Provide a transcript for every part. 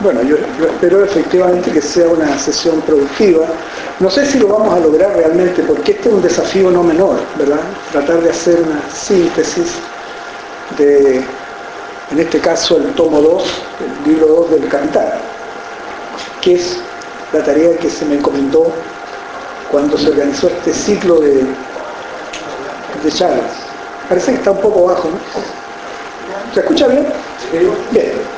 Bueno, yo, espero efectivamente que sea una sesión productiva. No sé si lo vamos a lograr realmente, porque este es un desafío no menor, ¿verdad? Tratar de hacer una síntesis de, en este caso, el tomo 2, el libro 2 del Capital, que es la tarea que se me encomendó cuando se organizó este ciclo de, de charlas. Parece que está un poco bajo, ¿no? ¿Se escucha bien? Bien.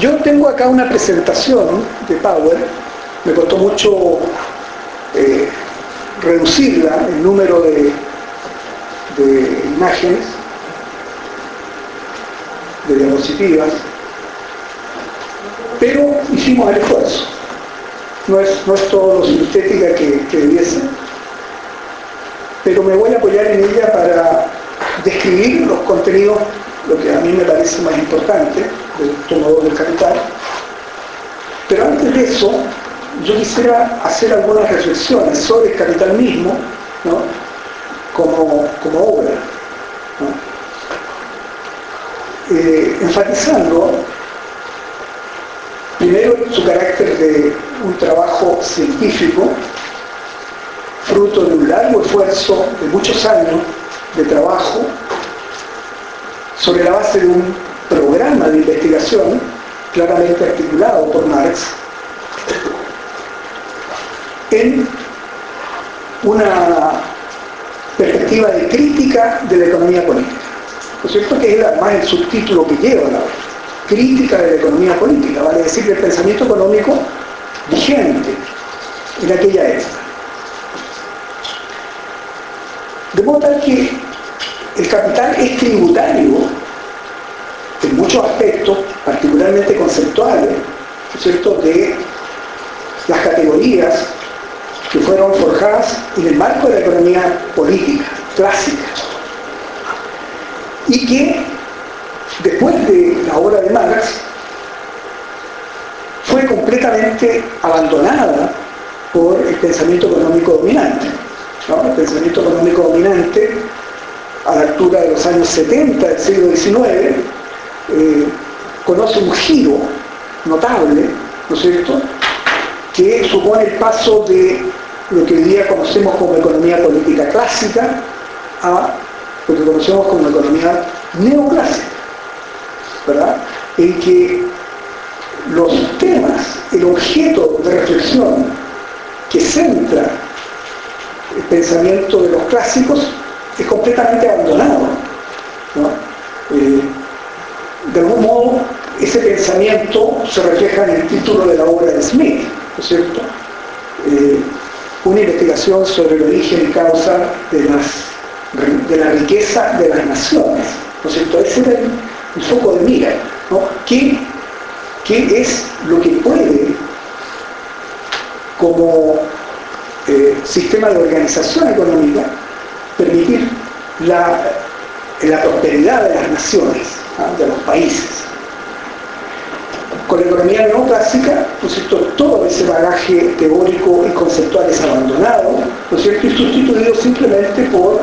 Yo tengo acá una presentación de Power, me costó mucho eh, reducirla, el número de, imágenes, de diapositivas, pero hicimos el esfuerzo. No es, no es todo lo sintética que, que debiese, pero me voy a apoyar en ella para describir los contenidos, lo que a mí me parece más importante, del tomador del capital. Pero antes de eso, yo quisiera hacer algunas reflexiones sobre el capital mismo, como, obra. Eh, enfatizando primero su carácter de un trabajo científico, fruto de un largo esfuerzo de muchos años de trabajo sobre la base de un programa de investigación claramente articulado por Marx en una perspectiva de crítica de la economía política. ¿No es cierto? Que es además el subtítulo que lleva la crítica de la economía política, vale decir, del pensamiento económico vigente en aquella época. De modo tal que el capital es tributario en muchos aspectos, particularmente conceptuales, ¿cierto?, de las categorías que fueron forjadas en el marco de la economía política clásica y que después de la obra de Marx fue completamente abandonada por el pensamiento económico dominante. El pensamiento económico dominante a la altura de los años 70 del siglo XIX eh, conoce un giro notable, ¿no es cierto?, que supone el paso de lo que hoy día conocemos como economía política clásica a lo que conocemos como economía neoclásica, ¿verdad? En que los temas, el objeto de reflexión que centra el pensamiento de los clásicos es completamente abandonado. ¿no? Eh, de algún modo ese pensamiento se refleja en el título de la obra de Smith, ¿no es cierto? Eh, una investigación sobre el origen y causa de, de la riqueza de las naciones, ¿no es cierto? Ese era el, foco de mira, ¿no? ¿Qué, ¿Qué, es lo que puede, como eh, sistema de organización económica, permitir la, la prosperidad de las naciones? de los países. Con la economía neoclásica, ¿no cierto? todo ese bagaje teórico y conceptual es abandonado ¿no es cierto? y sustituido simplemente por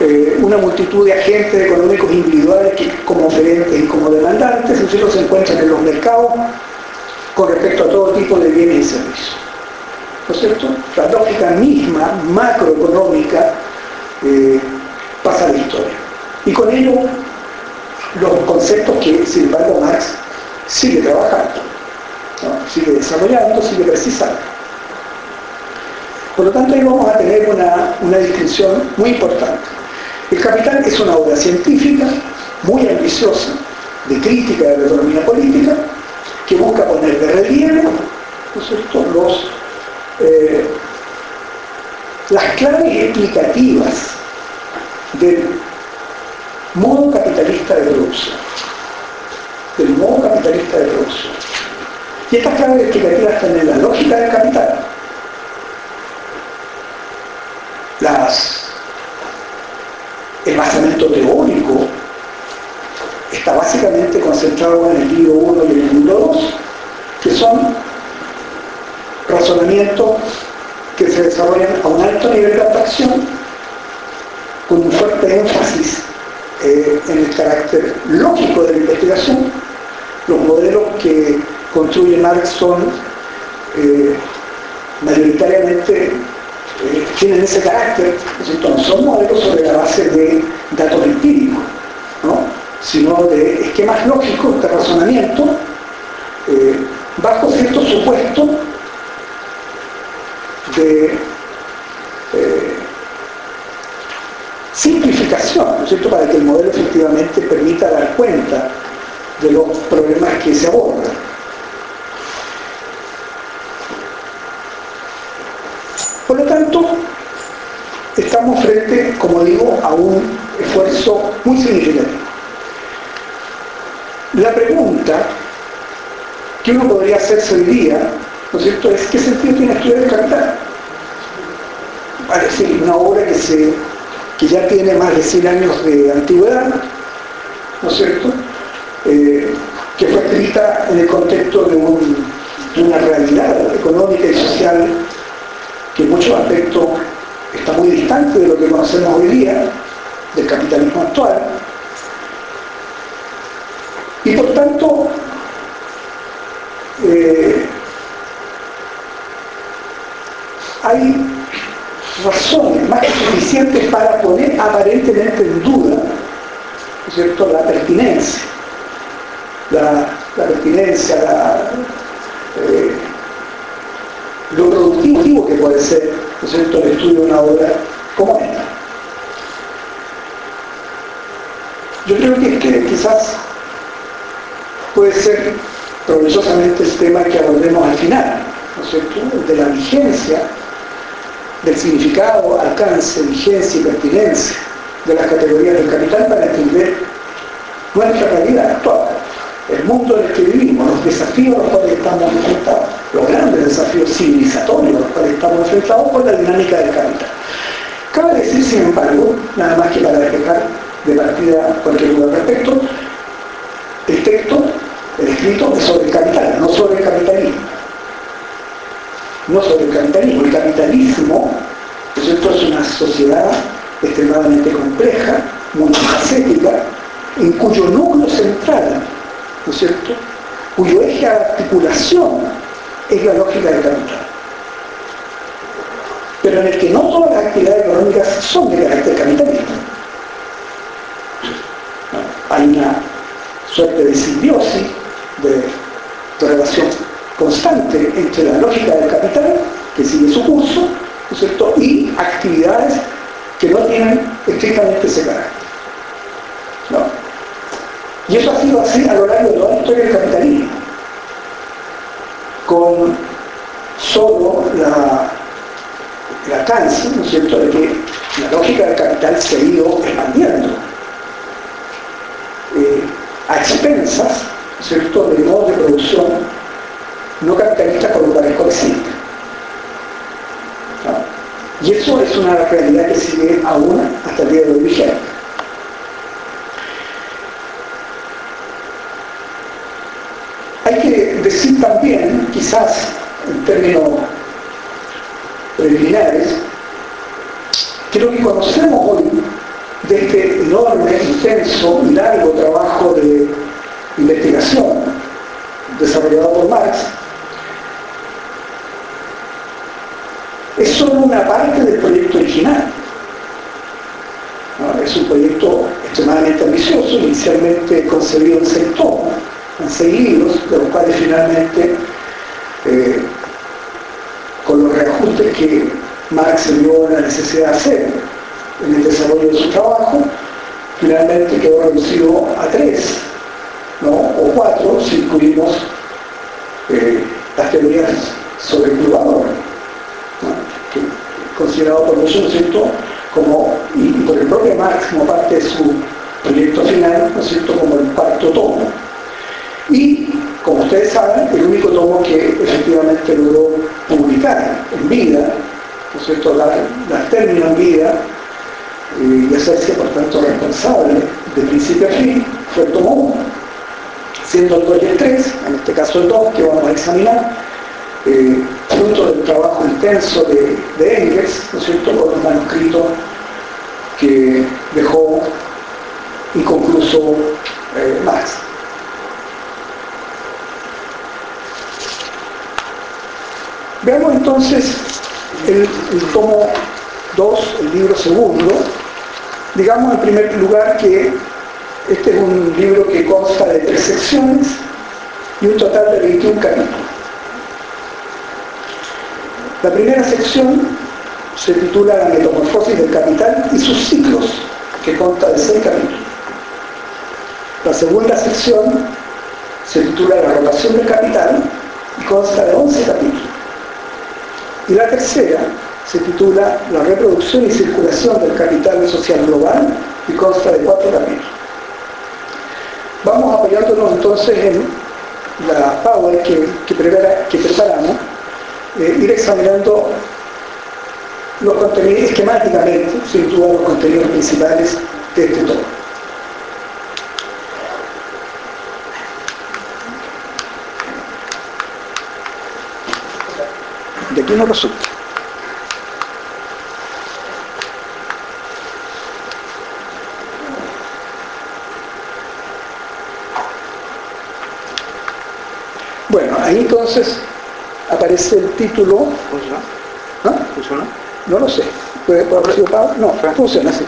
eh, una multitud de agentes económicos individuales que como oferentes y como demandantes ¿no se encuentran en los mercados con respecto a todo tipo de bienes y servicios. ¿No es cierto? La lógica misma macroeconómica pasa la historia. Y con ello los conceptos que, sin embargo, Marx sigue trabajando, sigue desarrollando, sigue precisando. Por lo tanto, ahí vamos a tener una, una distinción muy importante. El Capital es una obra científica muy ambiciosa de crítica de la economía política que busca poner de relieve los, eh, las claves explicativas del modo capitalista de producción. Del modo capitalista de producción. Y estas claves explicativas están en la lógica del capital. El basamento teórico está básicamente concentrado en el libro 1 y el libro 2, que son razonamientos se desarrollan a un alto nivel de abstracción con un fuerte énfasis eh, en el carácter lógico de la investigación, los modelos que construye Marx son eh, mayoritariamente eh, tienen ese carácter, ¿no, son modelos sobre la base de datos empíricos, sino de esquemas lógicos de razonamiento bajo cierto supuesto de simplificación, ¿no es cierto?, para que el modelo efectivamente permita dar cuenta de los problemas que se abordan. Por lo tanto, estamos frente, como digo, a un esfuerzo muy significativo. La pregunta que uno podría hacerse hoy día, ¿no es cierto?, es ¿qué sentido tiene estudiar el capital? Parece una obra que se que ya tiene más de 100 años de antigüedad, ¿no es cierto?, eh, que fue escrita en el contexto de, una realidad económica y social que en muchos aspectos está muy distante de lo que conocemos hoy día, del capitalismo actual, y por tanto eh, hay razones más que suficientes para poner aparentemente en duda cierto? la pertinencia, la, pertinencia, eh, lo productivo que puede ser cierto? el estudio de una obra como esta. Yo creo que, que quizás puede ser provechosamente el tema que abordemos al final, ¿no es cierto? de la vigencia del significado, alcance, vigencia y pertinencia de las categorías del capital para entender nuestra realidad actual, el mundo en el que vivimos, los desafíos a los cuales estamos enfrentados, los grandes desafíos civilizatorios a los cuales estamos enfrentados por la dinámica del capital. Cabe decir, sin embargo, nada más que para despejar de partida cualquier duda al respecto, el texto, el escrito es sobre el capital, no sobre el capitalismo no sobre el capitalismo. El capitalismo es una sociedad extremadamente compleja, multifacética, en cuyo núcleo central, ¿no es cierto?, cuyo eje de articulación es la lógica del capital. Pero en el que no todas las actividades económicas son de carácter capitalista. Hay una suerte de simbiosis, de relación constante entre la lógica del capital, que sigue su curso, cierto? y actividades que no tienen estrictamente ese carácter. Y eso ha sido así a lo largo de toda la historia del capitalismo, con solo la, el alcance, ¿no es cierto?, de que la lógica del capital se ha ido expandiendo eh, a expensas, ¿cierto?, de modo de producción no capitalistas con los cuales coexisten. Y eso es una realidad que sigue aún hasta el día de hoy vigente. Hay que decir también, quizás en términos preliminares, que lo que conocemos hoy de este enorme, intenso y largo trabajo de investigación desarrollado por Marx es solo una parte del proyecto original. Es un proyecto extremadamente ambicioso, inicialmente concebido en seis tomos, en seis de los cuales finalmente, eh, con los reajustes que Marx vio la necesidad de hacer en el desarrollo de su trabajo, finalmente quedó reducido a tres, o cuatro si incluimos eh, las teorías sobre el curvador considerado por muchos, ¿no como, y, por el propio Marx como parte de su proyecto final, ¿no como el cuarto tomo. Y, como ustedes saben, el único tomo que efectivamente logró publicar en vida, ¿no es cierto?, dar, término en vida eh, y hacerse, por tanto, responsable de principio a fin, fue el tomo 1. Siendo el 2 y el 3, en este caso el 2, que vamos a examinar, eh, fruto del trabajo intenso de, de Engels, ¿no es cierto?, con un manuscrito que dejó inconcluso eh, Marx. Veamos entonces el, el tomo 2, el libro segundo. Digamos en primer lugar que este es un libro que consta de tres secciones y un total de 21 capítulos. La primera sección se titula La metamorfosis del capital y sus ciclos, que consta de seis capítulos. La segunda sección se titula La rotación del capital y consta de 11 capítulos. Y la tercera se titula La reproducción y circulación del capital social global y consta de cuatro capítulos. Vamos apoyándonos entonces en la Power que, que, preparamos, eh, ir examinando los contenidos esquemáticamente, sin duda los contenidos principales de este tomo. De aquí no resulta. Bueno, ahí entonces aparece el título. ¿Funciona? ¿Ah? ¿Funciona? No lo sé. ¿Puede, haber sido No, funciona así.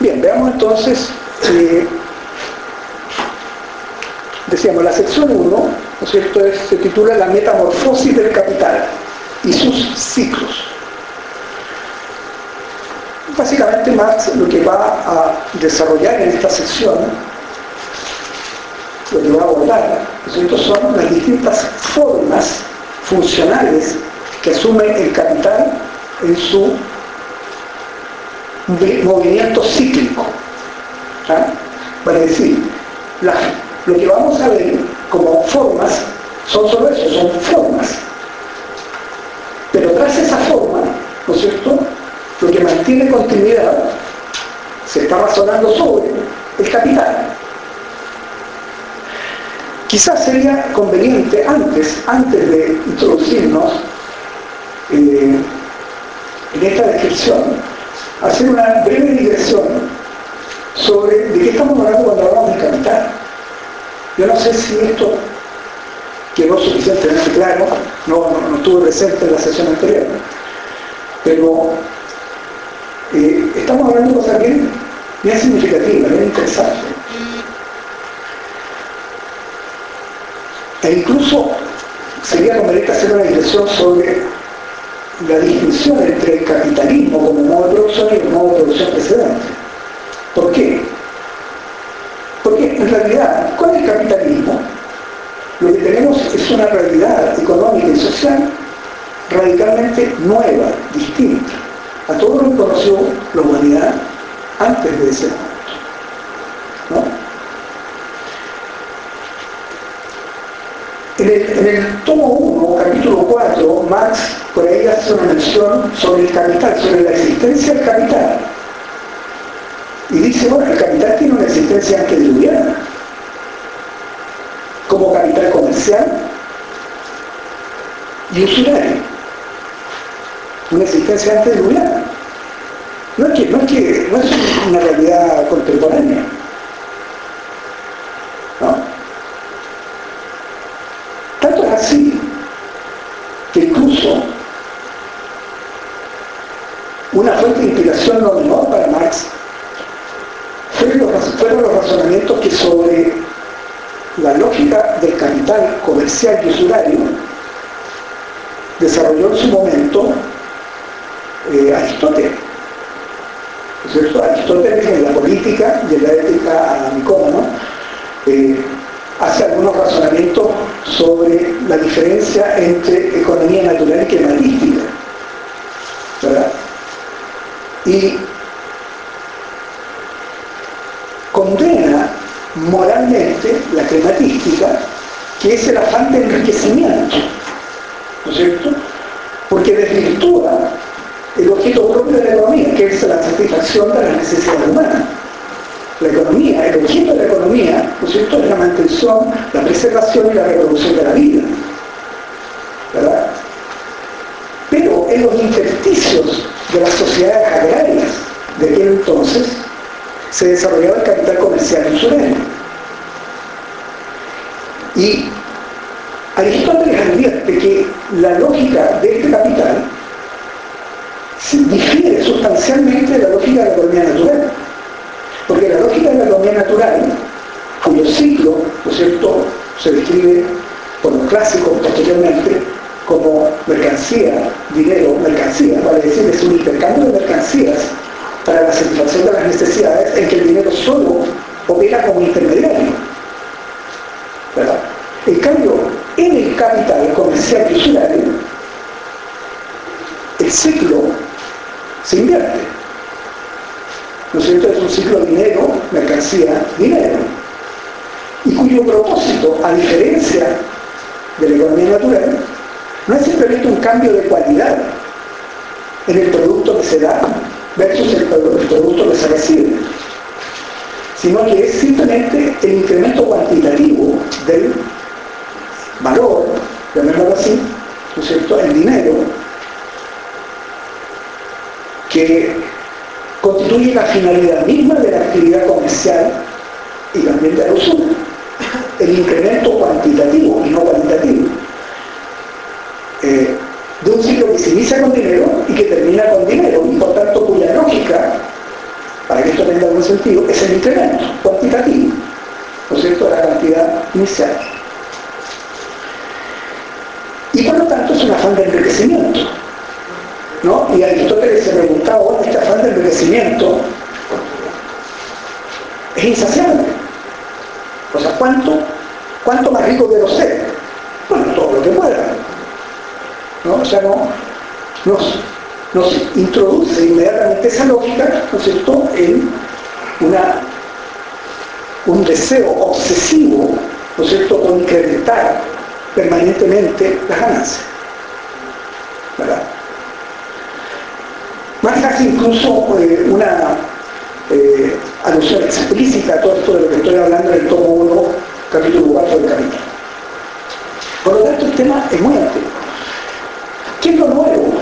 Bien, veamos entonces. Eh, decíamos, la sección 1, ¿no es cierto?, se titula La metamorfosis del capital y sus ciclos. Básicamente Marx lo que va a desarrollar en esta sección lo que va a abordar son las distintas formas funcionales que asume el capital en su movimiento cíclico. ¿Ah? Para decir, lo que vamos a ver como formas son solo eso, son formas. Pero tras esa forma, ¿no es cierto? Lo que mantiene continuidad se está razonando sobre el capital. Quizás sería conveniente antes, antes de introducirnos eh, en esta descripción, hacer una breve digresión sobre de qué estamos hablando cuando hablamos de capital. Yo no sé si esto quedó suficientemente claro, no, no, estuve presente en la sesión anterior, pero eh, estamos hablando de cosas bien, bien significativas, bien interesantes. E incluso sería conveniente hacer una discusión sobre la distinción entre el capitalismo como modo de producción y el modo de producción precedente. ¿Por qué? Porque en realidad, con el capitalismo, lo que tenemos es una realidad económica y social radicalmente nueva, distinta a todo lo que conoció la humanidad antes de ese momento. En el, tomo 1, capítulo 4, Marx por ahí hace una mención sobre el capital, sobre la existencia del capital. Y dice, bueno, el capital tiene una existencia antediluviana, como capital comercial y usurario. Una existencia antediluviana. No es que, no es que, no es una realidad contemporánea. así que incluso una fuente de inspiración no menor para Marx fueron los razonamientos que sobre la lógica del capital comercial y usurario desarrolló en su momento eh, Aristóteles. Aristóteles en la política y en la ética a eh, hace algunos razonamientos sobre la diferencia entre economía natural y climatística. ¿verdad? Y condena moralmente la climatística, que es el afán de enriquecimiento, ¿no es cierto? Porque desvirtúa el objeto propio de la economía, que es la satisfacción de las necesidades humanas la economía, el objeto de la economía, ¿no es cierto?, es la mantención, la preservación y la reproducción de la vida. ¿Verdad? Pero en los intersticios de las sociedades agrarias de aquel entonces se desarrollaba el capital comercial su Y Aristóteles advierte que la lógica de este capital difiere sustancialmente de la lógica de la economía natural. Porque la lógica de la economía natural, cuyo ciclo, ¿no es cierto?, se describe por los clásicos posteriormente como mercancía, dinero, mercancía, vale decir, es un intercambio de mercancías para la satisfacción de las necesidades en que el dinero solo opera como intermediario. ¿verdad? En cambio, en el capital comercial usuario, el ciclo se invierte. ¿No es cierto? Es un ciclo dinero, mercancía, dinero. Y cuyo propósito, a diferencia de la economía natural, no es simplemente un cambio de cualidad en el producto que se da versus el, producto que se recibe, sino que es simplemente el incremento cuantitativo del valor, llamémoslo así, ¿no es cierto?, en dinero, que constituye la finalidad misma de la actividad comercial y también de la usura. El incremento cuantitativo y no cualitativo. Eh, de un ciclo que se inicia con dinero y que termina con dinero, y por tanto cuya lógica, para que esto tenga algún sentido, es el incremento cuantitativo, ¿no es cierto?, la cantidad inicial. Y por lo tanto es un afán de enriquecimiento. ¿no? Y Aristóteles se preguntaba, este afán de enriquecimiento es insaciable. O sea, ¿cuánto, cuánto más rico quiero ser? Bueno, todo lo que pueda. ¿No? Sea, no, nos, nos introduce inmediatamente esa lógica, ¿no es cierto?, en una, un deseo obsesivo, ¿no es cierto?, con incrementar permanentemente las ganancias. ¿verdad? Marx hace incluso eh, una eh, alusión explícita a todo esto de lo que estoy hablando en el tomo 1, capítulo 4 del capítulo. Por lo tanto, el tema es muy antiguo. ¿Qué es lo nuevo?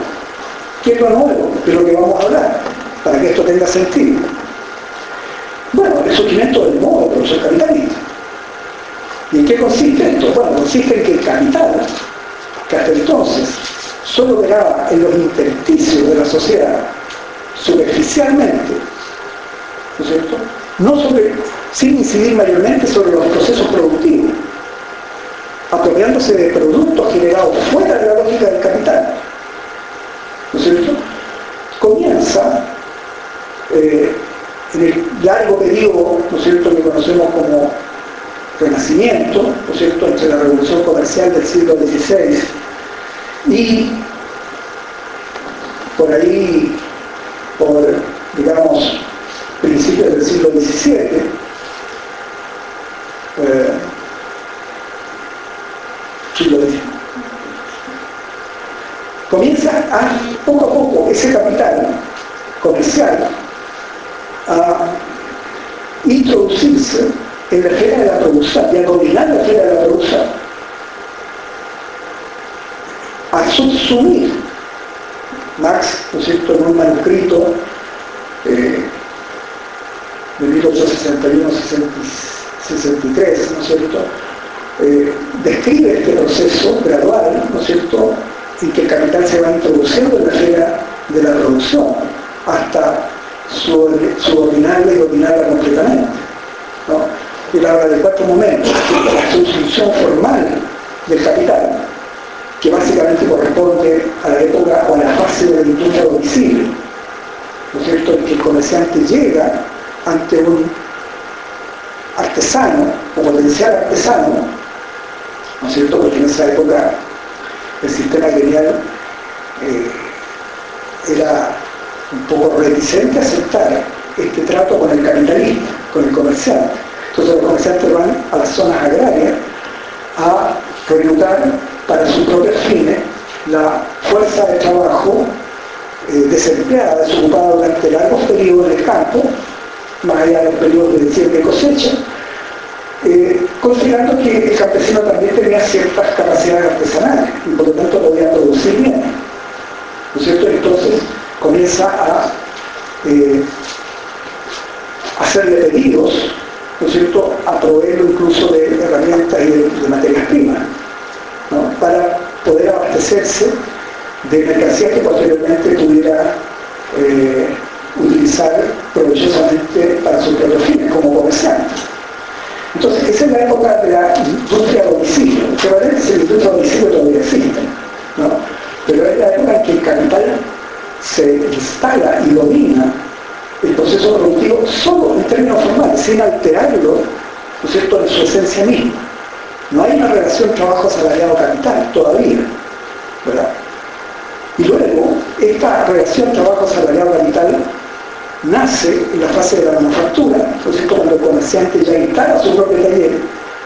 ¿Qué es lo nuevo de lo que vamos a hablar? Para que esto tenga sentido. Bueno, el surgimiento del modo producción capitalista. ¿Y en qué consiste esto? Bueno, consiste en que el capital, que hasta entonces solo operaba en los intersticios de la sociedad, superficialmente, ¿no es cierto? No sobre, sin incidir mayormente sobre los procesos productivos, apropiándose de productos generados fuera de la lógica del capital. ¿No es cierto? Comienza eh, en el largo periodo, ¿no es cierto?, que conocemos como Renacimiento, ¿no es cierto?, entre la revolución comercial del siglo XVI y por ahí, por, digamos, principios del siglo XVII, comienza a, poco a poco, ese capital comercial a introducirse en la esfera de la producción a dominar la esfera de la producción, a subsumir Marx, ¿no es cierto?, en un manuscrito eh, de 1861-63, ¿no es cierto?, eh, describe este proceso gradual, ¿no es cierto?, y que el capital se va introduciendo en la esfera de la producción hasta subordinarla y dominarla completamente. ¿no? Él habla de cuatro momentos, la sustitución formal del capital, que básicamente corresponde a la época o a la fase de la industria domicilio, ¿no es cierto?, en que el comerciante llega ante un artesano o potencial artesano, ¿no es cierto?, porque en esa época el sistema gremial eh, era un poco reticente a aceptar este trato con el capitalista, con el comerciante. Entonces los comerciantes van a las zonas agrarias a reclutar para sus propios fines la fuerza de trabajo eh, desempleada, desocupada durante largos periodos en el campo, más allá de los periodos de siembra cosecha, eh, considerando que el campesino también tenía ciertas capacidades artesanales y por lo tanto podía producir bien. ¿No cierto? Entonces comienza a eh, hacerle pedidos, ¿no es cierto?, a proveerlo incluso de herramientas y de, materias primas. abastecerse de mercancías que posteriormente pudiera eh, utilizar provechosamente para sus propios fines como comerciantes. Entonces, esa es la época de la industria domicilio. Probablemente la industria domicilio todavía existe, ¿no? pero es la época en que el capital se instala y domina el proceso productivo solo en términos formales, sin alterarlo, ¿no es cierto?, en su esencia misma. No hay una relación trabajo salariado-capital todavía, ¿verdad? Y luego, esta relación trabajo salariado-capital nace en la fase de la manufactura, ¿no es cierto?, cuando el comerciante ya instala su propio taller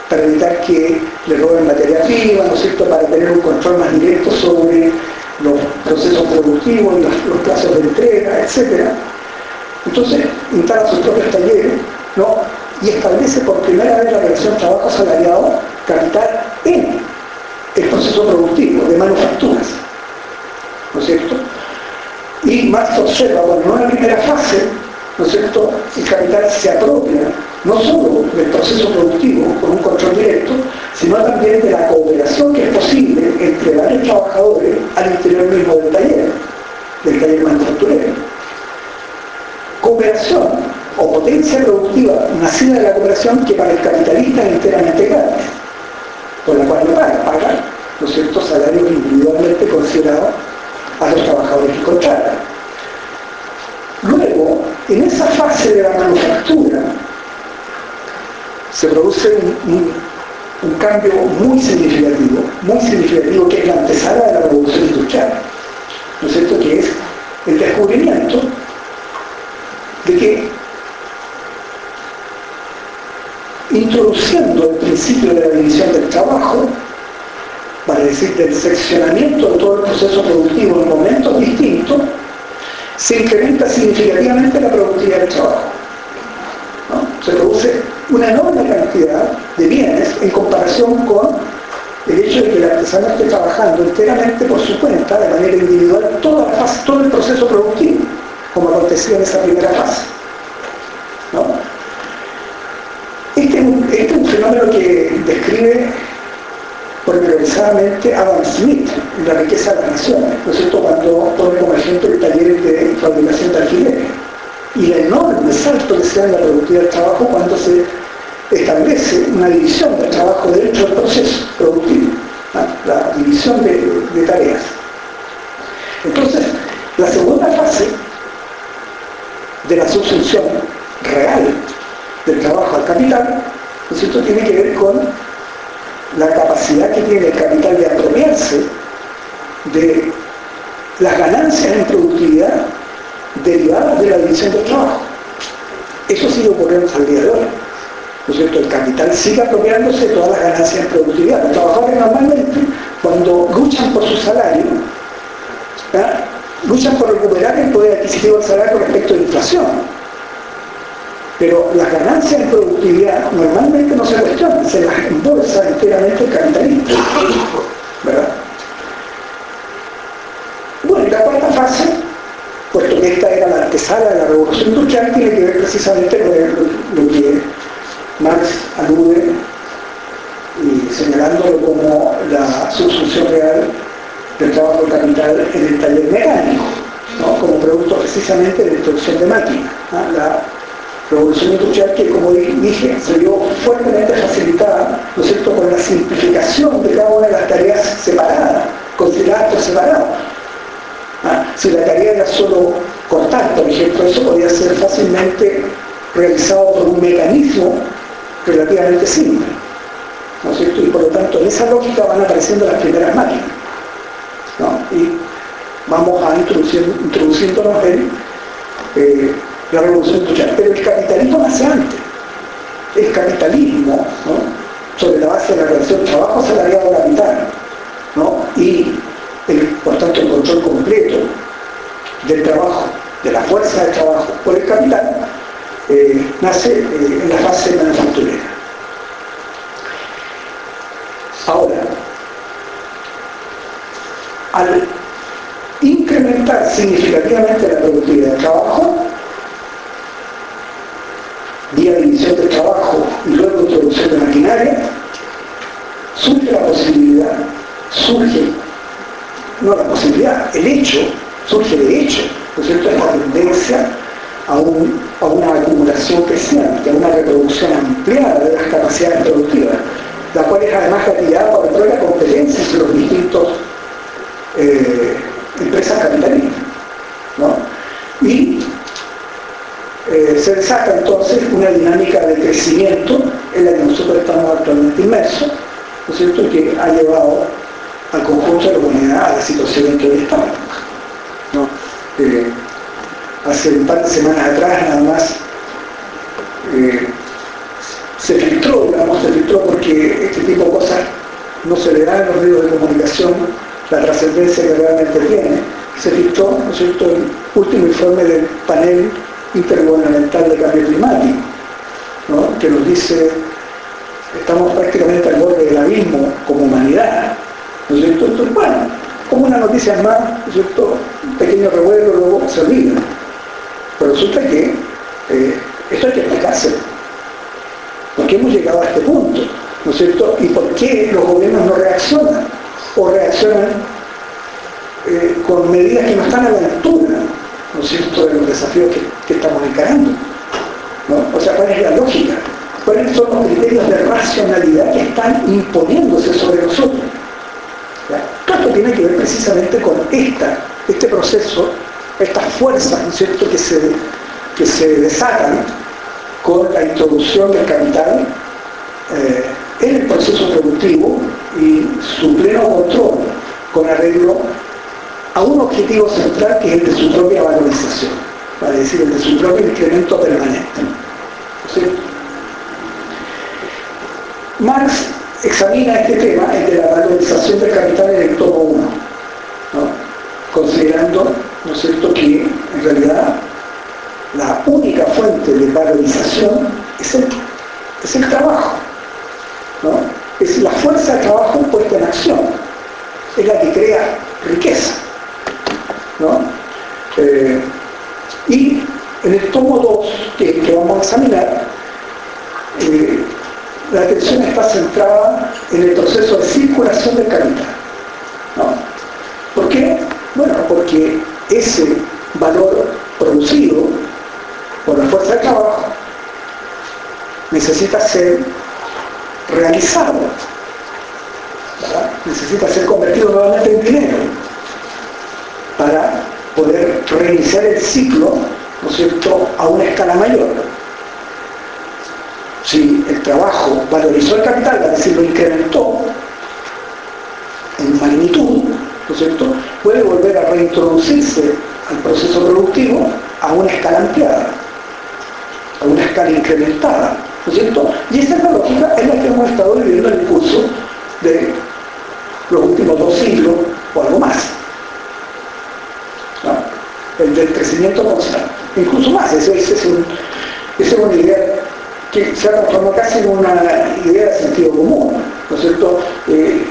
para evitar que le roben materia prima, ¿no es cierto?, para tener un control más directo sobre los procesos productivos, los, los plazos de entrega, etc. Entonces, instala sus propios talleres, ¿no? y establece por primera vez la relación trabajo salariado capital en el proceso productivo de manufacturas. ¿No es cierto? Y Marx observa, bueno, en una primera fase, ¿no es cierto?, el capital se apropia no solo del proceso productivo con un control directo, sino también de la cooperación que es posible entre varios trabajadores al interior mismo del taller, del taller manufacturero. Cooperación o potencia productiva nacida de la cooperación que para el capitalista es enteramente gratis, por la cual no paga, paga los ciertos salarios individualmente considerados a los trabajadores que contratan. Luego, en esa fase de la manufactura, se produce un, cambio muy significativo, muy significativo, que es la antesala de la revolución industrial, ¿no es cierto?, que es el descubrimiento de que introduciendo el principio de la división del trabajo, para decir del seccionamiento de todo el proceso productivo en momentos distintos, se incrementa significativamente la productividad del trabajo. Se produce una enorme cantidad de bienes en comparación con el hecho de que el artesano esté trabajando enteramente por su cuenta, de manera individual, toda la fase, todo el proceso productivo, como acontecía en esa primera fase. Este, este, es un fenómeno que describe pormenorizadamente Adam Smith en La riqueza de las naciones, ¿no es cierto?, cuando pone como ejemplo el taller de fabricación de alquileres y el enorme salto que se da en la productividad del trabajo cuando se establece una división del trabajo dentro del proceso productivo, la división de, tareas. Entonces, la segunda fase de la subsunción real del trabajo al capital, ¿no es cierto?, tiene que ver con la capacidad que tiene el capital de apropiarse de las ganancias en productividad derivadas de la división del trabajo. Eso sigue ocurriendo al día de hoy. ¿No es cierto? El capital sigue apropiándose de todas las ganancias en productividad. Los trabajadores normalmente, cuando luchan por su salario, luchan por recuperar el poder adquisitivo del salario respecto a la inflación pero las ganancias en productividad normalmente no se cuestionan, se las embolsa enteramente el capitalista. ¿Verdad? Bueno, y la cuarta fase, puesto que esta era la antesala de la revolución industrial, tiene que ver precisamente con lo que Marx alude y señalándolo como la subsunción real del trabajo capital en el taller mecánico, ¿no? como producto precisamente de la introducción de máquinas revolución industrial que, como dije, se vio fuertemente facilitada, ¿no cierto?, por la simplificación de cada una de las tareas separadas, consideradas por separado. ¿Ah? Si la tarea era solo cortar, por ejemplo, eso podía ser fácilmente realizado por un mecanismo relativamente simple. ¿no cierto? Y por lo tanto, en esa lógica van apareciendo las primeras máquinas. ¿no? Y vamos a introduciéndonos en eh, la revolución industrial. Pero el capitalismo nace antes. El capitalismo, sobre la base de la relación trabajo salariado capital, y por tanto el control completo del trabajo, de la fuerza de trabajo por el capital, eh, nace eh, en la fase manufacturera. Ahora, al incrementar significativamente la productividad del trabajo, división de trabajo y luego introducción de maquinaria, surge la posibilidad, surge no la posibilidad, el hecho, surge de hecho, ¿no es cierto?, esta tendencia a, una acumulación creciente, a una reproducción ampliada de las capacidades productivas, la cual es además gatillada por toda la competencia entre los distintos eh, empresas capitalistas. Y eh, se desata entonces una dinámica de crecimiento en la que nosotros estamos actualmente inmersos, ¿no es cierto?, que ha llevado al conjunto de la humanidad a la situación en que hoy estamos. Eh, hace un par de semanas atrás nada más eh, se filtró, digamos, se filtró porque este tipo de cosas no se le dan en los medios de comunicación la trascendencia que realmente tiene. Se filtró, ¿no es cierto?, el último informe del panel intergubernamental de cambio climático, ¿no? que nos dice estamos prácticamente al borde del abismo como humanidad. ¿no es cierto? Entonces, bueno, como una noticia más, ¿no es cierto? un pequeño revuelo, luego se olvida. Pero resulta que eh, esto hay que explicarse. ¿Por qué hemos llegado a este punto? ¿No es cierto? ¿Y por qué los gobiernos no reaccionan? O reaccionan eh, con medidas que no están a la altura, ¿no es cierto?, de los desafíos que, estamos encarando. ¿no? O sea, ¿cuál es la lógica? ¿Cuáles son los criterios de racionalidad que están imponiéndose sobre nosotros? Todo esto tiene que ver precisamente con esta, este proceso estas fuerzas, ¿no es cierto?, que se, que se desatan con la introducción del capital eh, en el proceso productivo y su pleno control con arreglo a un objetivo central que es el de su propia valorización, para decir, el de su propio incremento permanente. Marx examina este tema, el de la valorización del capital en el tomo 1, considerando ¿no cierto?, que en realidad la única fuente de valorización es el, es el trabajo, ¿no? es la fuerza de trabajo puesta en acción, es la que crea riqueza. ¿No? Eh, y en el tomo 2 que, vamos a examinar, eh, la atención está centrada en el proceso de circulación del capital. ¿no? ¿Por qué? Bueno, porque ese valor producido por la fuerza de trabajo necesita ser realizado, necesita ser convertido nuevamente en dinero para poder reiniciar el ciclo, ¿no es cierto?, a una escala mayor. Si el trabajo valorizó el capital, es decir, lo incrementó en magnitud, ¿no es cierto?, puede volver a reintroducirse al proceso productivo a una escala ampliada, a una escala incrementada, ¿no es cierto? Y esa es la lógica en la que hemos estado viviendo en el curso de los últimos dos siglos o algo más. El del crecimiento constante. Incluso más, esa es, una idea que se ha transformado casi en una idea de sentido común, ¿no es cierto? Eh,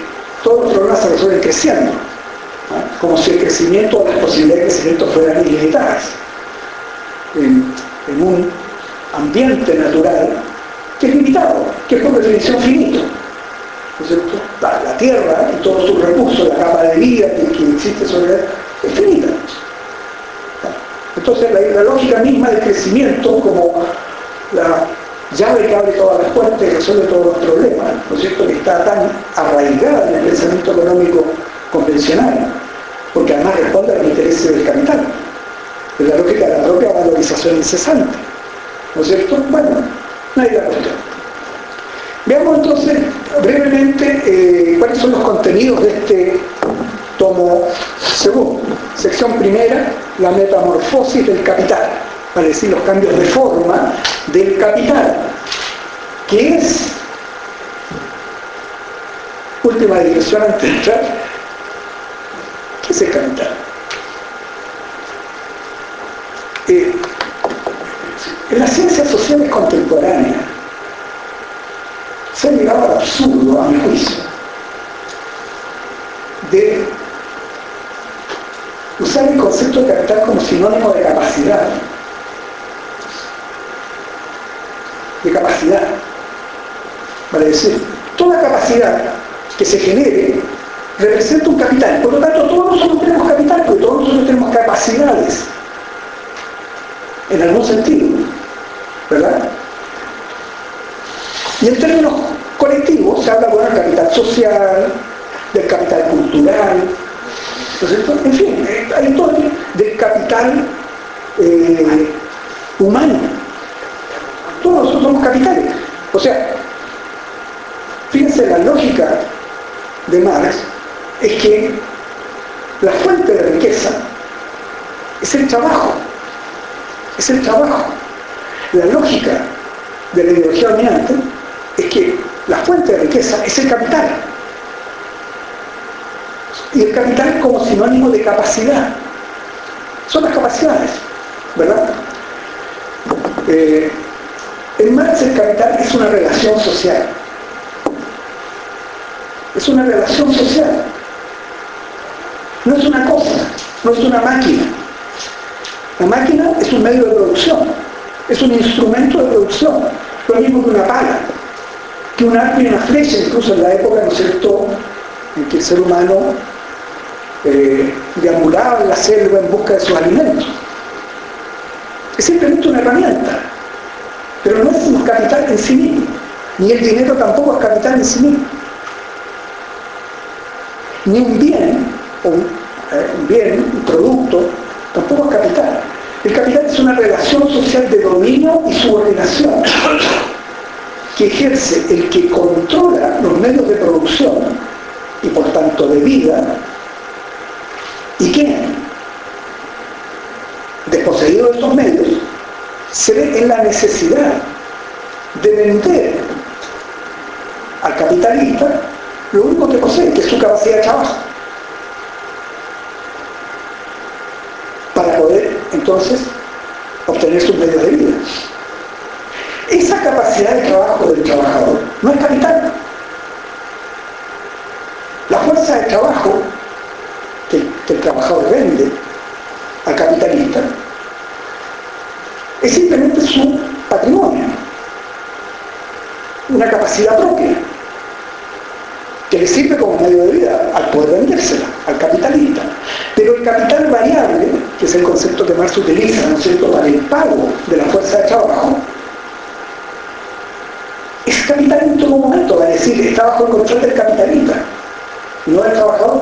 todos los problemas se resuelven creciendo como si el crecimiento o las posibilidades de crecimiento fueran ilimitadas. En, un ambiente natural que es limitado, que es por definición finito. La, Tierra y todos sus recursos, la capa de vida que, existe sobre él, es finita. Entonces la, lógica misma del crecimiento como la llave que abre todas las puertas y resuelve todos los problemas, ¿no es cierto?, que está tan arraigada en el pensamiento económico convencional, porque además responde a los intereses del capital, de la lógica de la propia valorización incesante. ¿No es cierto? Bueno, no hay la cuestión. Veamos entonces brevemente eh, cuáles son los contenidos de este tomo segundo. Sección primera, la metamorfosis del capital, para decir los cambios de forma del capital, que es, última dirección antes de entrar, ¿Qué es el capital? Eh, en las ciencias sociales contemporáneas se ha llegado al absurdo, a mi juicio, de usar el concepto de capital como sinónimo de capacidad. De capacidad. Vale decir, toda capacidad que se genere representa un capital. Por lo tanto, todos nosotros tenemos capital, porque todos nosotros tenemos capacidades. En algún sentido. ¿Verdad? Y en términos colectivos se habla, bueno, del capital social, del capital cultural, En fin, hay todo del capital eh, humano. Todos nosotros somos capitales. O sea, fíjense la lógica de Marx es que la fuente de riqueza es el trabajo. Es el trabajo. La lógica de la ideología dominante es que la fuente de riqueza es el capital. Y el capital como sinónimo de capacidad. Son las capacidades, ¿verdad? Eh, en Marx el capital es una relación social. Es una relación social. No es una cosa, no es una máquina. La máquina es un medio de producción, es un instrumento de producción, lo mismo que una pala, que un arco y una flecha, incluso en la época, ¿no es cierto?, en que el ser humano eh, la selva en busca de sus alimentos. Es simplemente una herramienta, pero no es un capital en sí mismo, ni el dinero tampoco es capital en sí mismo. Ni un bien, o un, eh, bien, un producto, tampoco es capital. El capital es una relación social de dominio y subordinación que ejerce el que controla los medios de producción y por tanto de vida y que desposeído de estos medios se ve en la necesidad de vender al capitalista lo único que posee, que es su capacidad de trabajo. Para poder entonces obtener sus medios de vida. Esa capacidad de trabajo del trabajador no es capital. La fuerza de trabajo que, el trabajador vende al capitalista es simplemente su patrimonio, una capacidad propia que le sirve como medio de vida al poder vendérsela, al capitalista. Pero el capital variable, que es el concepto que Marx utiliza, ¿no es cierto?, para el pago de la fuerza de trabajo, es capital en todo momento, va a decir, está bajo el control del capitalista, no del trabajador.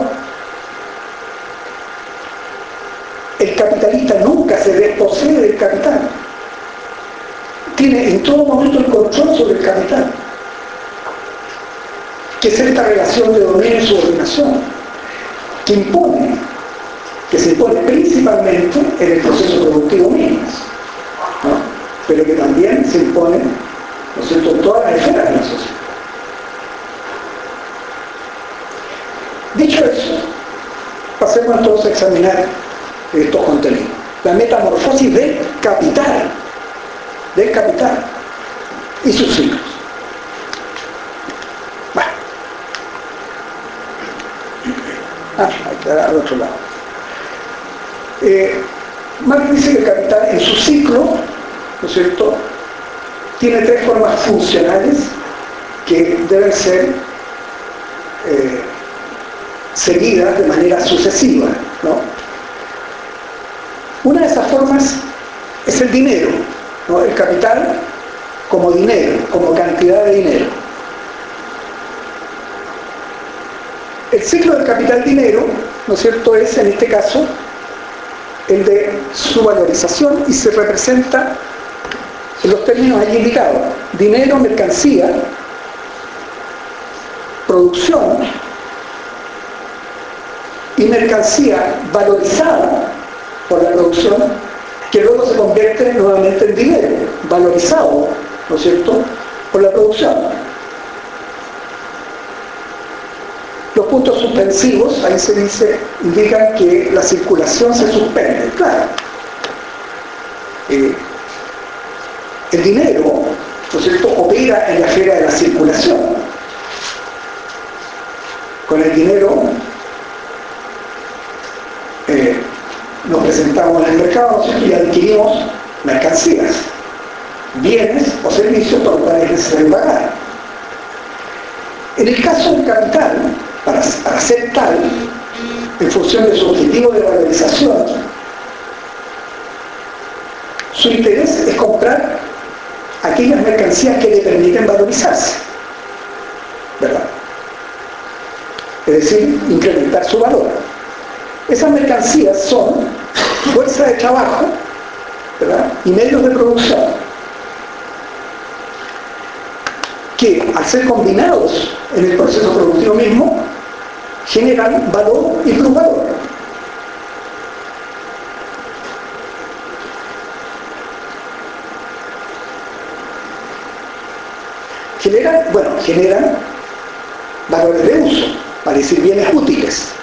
El capitalista nunca se desposee del capital. Tiene en todo momento el control sobre el capital que es esta relación de dominio y subordinación, que impone, que se impone principalmente en el proceso productivo mismo, pero que también se impone, ¿no cierto?, en todas las esferas de la sociedad. Dicho eso, pasemos entonces a examinar estos contenidos. La metamorfosis del capital, del capital y sus ciclos. Ah, al otro lado. Eh, Marx dice que el capital en su ciclo, ¿no es cierto?, tiene tres formas funcionales que deben ser eh, seguidas de manera sucesiva. ¿no? Una de esas formas es el dinero, ¿no? el capital como dinero, como cantidad de dinero. El ciclo del capital dinero, ¿no es cierto?, es en este caso el de su valorización y se representa en los términos allí indicados. Dinero, mercancía, producción y mercancía valorizada por la producción que luego se convierte nuevamente en dinero, valorizado, ¿no es cierto?, por la producción. Los puntos suspensivos, ahí se dice, indican que la circulación se suspende. Claro. Eh, el dinero, ¿no es cierto?, opera en la esfera de la circulación. Con el dinero eh, nos presentamos en el mercado y adquirimos mercancías, bienes o servicios por los cuales es necesario pagar. En el caso del capital, para para ser tal, en función de su objetivo de valorización, su interés es comprar aquellas mercancías que le permiten valorizarse. ¿Verdad? Es decir, incrementar su valor. Esas mercancías son fuerza de trabajo y medios de producción que al ser combinados en el proceso productivo mismo generan valor y plusvalor. Generan, bueno, generan valores de uso, para decir bienes útiles,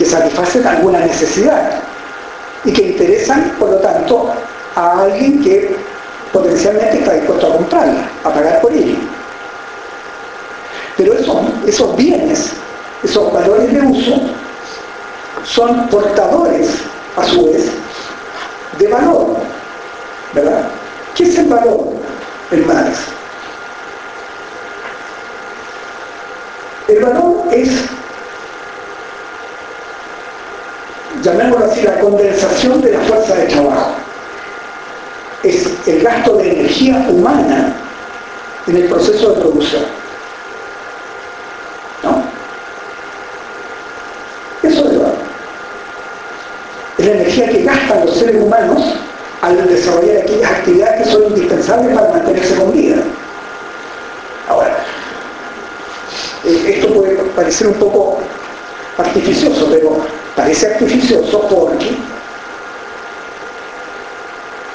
que satisfacen alguna necesidad y que interesan, por lo tanto, a alguien que potencialmente está dispuesto a comprarla, a pagar por ella. Pero esos, esos bienes, esos valores de uso, son portadores, a su vez, de valor. ¿Verdad? ¿Qué es el valor Marx? El valor es, llamémoslo así, la condensación de la fuerza de trabajo. Es el gasto de energía humana en el proceso de producción. ¿No? Eso es valor. Es la energía que gastan los seres humanos al desarrollar aquellas actividades que son indispensables para mantenerse con vida. Ahora, eh, esto puede parecer un poco artificioso, pero parece artificioso porque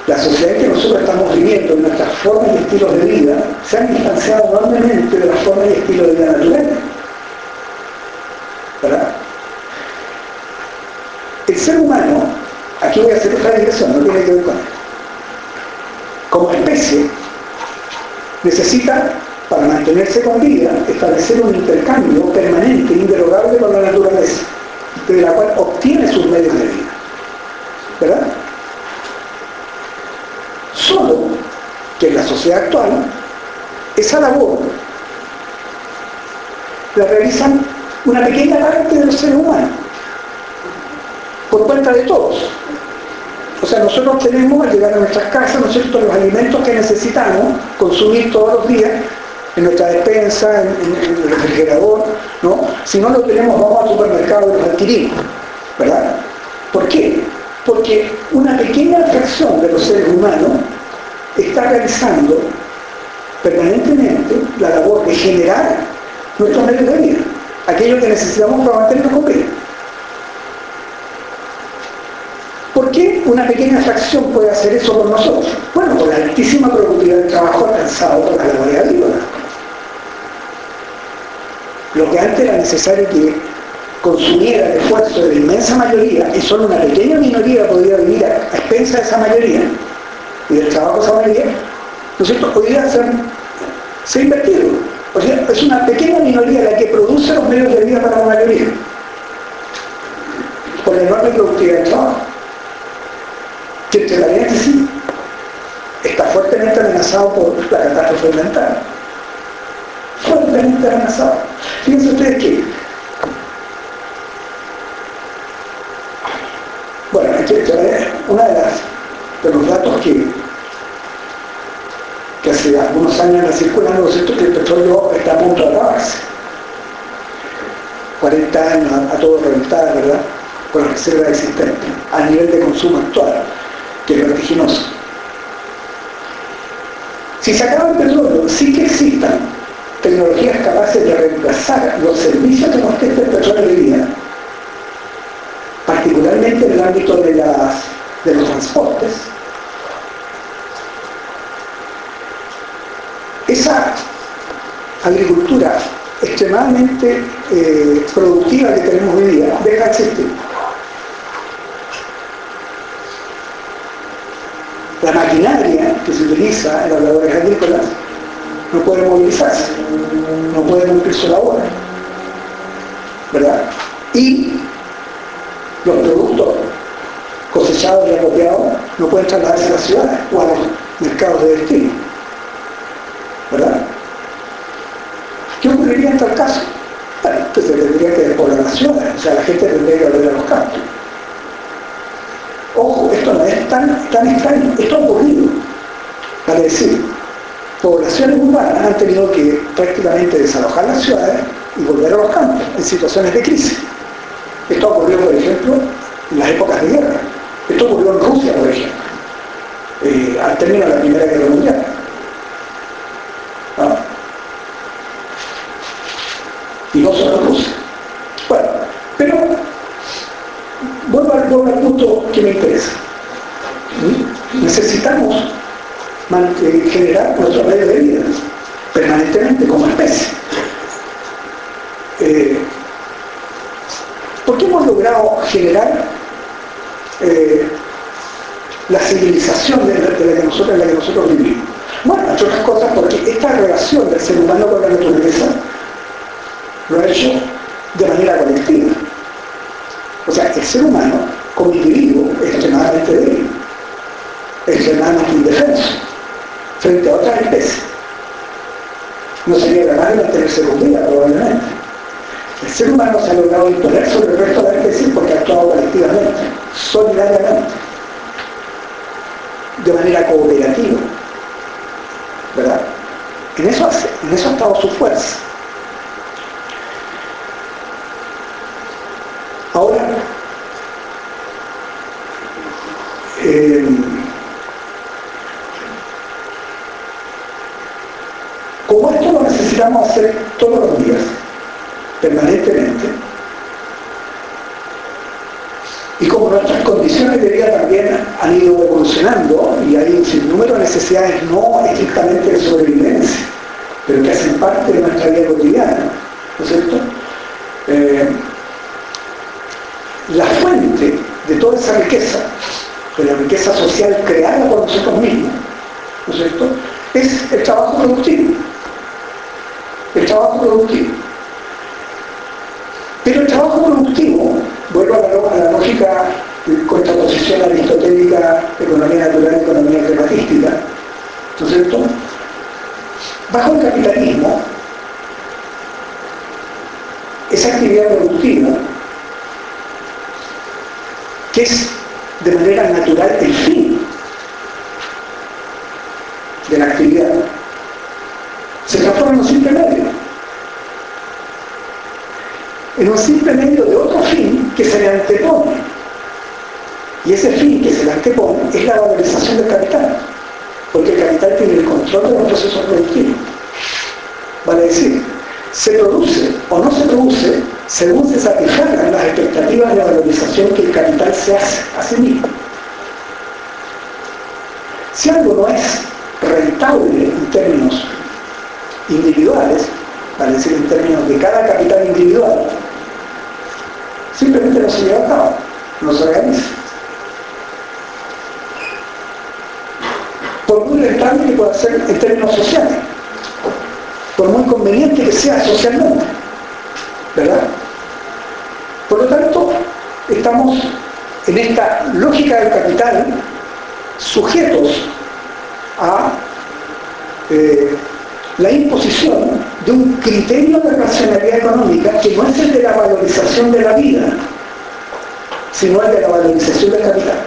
la sociedad que nosotros estamos viviendo, en nuestras formas y estilos de vida, se han distanciado enormemente de las formas y estilos de vida naturales. ¿Verdad? El ser humano, aquí voy a hacer otra digresión, no tiene que ver con esto, como especie, necesita para mantenerse con vida, establecer un intercambio permanente, inderogable con la naturaleza, de la cual obtiene sus medios de vida. ¿Verdad? Solo que en la sociedad actual, esa labor la realizan una pequeña parte de los seres humanos, por cuenta de todos. O sea, nosotros tenemos al llegar a nuestras casas, ¿no es cierto?, los alimentos que necesitamos consumir todos los días en nuestra despensa, en, el refrigerador, ¿no? Si no lo tenemos, vamos al supermercado y los adquirimos, ¿verdad? ¿Por qué? Porque una pequeña fracción de los seres humanos está realizando permanentemente la labor de generar nuestros medios de vida, aquello que necesitamos para mantenernos con vida. ¿Por qué una pequeña fracción puede hacer eso con nosotros? Bueno, por la altísima productividad del trabajo alcanzado por la labor agrícola. Lo que antes era necesario que consumiera el esfuerzo de la inmensa mayoría y solo una pequeña minoría podía vivir a, expensa de esa mayoría y del trabajo de esa mayoría, ¿no es cierto? Hoy día invertido. Es una pequeña minoría la que produce los medios de vida para la mayoría. Por la enorme productividad del trabajo. Que entre sí está fuertemente amenazado por la catástrofe ambiental fuertemente amenazado. Fíjense ustedes que, bueno, una de las de los datos que, que hace algunos años anda circulando es que el petróleo está a punto de acabarse. 40 años a, todo reventar, ¿verdad? Con las reservas existentes, a nivel de consumo actual, que es vertiginoso. Si se acaba el petróleo, sí que existan tecnologías capaces de reemplazar los servicios que nos presta el petróleo de vida, particularmente en el ámbito de, las, de los transportes, esa agricultura extremadamente eh, productiva que tenemos hoy día deja de existir. La maquinaria que se utiliza en las labores agrícolas no puede movilizarse, no puede cumplir su labor. ¿Verdad? Y los productos cosechados y acopiados no pueden trasladarse a las ciudades o a los mercados de destino. ¿Verdad? ¿Qué ocurriría en tal caso? que se tendría que despoblar las ciudades, o sea, la gente tendría que volver a los campos. Ojo, esto no es tan, tan extraño, esto ha ocurrido. Para decir, poblaciones urbanas han tenido que prácticamente desalojar las ciudades y volver a los campos en situaciones de crisis. Esto ha ocurrido, por ejemplo, en las épocas de guerra. Esto ocurrió en Rusia, por ejemplo, eh, al término de la Primera Guerra Mundial. ¿Ah? Y no solo en Rusia. Bueno, pero vuelvo al, punto que me interesa. Necesitamos generar nuestro medio de vida permanentemente como especie. Eh, ¿Por qué hemos logrado generar eh, la civilización de la, que nosotros, en la que nosotros vivimos? Bueno, entre otras cosas porque esta relación del ser humano con la naturaleza lo ha hecho de manera colectiva. O sea, el ser humano como individuo es extremadamente débil, extremadamente indefenso frente a otras especies. No sería capaz de mantenerse con vida, probablemente. El ser humano se ha logrado imponer sobre el resto de la especie porque ha actuado colectivamente, solidariamente, de manera cooperativa. ¿Verdad? En eso, en eso ha estado su fuerza. Ahora, eh, como esto lo necesitamos hacer todos los días, permanentemente. Y como nuestras condiciones de vida también han ido evolucionando y hay un sinnúmero de necesidades no estrictamente de sobrevivencia, pero que hacen parte de nuestra vida cotidiana, ¿no es cierto? Eh, la fuente de toda esa riqueza, de la riqueza social creada por nosotros mismos, ¿no es cierto?, es el trabajo productivo. El trabajo productivo. Pero el trabajo productivo, vuelvo a la, lógica de contraposición aristotélica, economía natural, economía climatística, ¿no es cierto? Bajo el capitalismo, esa actividad productiva, que es de manera natural el fin de la actividad, se transforma en un simple medio en un simple medio de otro fin que se le antepone. Y ese fin que se le antepone es la valorización del capital, porque el capital tiene el control de los procesos productivos. Vale decir, se produce o no se produce según se satisfagan las expectativas de valorización que el capital se hace a sí mismo. Si algo no es rentable en términos individuales, vale decir en términos de cada capital individual, simplemente no se lleva a cabo, no se organiza. Por muy rentable que pueda ser en términos sociales, por muy conveniente que sea socialmente, ¿verdad? Por lo tanto, estamos en esta lógica del capital sujetos a eh, la imposición de un criterio de racionalidad económica que no es el de la valorización de la vida, sino el de la valorización del capital.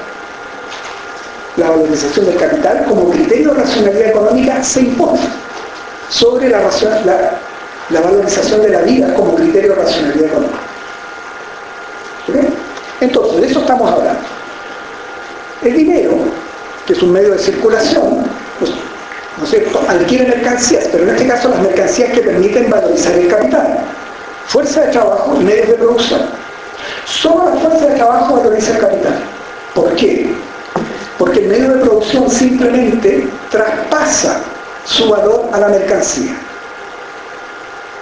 La valorización del capital como criterio de racionalidad económica se impone sobre la, valorización de la vida como criterio de racionalidad económica. Entonces, de eso estamos hablando. El dinero, que es un medio de circulación, pues, ¿no es cierto?, adquiere mercancías, pero en este caso las mercancías que permiten valorizar el capital. Fuerza de trabajo y medios de producción. Solo la fuerza de trabajo valoriza el capital. ¿Por qué? Porque el medio de producción simplemente traspasa su valor a la mercancía.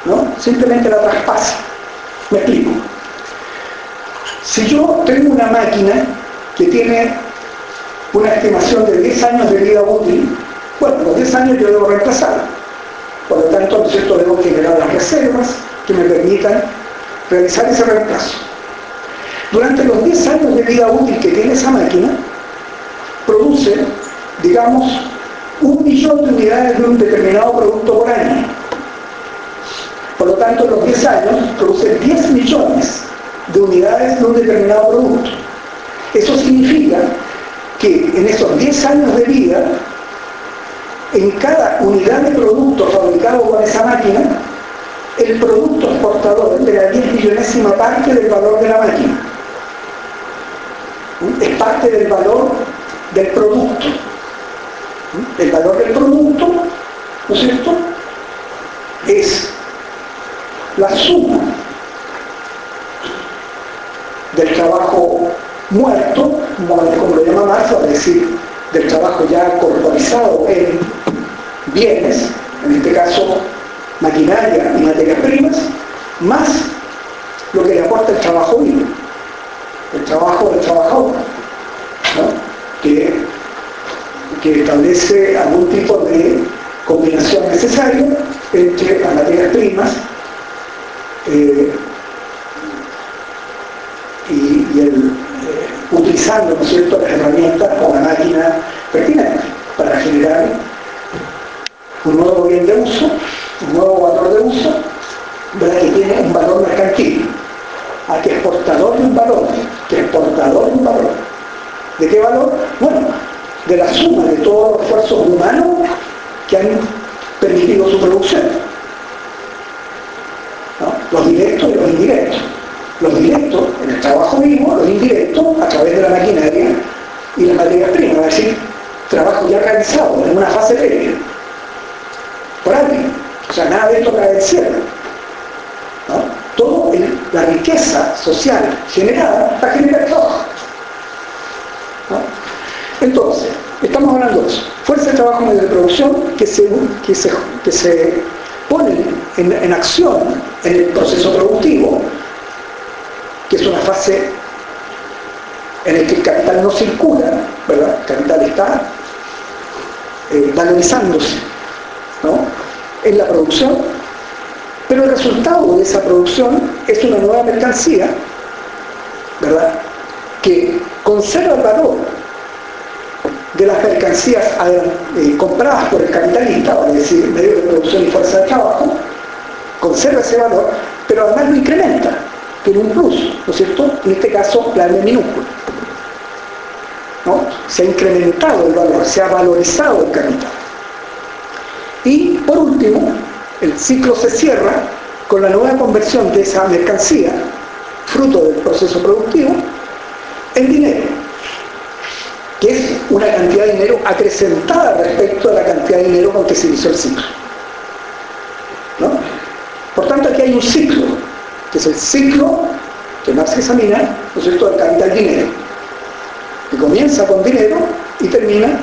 ¿No? Simplemente la traspasa. Me explico. Si yo tengo una máquina que tiene una estimación de 10 años de vida útil, bueno, los 10 años yo debo reemplazar. Por lo tanto, ¿no cierto? debo generar las reservas que me permitan realizar ese reemplazo. Durante los 10 años de vida útil que tiene esa máquina, produce, digamos, un millón de unidades de un determinado producto por año. Por lo tanto, en los 10 años produce 10 millones de unidades de un determinado producto. Eso significa que en esos 10 años de vida, en cada unidad de producto fabricado con esa máquina, el producto exportador de la 10 millonésima parte del valor de la máquina. Es parte del valor del producto. El valor del producto, ¿no es cierto? Es la suma del trabajo muerto, como lo llama Marx, es decir, del trabajo ya corporizado en bienes, en este caso maquinaria y materias primas, más lo que le aporta el trabajo vivo, el trabajo del trabajador, que, establece algún tipo de combinación necesaria entre las materias primas eh, y, el, eh, utilizando ¿no cierto? las herramientas o la máquina pertinente para generar un nuevo bien de uso un nuevo valor de uso, que tiene un valor mercantil, a es portador de un valor, que es portador de un valor. ¿De qué valor? Bueno, de la suma de todos los esfuerzos humanos que han permitido su producción. Los directos y los indirectos. Los directos en el trabajo mismo, los indirectos a través de la maquinaria y las materias primas, es decir, trabajo ya realizado en una fase previa. Sea, nada de esto cae del cielo. ¿no? Todo la riqueza social generada va a generar trabajo. Entonces, estamos hablando de eso. Fuerza de trabajo medio de producción que se, que se, que se ponen en, en acción en el proceso productivo, que es una fase en la que el capital no circula, ¿verdad? El capital está eh, valorizándose, ¿no? En la producción, pero el resultado de esa producción es una nueva mercancía, ¿verdad? Que conserva el valor de las mercancías eh, compradas por el capitalista, vale decir, medio de producción y fuerza de trabajo, conserva ese valor, pero además lo incrementa, tiene un plus, ¿no es cierto? En este caso, la M minúscula. ¿no? Se ha incrementado el valor, se ha valorizado el capital. Y por último, el ciclo se cierra con la nueva conversión de esa mercancía, fruto del proceso productivo, en dinero, que es una cantidad de dinero acrecentada respecto a la cantidad de dinero con que se inició el ciclo. Por tanto, aquí hay un ciclo, que es el ciclo que Marx examina, ¿no es cierto?, del capital dinero, que comienza con dinero y termina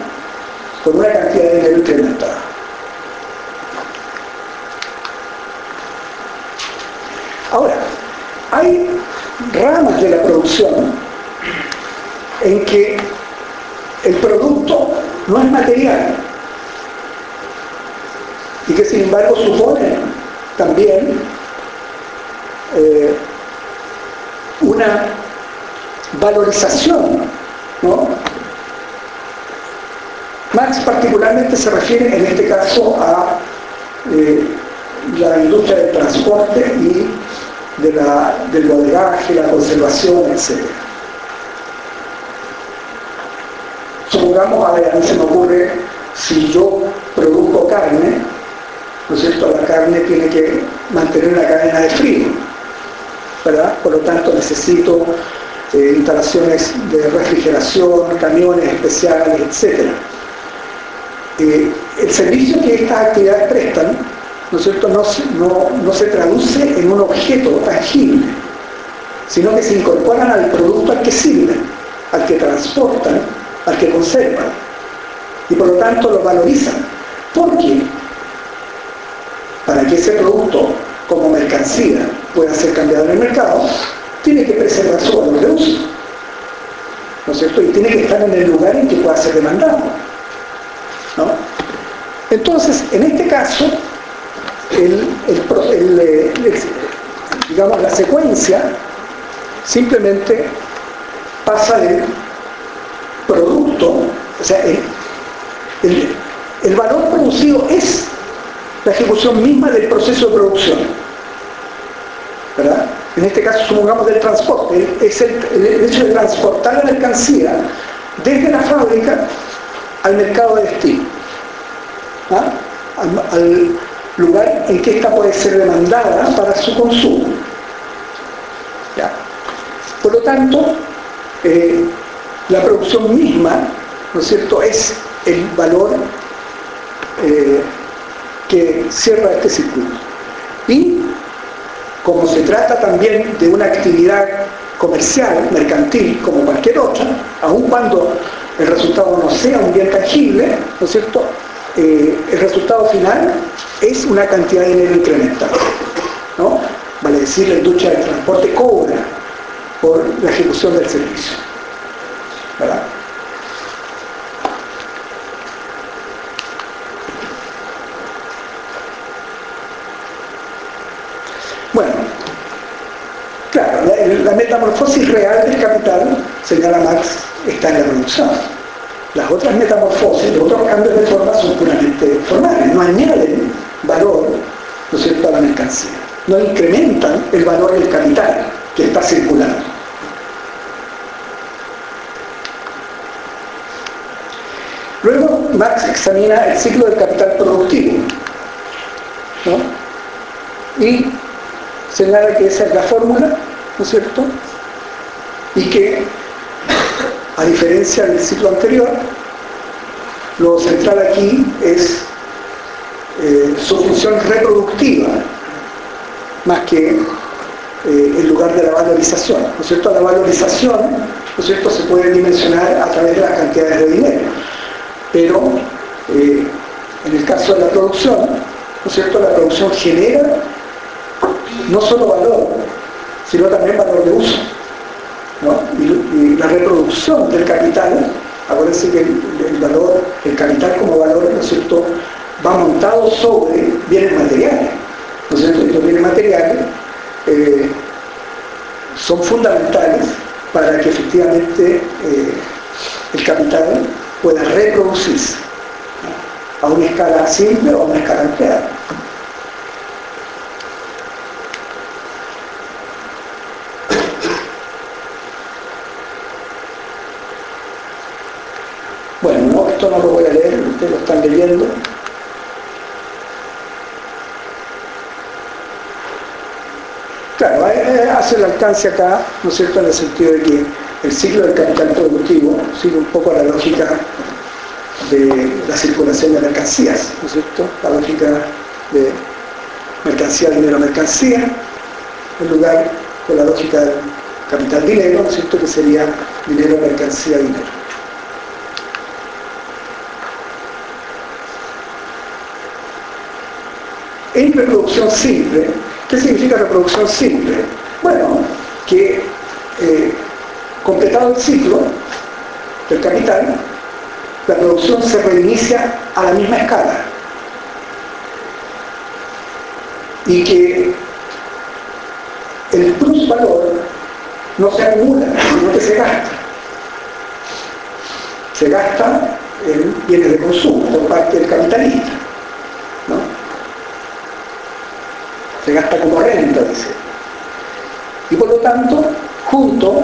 con una cantidad de dinero incrementada. Ahora, hay ramas de la producción en que el producto no es material y que sin embargo supone también eh, una valorización, ¿no? Marx particularmente se refiere en este caso a eh, la industria del transporte y de la, del bodegaje, la conservación, etc. Supongamos, a ver, a mí se me ocurre, si yo produzco carne, ¿no es cierto? La carne tiene que mantener una cadena de frío, ¿verdad? Por lo tanto necesito eh, instalaciones de refrigeración, camiones especiales, etc. Eh, el servicio que estas actividades prestan ¿no es cierto?, no, no, se traduce en un objeto tangible, sino que se incorporan al producto al que sirven, al que transportan, al que conservan, y por lo tanto lo valorizan. ¿Por qué? Para que ese producto como mercancía pueda ser cambiado en el mercado, tiene que preservar su valor de uso. ¿No es cierto? Y tiene que estar en el lugar en que pueda ser demandado. ¿no? Entonces, en este caso, el, digamos, la secuencia simplemente pasa del producto, o sea, el, valor producido es la ejecución misma del proceso de producción. ¿verdad? En este caso, supongamos del transporte, es el, hecho de transportar la mercancía desde la fábrica al mercado de destino, ¿ah? al, lugar en que ésta puede ser demandada para su consumo. Por lo tanto, eh, la producción misma, ¿no es cierto?, es el valor eh, que cierra este circuito. Y como se trata también de una actividad comercial, mercantil, como cualquier otra, aun cuando el resultado no sea un bien tangible, ¿no es cierto?, eh, el resultado final es una cantidad de dinero incrementada. ¿no? Vale decir, la industria del transporte cobra por la ejecución del servicio. ¿verdad? Bueno, claro, la, metamorfosis real del capital, señala Marx, está en la producción. Las otras metamorfosis, los otros cambios de forma son puramente formales, no añaden valor ¿no es cierto? a la mercancía, no incrementan el valor del capital que está circulando. Luego Marx examina el ciclo del capital productivo ¿no? y señala que esa es la fórmula, ¿no es cierto? Y que, a diferencia del ciclo anterior, lo central aquí es eh, su función reproductiva, más que eh, el lugar de la valorización. ¿No cierto? La valorización, ¿no cierto?, se puede dimensionar a través de las cantidades de dinero. Pero eh, en el caso de la producción, ¿no cierto?, la producción genera no solo valor, sino también valor de uso. La reproducción del capital, acuérdense que el, valor, el capital como valor, ¿no es cierto?, va montado sobre bienes materiales. ¿no es cierto? Y los bienes materiales eh, son fundamentales para que efectivamente eh, el capital pueda reproducirse a una escala simple o a una escala ampliada. Bueno, esto no lo voy a leer, ustedes lo están leyendo. Claro, eh, hace el alcance acá, ¿no es cierto?, en el sentido de que el ciclo del capital productivo sigue un poco la lógica de la circulación de mercancías, ¿no es cierto?, la lógica de mercancía, dinero, mercancía, en lugar de la lógica del capital dinero, ¿no es cierto?, que sería dinero, mercancía, dinero. En reproducción simple, ¿qué significa reproducción simple? Bueno, que eh, completado el ciclo del capital, la producción se reinicia a la misma escala. Y que el plus valor no se acumula, sino que se gasta. Se gasta en bienes de consumo por parte del capitalista. Se gasta como renta, dice. Y por lo tanto, junto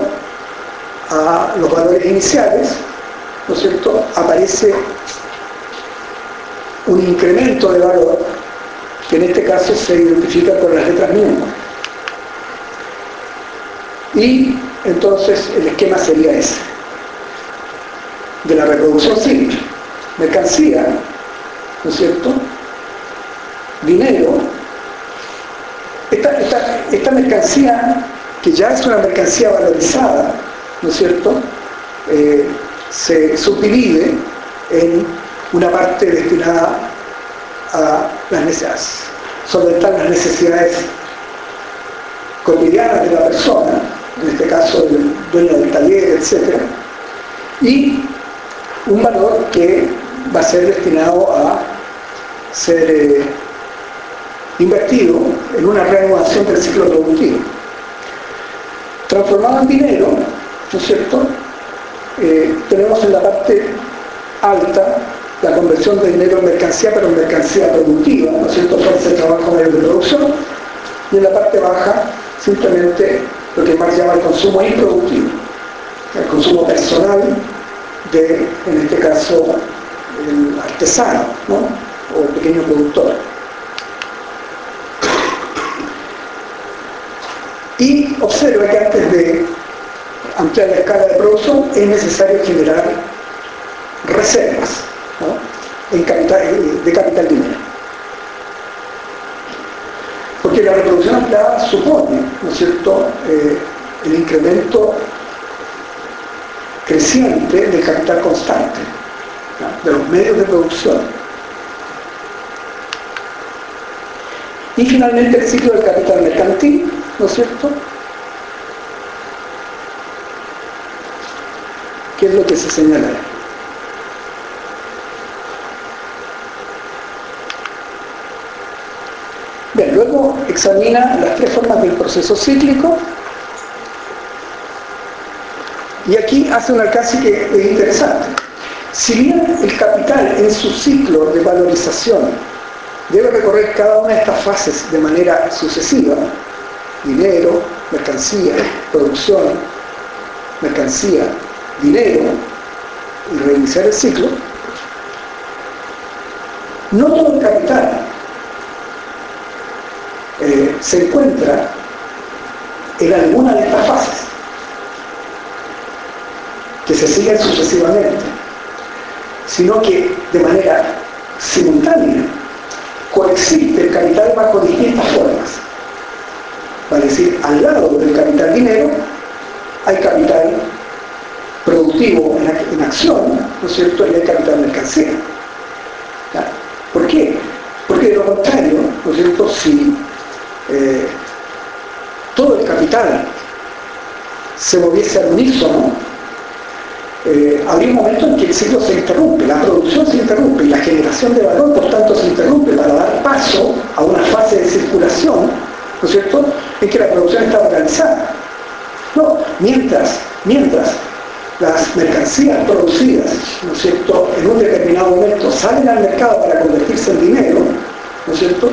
a los valores iniciales, ¿no es cierto?, aparece un incremento de valor que en este caso se identifica con las letras mu. Y entonces el esquema sería ese, de la reproducción simple. Mercancía, ¿no es cierto? Dinero, esta, mercancía, que ya es una mercancía valorizada, ¿no es cierto?, eh, se subdivide en una parte destinada a las necesidades, solventar las necesidades cotidianas de la persona, en este caso el dueño del taller, etc. Y un valor que va a ser destinado a ser eh, invertido en una reanudación del ciclo productivo. Transformado en dinero, ¿no es cierto? Eh, tenemos en la parte alta la conversión de dinero en mercancía, pero en mercancía productiva, ¿no es cierto? Fuerza de trabajo medio de producción. Y en la parte baja simplemente lo que Marx llama el consumo improductivo, el consumo personal de, en este caso, el artesano o el pequeño productor. Y observa que antes de ampliar la escala de producción es necesario generar reservas en capital, de capital dinero. Porque la reproducción ampliada supone, ¿no cierto?, eh, el incremento creciente del capital constante, de los medios de producción. Y finalmente el ciclo del capital mercantil, ¿no es cierto?, ¿Qué es lo que se señala? Bien, luego examina las tres formas del proceso cíclico y aquí hace un alcance que es interesante. Si bien el capital en su ciclo de valorización debe recorrer cada una de estas fases de manera sucesiva, dinero, mercancía, producción, mercancía, dinero y reiniciar el ciclo, no todo el capital eh, se encuentra en alguna de estas fases que se siguen sucesivamente, sino que de manera simultánea coexiste el capital bajo distintas formas. A decir, al lado del capital dinero hay capital productivo en, acción, ¿no es cierto?, y hay capital mercancía. ¿Por qué? Porque de lo contrario, ¿no es si eh, todo el capital se moviese al unísono, eh, habría un momento en que el ciclo se interrumpe, la producción se interrumpe y la generación de valor, por tanto, se interrumpe para dar paso a una fase de circulación, ¿no es cierto?, en que la producción está organizada. No, mientras, mientras las mercancías producidas, ¿no es cierto?, en un determinado momento salen al mercado para convertirse en dinero, ¿no es cierto?,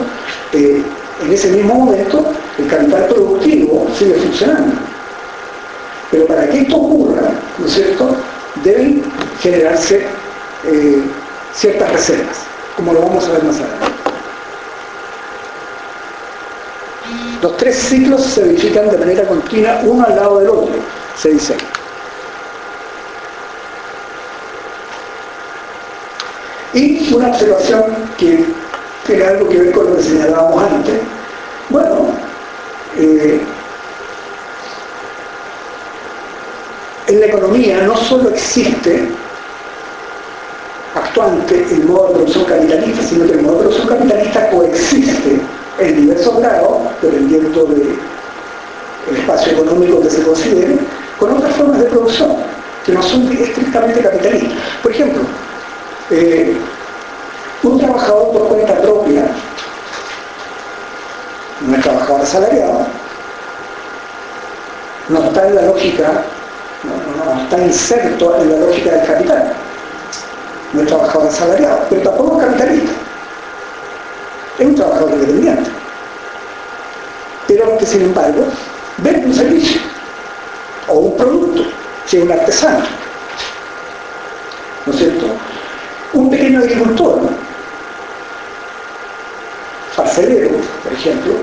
eh, en ese mismo momento el capital productivo sigue funcionando. Pero para que esto ocurra, ¿no es cierto?, deben generarse eh, ciertas reservas, como lo vamos a ver más adelante. Los tres ciclos se verifican de manera continua uno al lado del otro, se dice Y una observación que tiene algo que ver con lo que señalábamos antes. Bueno, eh, en la economía no solo existe actuante el modo de producción capitalista, sino que el modo de producción capitalista coexiste en diversos grados, dependiendo del espacio económico que se considere, con otras formas de producción que no son estrictamente capitalistas. Por ejemplo, eh, un trabajador por cuenta propia no es trabajador asalariado, no está en la lógica, no, está inserto en la lógica del capital. No es trabajador asalariado, pero tampoco es capitalista. Es un trabajador independiente. Pero que sin embargo vende un servicio o un producto, si es un artesano. ¿No es cierto? Un pequeño agricultor, parcelero, por ejemplo,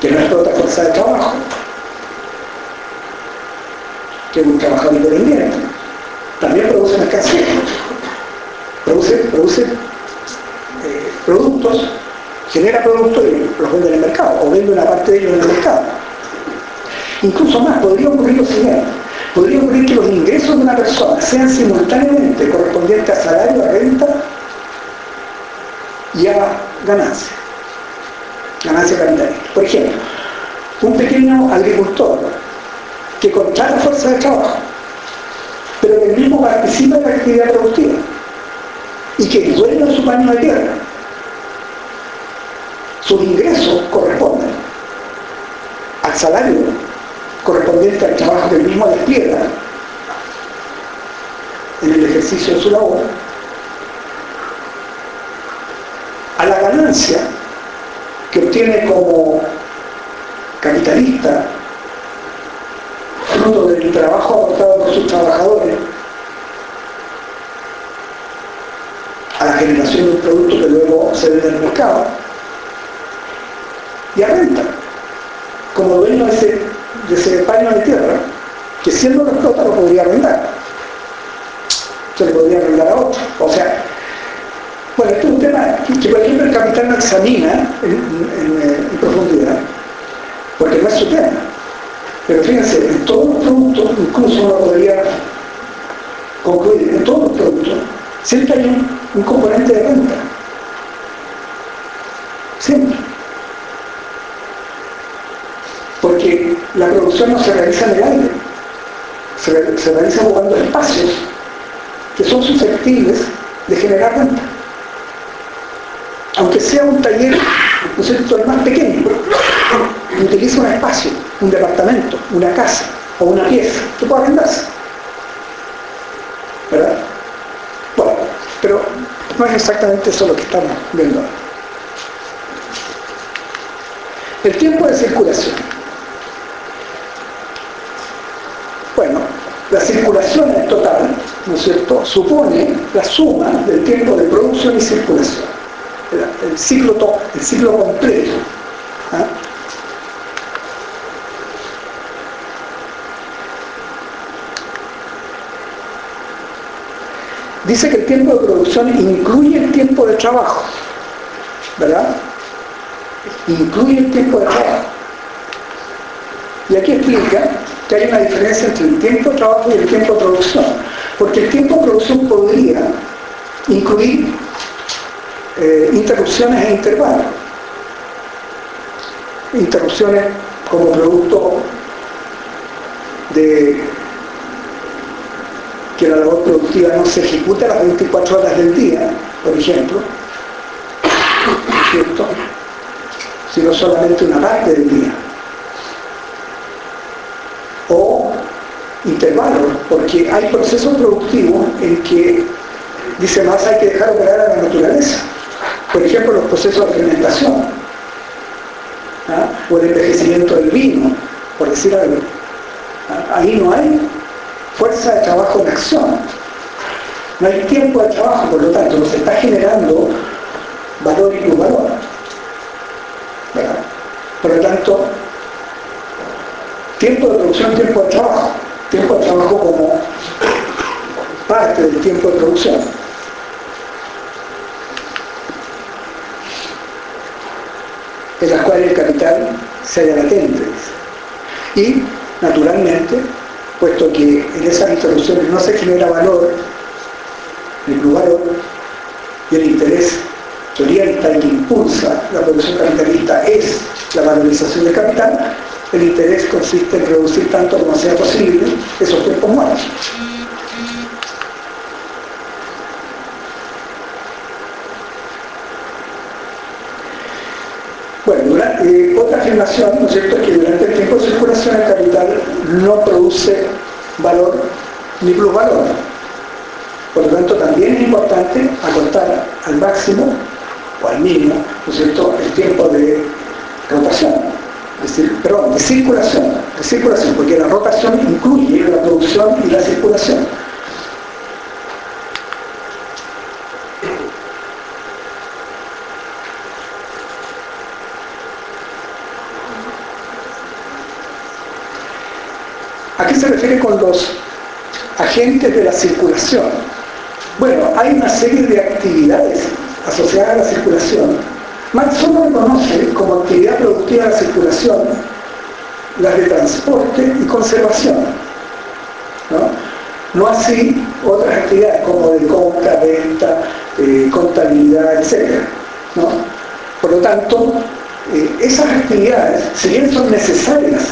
que no explota fuerza de trabajo, que es un trabajador independiente, también produce mercancía, produce, produce eh, productos, genera productos y los vende en el mercado, o vende una parte de ellos en el mercado. Incluso más, podría ocurrir lo siguiente, podría ocurrir que los ingresos de una persona sean simultáneamente correspondientes a salario, a renta y a ganancia, ganancia capitalista. Por ejemplo, un pequeño agricultor que contrata fuerza de trabajo, pero que mismo participa en la actividad productiva y que de su baño de tierra. Sus ingresos corresponden al salario correspondiente al trabajo que él mismo despliega en el ejercicio de su labor, a la ganancia que obtiene como capitalista, fruto del trabajo aportado por sus trabajadores, a la generación de un producto que luego se vende en el mercado, y a renta, como dueño de ese, ese paño de tierra, que siendo una explota lo podría arrendar. Se le podría arrendar a otro. O sea, bueno, este es un tema que, por ejemplo, el capital no examina en, profundidad, porque no es su tema. Pero fíjense, en todos los productos, incluso uno podría concluir, en todos los productos, siempre hay un, un componente de renta. Siempre. Porque la producción no se realiza en el aire, se, realiza ocupando espacios que son susceptibles de generar renta aunque sea un taller, ¿no es el más pequeño, utiliza un espacio, un departamento, una casa o una pieza que pueda arrendarse. ¿Verdad? No es exactamente eso lo que estamos viendo El tiempo de circulación. Bueno, la circulación en total, ¿no es cierto?, supone la suma del tiempo de producción y circulación el ciclo, el ciclo completo. ¿ah? Dice que el tiempo de producción incluye el tiempo de trabajo, ¿verdad? Incluye el tiempo de trabajo. Y aquí explica que hay una diferencia entre el tiempo de trabajo y el tiempo de producción. Porque el tiempo de producción podría incluir eh, interrupciones e intervalos. Interrupciones como producto de que la labor productiva no se ejecute a las 24 horas del día, por ejemplo, ¿cierto? sino solamente una parte del día. O intervalos, porque hay procesos productivos en que, dice más, hay que dejar operar a la naturaleza. Por ejemplo, los procesos de fermentación ¿ah? o el envejecimiento del vino, por decir algo. ¿Ah? Ahí no hay fuerza de trabajo en acción. No hay tiempo de trabajo, por lo tanto, no se está generando valor y valor. Por lo tanto, tiempo de producción, tiempo de trabajo. Tiempo de trabajo como parte del tiempo de producción. en las cuales el capital se halla latente. Y, naturalmente, puesto que en esas interrupciones no se genera valor, ni plus valor, y el interés y que impulsa la producción capitalista es la valorización del capital, el interés consiste en reducir tanto como sea posible esos tiempos muertos. Eh, otra afirmación, ¿no es cierto?, que durante el tiempo de circulación el capital no produce valor ni plusvalor. Por lo tanto, también es importante acortar al máximo o al mínimo, ¿no es cierto?, el tiempo de rotación, es decir, perdón, de circulación, de circulación, porque la rotación incluye la producción y la circulación. ¿A qué se refiere con los agentes de la circulación? Bueno, hay una serie de actividades asociadas a la circulación. Marx solo reconoce como actividad productiva de la circulación las de transporte y conservación. ¿no? así otras actividades como de compra, venta, eh, contabilidad, etc. Por lo tanto, eh, esas actividades, si bien son necesarias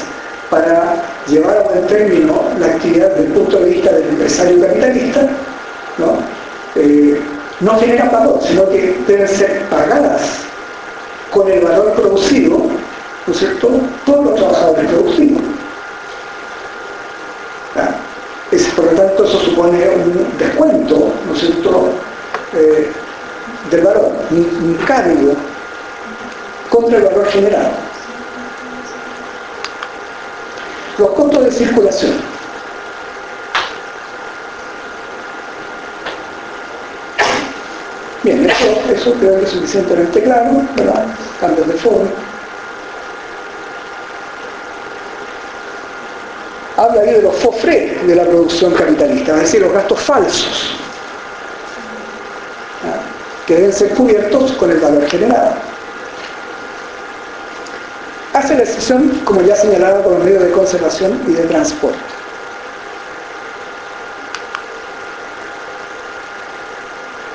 para llevar a buen término la actividad desde el punto de vista del empresario capitalista, ¿no? Eh, no generan valor, sino que deben ser pagadas con el valor producido, ¿no es cierto?, por los trabajadores productivos. por lo tanto, eso supone un descuento, ¿no es cierto?, eh, del valor, un cargo contra el valor generado. Los costos de circulación. Bien, eso, creo que es suficientemente claro, ¿verdad? Cambios de forma. Habla ahí de los fofres de la producción capitalista, es decir, los gastos falsos, que deben ser cubiertos con el valor generado. Hace la excepción, como ya señalaba, con los medios de conservación y de transporte.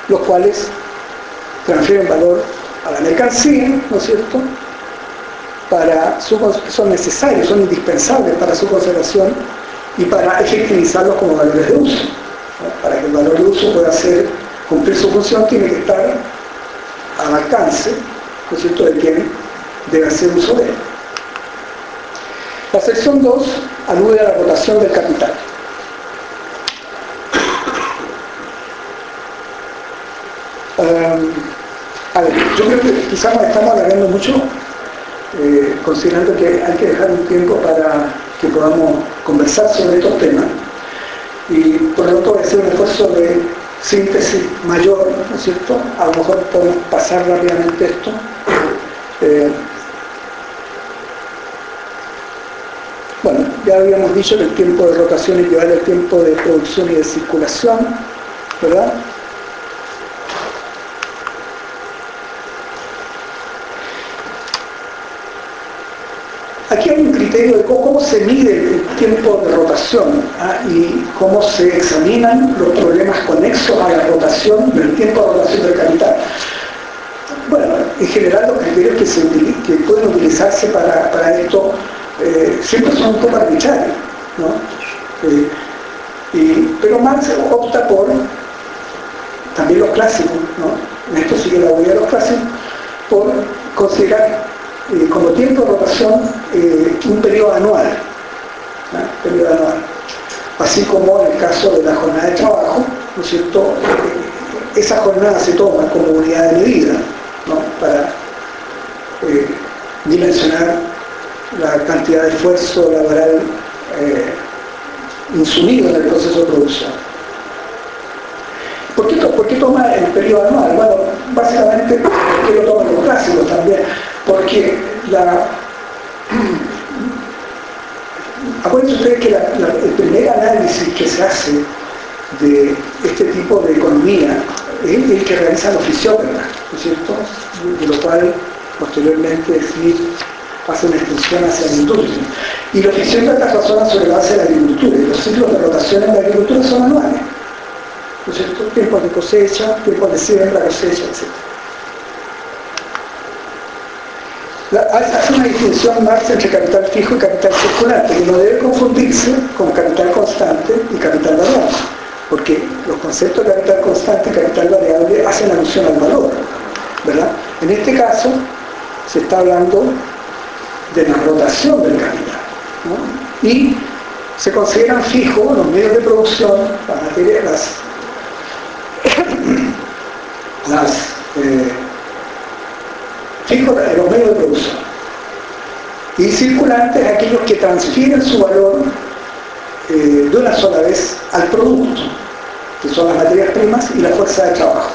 los cuales transfieren valor a la mercancía, ¿no es cierto? Para son necesarios, son indispensables para su conservación y para efectivizarlos como valores de uso. Para que el valor de uso pueda hacer, cumplir su función, tiene que estar al alcance, ¿no es cierto?, de quien debe hacer uso de él. La sección 2 alude a la rotación del capital. a ver, yo creo que quizás nos estamos alargando mucho, eh, considerando que hay que dejar un tiempo para que podamos conversar sobre estos temas. Y por lo tanto hacer un esfuerzo de síntesis mayor, ¿no es cierto? A lo mejor podemos pasar rápidamente esto. Eh, bueno, ya habíamos dicho que el tiempo de rotación equivale al tiempo de producción y de circulación, ¿verdad? Aquí hay un criterio de cómo, se mide el tiempo de rotación ¿ah? y cómo se examinan los problemas conexos a la rotación del tiempo de rotación del capital. Bueno, en general los criterios que, se, pueden utilizarse para, esto eh, siempre son un poco arbitrarios, ¿no? Eh, pero Marx opta por, también los clásicos, ¿no? en esto sigue la huella de los clásicos, por considerar eh, como tiempo de rotación un periodo anual, periodo anual. Así como en el caso de la jornada de trabajo, ¿no es cierto? Esa jornada se toma como unidad de medida para dimensionar la cantidad de esfuerzo laboral insumido en el proceso de producción. ¿Por qué, ¿Por qué, toma el periodo anual? Bueno, básicamente porque lo toman los clásicos también porque la... Acuérdense ustedes que el primer análisis que se hace de este tipo de economía es el que realiza los fisiócratas, ¿no es cierto? De lo cual posteriormente Smith hace una extensión hacia la industria. Y los fisiócratas razonan sobre la base de la agricultura, y los ciclos de rotación en la agricultura son anuales. ¿No es cierto? Tiempos de cosecha, tiempos de siembra, cosecha, etc. hace una distinción más entre capital fijo y capital circulante, que no debe confundirse con capital constante y capital variable, porque los conceptos de capital constante y capital variable hacen alusión al valor, ¿verdad? En este caso se está hablando de la rotación del capital, y se consideran fijos los medios de producción, las materias, las, las eh, fijos los medios de producción. Y circulantes aquellos que transfieren su valor eh, de una sola vez al producto, que son las materias primas y la fuerza de trabajo.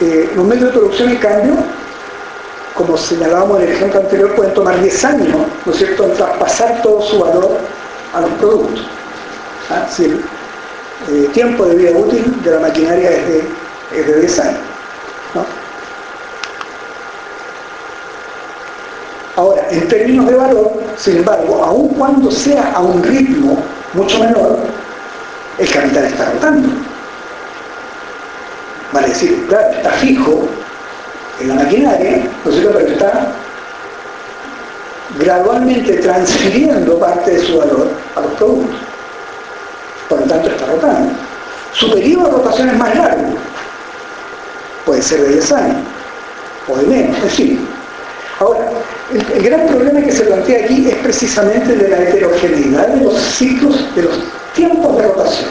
Eh, los medios de producción, en cambio, como señalábamos en el ejemplo anterior, pueden tomar 10 años, ¿no es cierto?, en traspasar todo su valor a los productos. ¿Ah? el tiempo de vida útil de la maquinaria es de, es de 10 años. Ahora, en términos de valor, sin embargo, aun cuando sea a un ritmo mucho menor, el capital está rotando. Vale decir, está fijo en la maquinaria, ¿no es cierto? Pero está gradualmente transfiriendo parte de su valor a los productos. Por lo tanto, está rotando. Su periodo de rotación es más largo. Puede ser de 10 años o de menos, es decir, Ahora, el, gran problema que se plantea aquí es precisamente de la heterogeneidad de los ciclos, de los tiempos de rotación.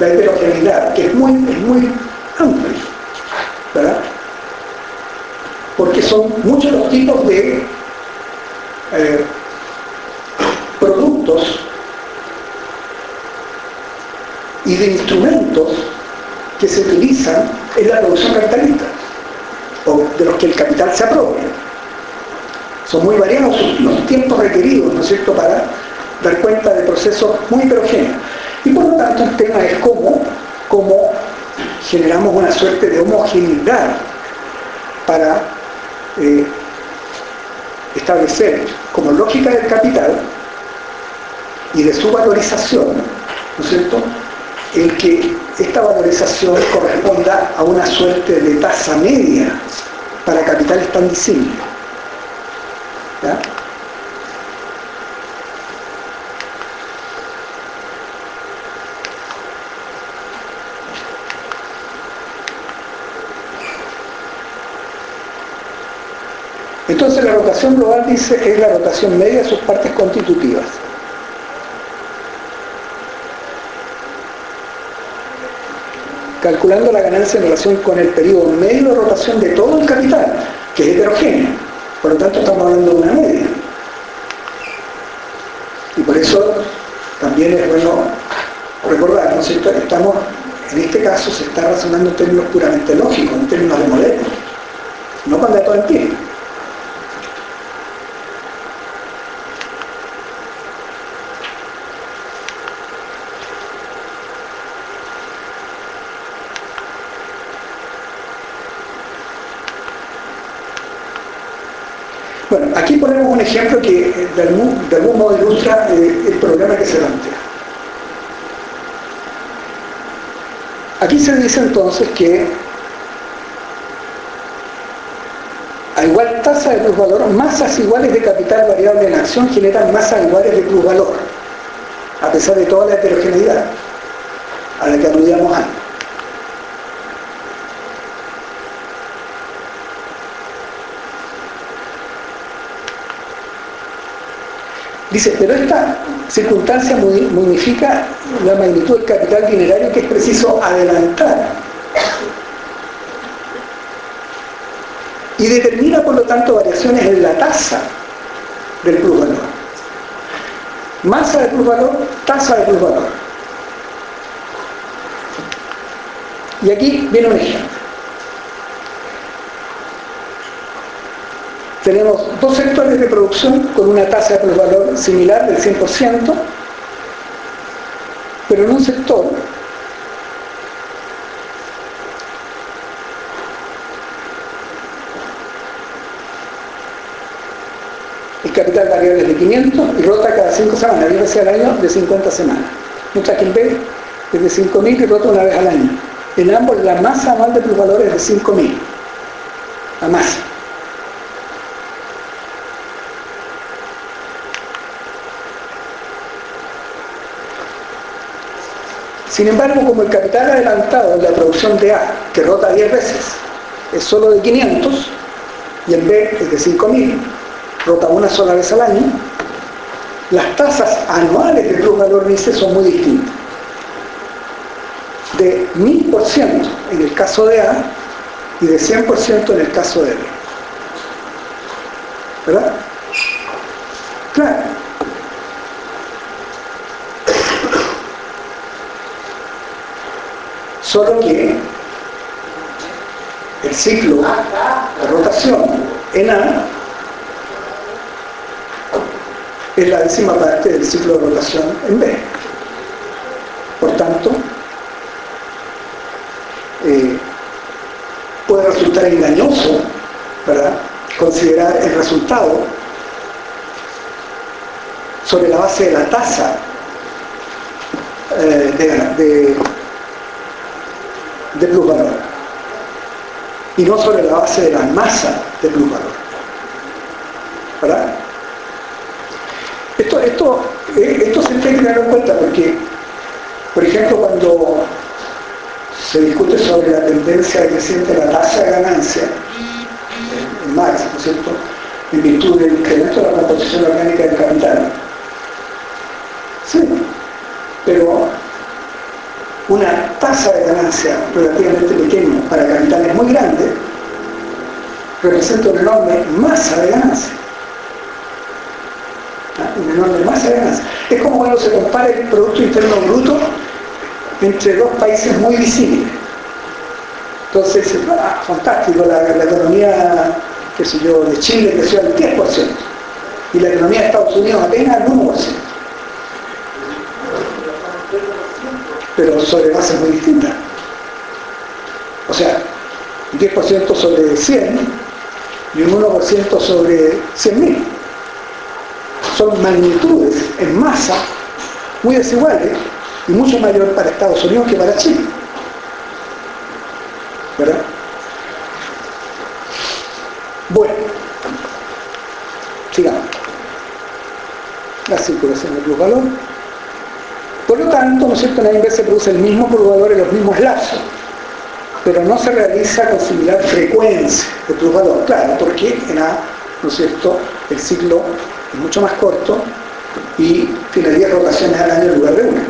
La heterogeneidad, que es muy, muy amplia, ¿verdad? porque son muchos los tipos de eh, productos y de instrumentos que se utilizan en la revolución capitalista, o de los que el capital se apropia. Son muy variados los tiempos requeridos, ¿no es cierto?, para dar cuenta de procesos muy heterogéneos. Y por lo tanto el tema es cómo, cómo generamos una suerte de homogeneidad para eh, establecer como lógica del capital y de su valorización, ¿no es cierto?, el que esta valorización corresponda a una suerte de tasa media para capitales tan disímiles. Entonces la rotación global dice es la rotación media de sus partes constitutivas. calculando la ganancia en relación con el periodo medio de rotación de todo el capital, que es heterogéneo. Por lo tanto, estamos hablando de una media. Y por eso también es bueno recordar, ¿no Estamos, en este caso, se está razonando en términos puramente lógicos, en términos de modelo, no con datos empíricos. Bueno, aquí ponemos un ejemplo que eh, de algún, modo ilustra eh, el problema que se plantea. Aquí se dice entonces que a igual tasa de plusvalor, masas iguales de capital variable en acción generan masas iguales de plusvalor, a pesar de toda la heterogeneidad a la que aludíamos antes. Dice, pero esta circunstancia modifica la magnitud del capital dinerario que es preciso adelantar. Y determina, por lo tanto, variaciones en la tasa del plusvalor. Masa de plusvalor, tasa de plusvalor. Y aquí viene un ejemplo. Tenemos dos sectores de producción con una tasa de plusvalor similar del 100%, pero en un sector el capital variable es de 500 y rota cada 5 semanas, viene veces al año de 50 semanas. Mientras que el B es de 5.000 y rota una vez al año. En ambos la masa anual de plusvalor es de 5.000. La masa. Sin embargo, como el capital adelantado en la producción de A, que rota 10 veces, es solo de 500, y el B es de 5000, rota una sola vez al año, las tasas anuales de plusvalor NICE son muy distintas. De 1000% en el caso de A y de 100% en el caso de B. ¿Verdad? Claro. Solo que el ciclo de rotación en A es la décima parte del ciclo de rotación en B. Por tanto, eh, puede resultar engañoso considerar el resultado sobre la base de la tasa eh, de de plusvalor y no sobre la base de la masa de plusvalor. ¿Verdad? Esto, esto, eh, esto se tiene que tener en cuenta porque, por ejemplo, cuando se discute sobre la tendencia creciente de la tasa de ganancia en Marx, ¿no es cierto?, en virtud del incremento de la composición orgánica del capital. Sí, pero una tasa de ganancia relativamente pequeña para capitales muy grandes representa una enorme masa de ganancia. ¿Ah? Una enorme masa de ganancia. Es como cuando se compara el Producto Interno Bruto entre dos países muy visibles. Entonces, ah, fantástico, la, economía, qué sé yo, de Chile creció al 10% y la economía de Estados Unidos apenas al 1%. Pero sobre bases muy distintas. O sea, 10% sobre 100 y un 1% sobre 100.000. Son magnitudes en masa muy desiguales y mucho mayor para Estados Unidos que para Chile. ¿Verdad? Bueno, sigamos. La circulación del valor. Por lo tanto, ¿no es cierto? En A se produce el mismo plus valor en los mismos lazos pero no se realiza con similar frecuencia de plusvalor. Claro, porque en A, ¿no es cierto?, el ciclo es mucho más corto y tiene 10 rotaciones al año en lugar de una.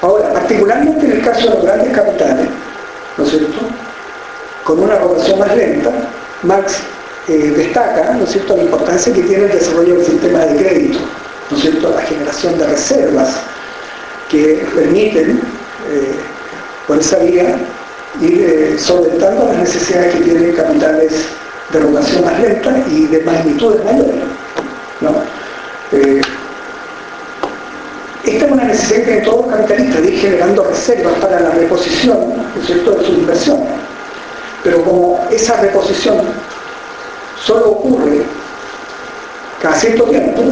Ahora, particularmente en el caso de los grandes capitales, ¿no es cierto?, con una rotación más lenta, Marx destaca, ¿no es cierto?, la importancia que tiene el desarrollo del sistema de crédito, ¿no es cierto?, la generación de reservas que permiten, eh, por esa vía, ir eh, solventando las necesidades que tienen capitales de rotación más lenta y de magnitudes mayores. Eh, esta es una necesidad que todos los capitalistas ir generando reservas para la reposición ¿no de su inversión. Pero como esa reposición solo ocurre cada cierto tiempo,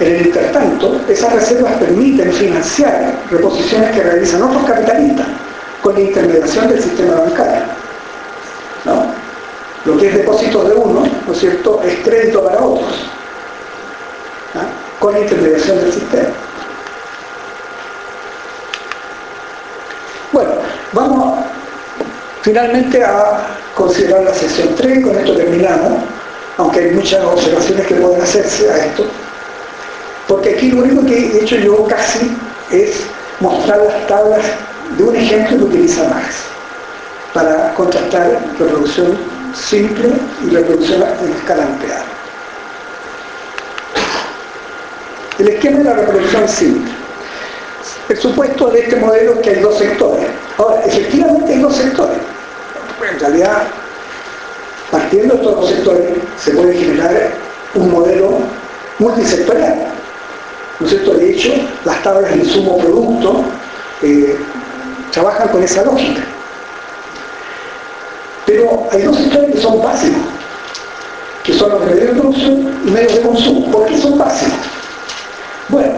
en el intertanto, esas reservas permiten financiar reposiciones que realizan otros capitalistas con la intermediación del sistema bancario. Lo que es depósito de uno, ¿no es cierto?, es crédito para otros, con la intermediación del sistema. Bueno, vamos finalmente a considerar la sección 3, con esto terminamos, aunque hay muchas observaciones que pueden hacerse a esto. Porque aquí lo único que he hecho yo casi es mostrar las tablas de un ejemplo que utiliza Marx para contrastar reproducción simple y reproducción en escala ampliada. El esquema de la reproducción simple. El supuesto de este modelo es que hay dos sectores. Ahora, efectivamente hay dos sectores. En realidad, partiendo de estos dos sectores, se puede generar un modelo multisectorial. ¿no? De hecho, las tablas de insumo producto eh, trabajan con esa lógica. Pero hay dos sectores que son básicos, que son los medios de producción y medios de consumo. ¿Por qué son básicos? Bueno,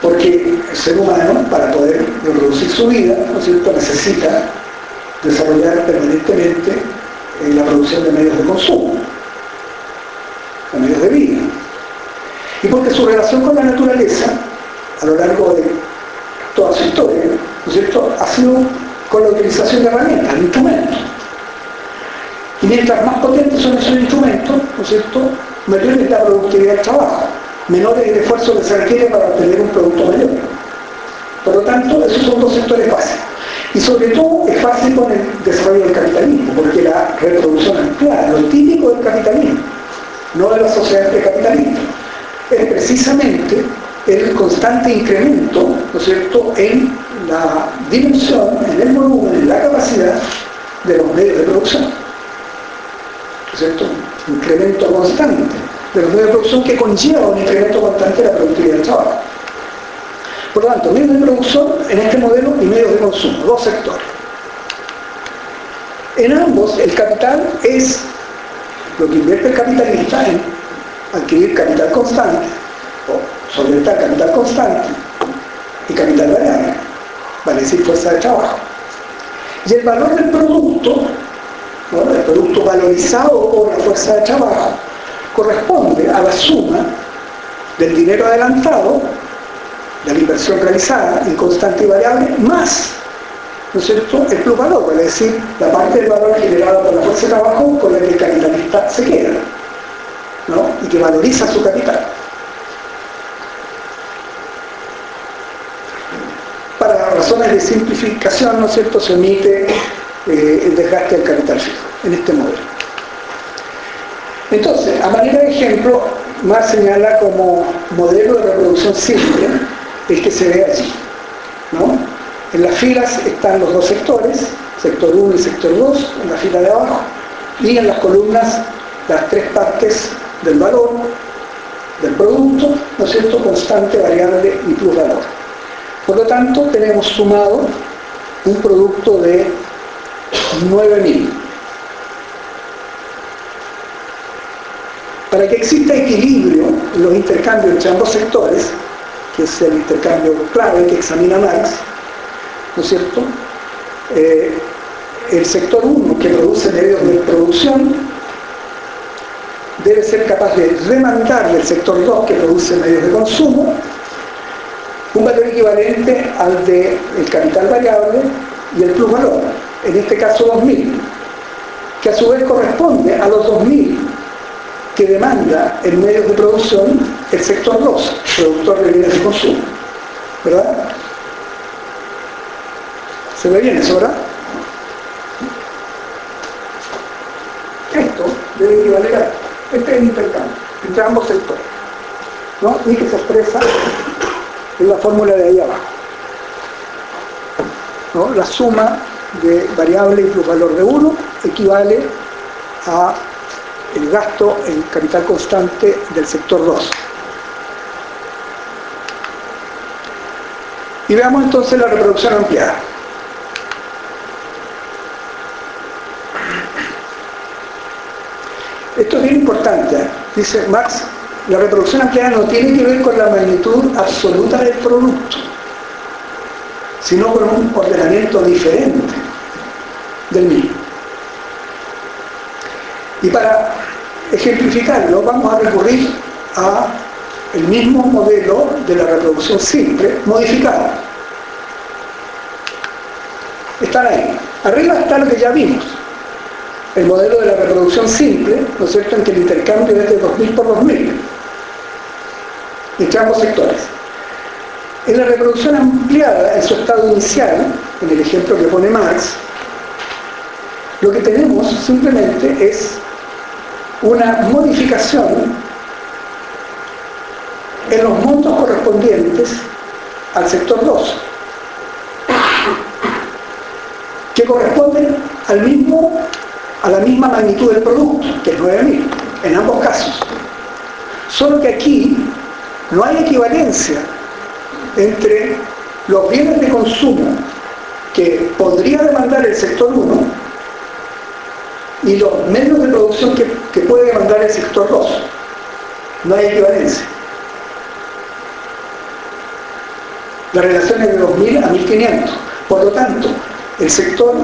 porque el ser humano, para poder reproducir su vida, ¿no es cierto?, necesita desarrollar permanentemente la producción de medios de consumo, o medios de vida y porque su relación con la naturaleza, a lo largo de toda su historia, ¿no es cierto?, ha sido con la utilización de herramientas, de instrumentos. Y mientras más potentes son esos instrumentos, ¿no es cierto?, mayor es la productividad del trabajo, menor es el esfuerzo que se requiere para obtener un producto mayor. Por lo tanto, esos son dos sectores básicos. Y sobre todo es fácil con el desarrollo del capitalismo, porque la reproducción ampliada, lo típico del capitalismo, no de la sociedad capitalista es precisamente el constante incremento, ¿no es cierto?, en la dimensión, en el volumen, en la capacidad de los medios de producción. ¿No es cierto? Incremento constante de los medios de producción que conlleva un incremento constante de la productividad del trabajo. Por lo tanto, medios de producción en este modelo y medios de consumo, dos sectores. En ambos, el capital es lo que invierte el capitalista en adquirir capital constante o solventar capital constante y capital variable, vale decir fuerza de trabajo. Y el valor del producto, el producto valorizado por la fuerza de trabajo, corresponde a la suma del dinero adelantado, de la inversión realizada en constante y variable, más ¿no es cierto? el vale decir, la parte del valor generado por la fuerza de trabajo con la que el capitalista se queda y que valoriza su capital. Para razones de simplificación, ¿no es cierto?, se omite eh, el desgaste del capital fijo en este modelo. Entonces, a manera de ejemplo, más señala como modelo de reproducción simple el que se ve allí. En las filas están los dos sectores, sector 1 y sector 2, en la fila de abajo, y en las columnas las tres partes del valor, del producto, ¿no es cierto?, constante, variable y plusvalor. Por lo tanto, tenemos sumado un producto de 9.000. Para que exista equilibrio en los intercambios entre ambos sectores, que es el intercambio clave que examina Marx, ¿no es cierto? Eh, el sector 1, que produce medios de producción, debe ser capaz de demandar del sector 2, que produce medios de consumo, un valor equivalente al del capital variable y el plusvalor, en este caso 2.000, que a su vez corresponde a los 2.000 que demanda en medios de producción el sector 2, productor de bienes de consumo. ¿Verdad? ¿Se ve bien eso, verdad? Esto debe equivaler a este es el intercambio entre ambos sectores, ¿no? y que se expresa en la fórmula de ahí abajo. ¿no? La suma de variable y plusvalor de 1 equivale a el gasto en capital constante del sector 2. Y veamos entonces la reproducción ampliada. Esto es bien importante. ¿eh? Dice Marx, la reproducción ampliada no tiene que ver con la magnitud absoluta del producto, sino con un ordenamiento diferente del mismo. Y para ejemplificarlo vamos a recurrir a el mismo modelo de la reproducción simple modificado. Están ahí. Arriba está lo que ya vimos el modelo de la reproducción simple, ¿no es cierto?, en que el intercambio es de 2000 por 2000 entre ambos sectores. En la reproducción ampliada, en su estado inicial, en el ejemplo que pone Marx, lo que tenemos simplemente es una modificación en los montos correspondientes al sector 2, que corresponden al mismo a la misma magnitud del producto, que es 9.000, en ambos casos. Solo que aquí no hay equivalencia entre los bienes de consumo que podría demandar el sector 1 y los medios de producción que, que puede demandar el sector 2. No hay equivalencia. La relación es de 2.000 a 1.500. Por lo tanto, el sector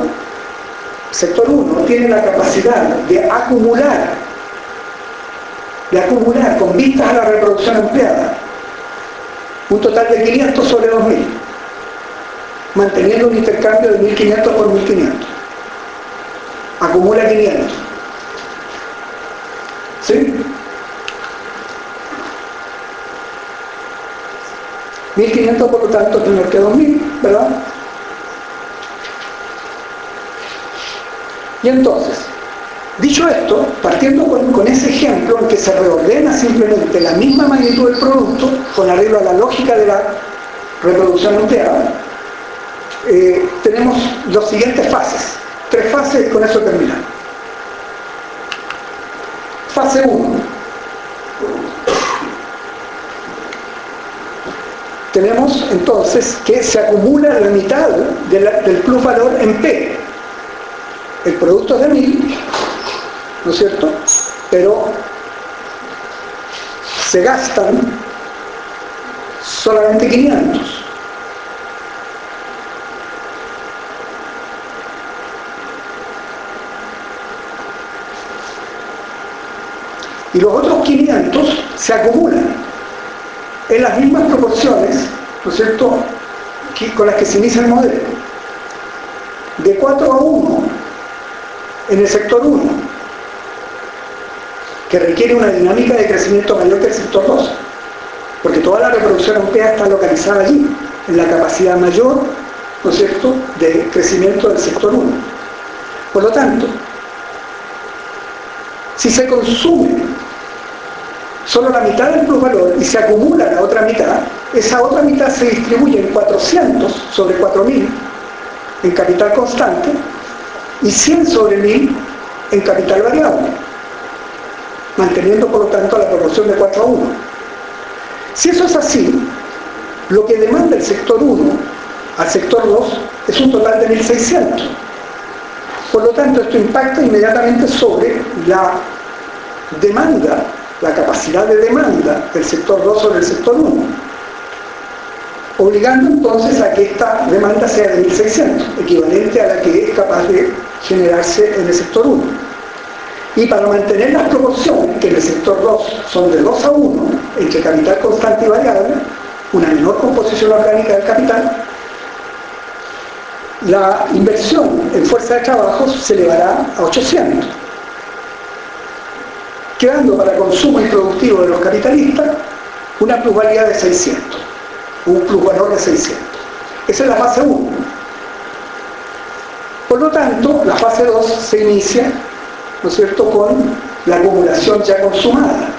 sector 1 tiene la capacidad de acumular, de acumular con vistas a la reproducción ampliada, un total de 500 sobre 2000, manteniendo un intercambio de 1500 por 1500. Acumula 500. ¿Sí? 1500 por lo tanto es menor que 2000, ¿verdad? Y entonces, dicho esto, partiendo con, ese ejemplo en que se reordena simplemente la misma magnitud del producto, con arreglo a la lógica de la reproducción ampliada, eh, tenemos las siguientes fases. Tres fases y con eso terminamos. Fase 1. Tenemos entonces que se acumula la mitad del plusvalor en P, el producto es de 1000, ¿no es cierto? Pero se gastan solamente 500. Y los otros 500 se acumulan en las mismas proporciones, ¿no es cierto?, con las que se inicia el modelo. De 4 a 1 en el sector 1, que requiere una dinámica de crecimiento mayor que el sector 2, porque toda la reproducción europea está localizada allí, en la capacidad mayor, ¿no es cierto?, de crecimiento del sector 1. Por lo tanto, si se consume solo la mitad del plusvalor y se acumula la otra mitad, esa otra mitad se distribuye en 400 sobre 4000 en capital constante y 100 sobre 1000 en capital variable, manteniendo por lo tanto la proporción de 4 a 1. Si eso es así, lo que demanda el sector 1 al sector 2 es un total de 1600. Por lo tanto, esto impacta inmediatamente sobre la demanda, la capacidad de demanda del sector 2 sobre el sector 1, obligando entonces a que esta demanda sea de 1600, equivalente a la que es capaz de generarse en el sector 1. Y para mantener las proporciones, que en el sector 2 son de 2 a 1, entre capital constante y variable, una menor composición orgánica del capital, la inversión en fuerza de trabajo se elevará a 800, quedando para consumo improductivo de los capitalistas una plusvalía de 600, un plusvalor de 600. Esa es la fase 1. Por lo tanto, la fase 2 se inicia, ¿no es cierto?, con la acumulación ya consumada.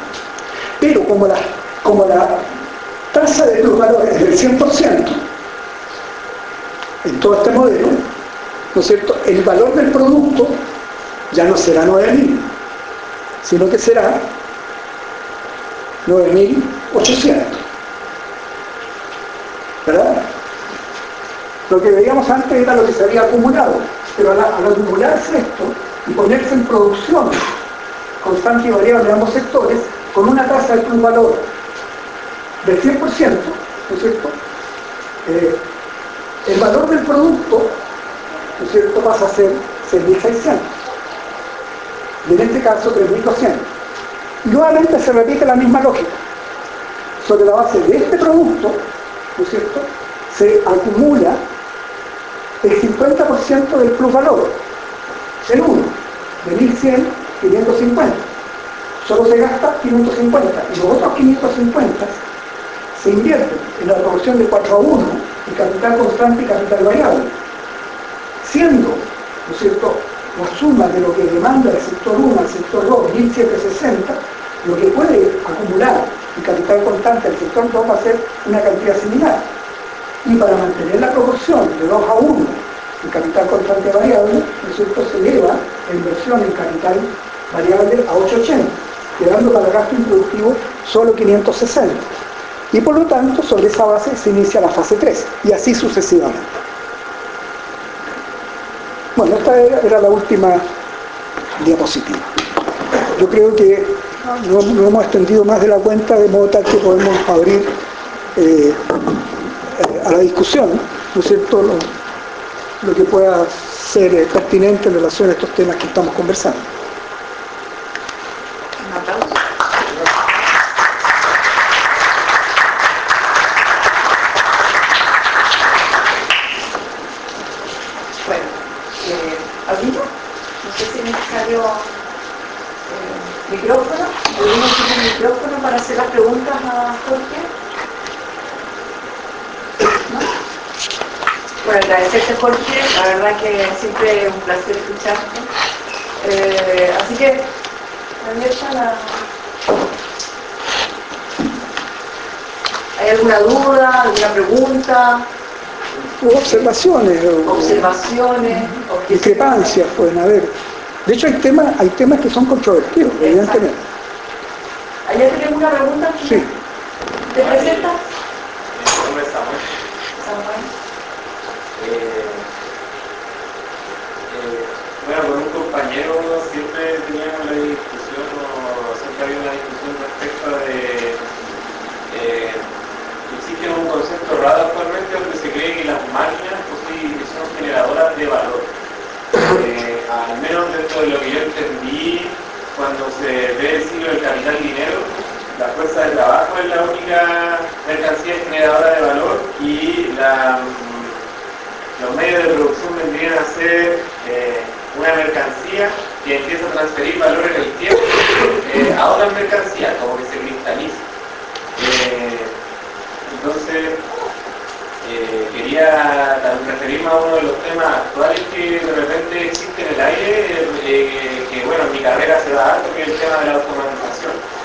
Pero como la, como la tasa de plusvalor es del 100%, en todo este modelo, ¿no es cierto?, el valor del producto ya no será 9.000, sino que será 9.800. ¿Verdad? Lo que veíamos antes era lo que se había acumulado, pero al, acumularse esto y ponerse en producción constante y variable en ambos sectores, con una tasa de valor del 100%, ¿no es cierto? Eh, el valor del producto, ¿no es cierto?, pasa a ser 6.600. Y en este caso 3.200. Y nuevamente se repite la misma lógica. Sobre la base de este producto, ¿no es cierto?, se acumula el 50% del plusvalor, el 1, de 1.100, 550. Solo se gasta 550 y los otros 550 se invierten en la proporción de 4 a 1 y capital constante y capital variable, siendo, ¿no es cierto?, por suma de lo que demanda el sector 1 al sector 2, 1760, lo que puede acumular el capital constante al sector 2 va a ser una cantidad similar. Y para mantener la proporción de 2 a 1 el capital constante variable, ¿no es cierto?, se eleva la inversión en capital variable a 880, quedando para gasto improductivo solo 560 y por lo tanto sobre esa base se inicia la fase 3 y así sucesivamente. Bueno, esta era, la última diapositiva. Yo creo que no, hemos extendido más de la cuenta de modo tal que podemos abrir eh, a la discusión, ¿no es cierto?, lo que pueda ser pertinente en relación a estos temas que estamos conversando. Agradecerte Jorge, la verdad que siempre es un placer escucharte. Eh, así que, abierta la... ¿Hay alguna duda, alguna pregunta? observaciones. observaciones. discrepancias pueden haber. De hecho hay temas, hay temas que son controvertidos, evidentemente. ¿Allá tenemos una pregunta? Sí. ¿Te presentas? Bueno, con un compañero siempre teníamos la discusión, o siempre había una discusión respecto de... Eh, existe un concepto raro actualmente donde se cree que las máquinas pues son generadoras de valor. Eh, al menos dentro de lo que yo entendí cuando se ve el ciclo del capital y dinero, la fuerza de trabajo es la única mercancía generadora de valor y los medios de producción vendrían a ser eh, una mercancía que empieza a transferir valor en el tiempo eh, a otra mercancía, como que se cristaliza. Eh, entonces, eh, quería referirme a uno de los temas actuales que de repente existe en el aire, que bueno, en mi carrera se da alto, que es el tema de la automatización.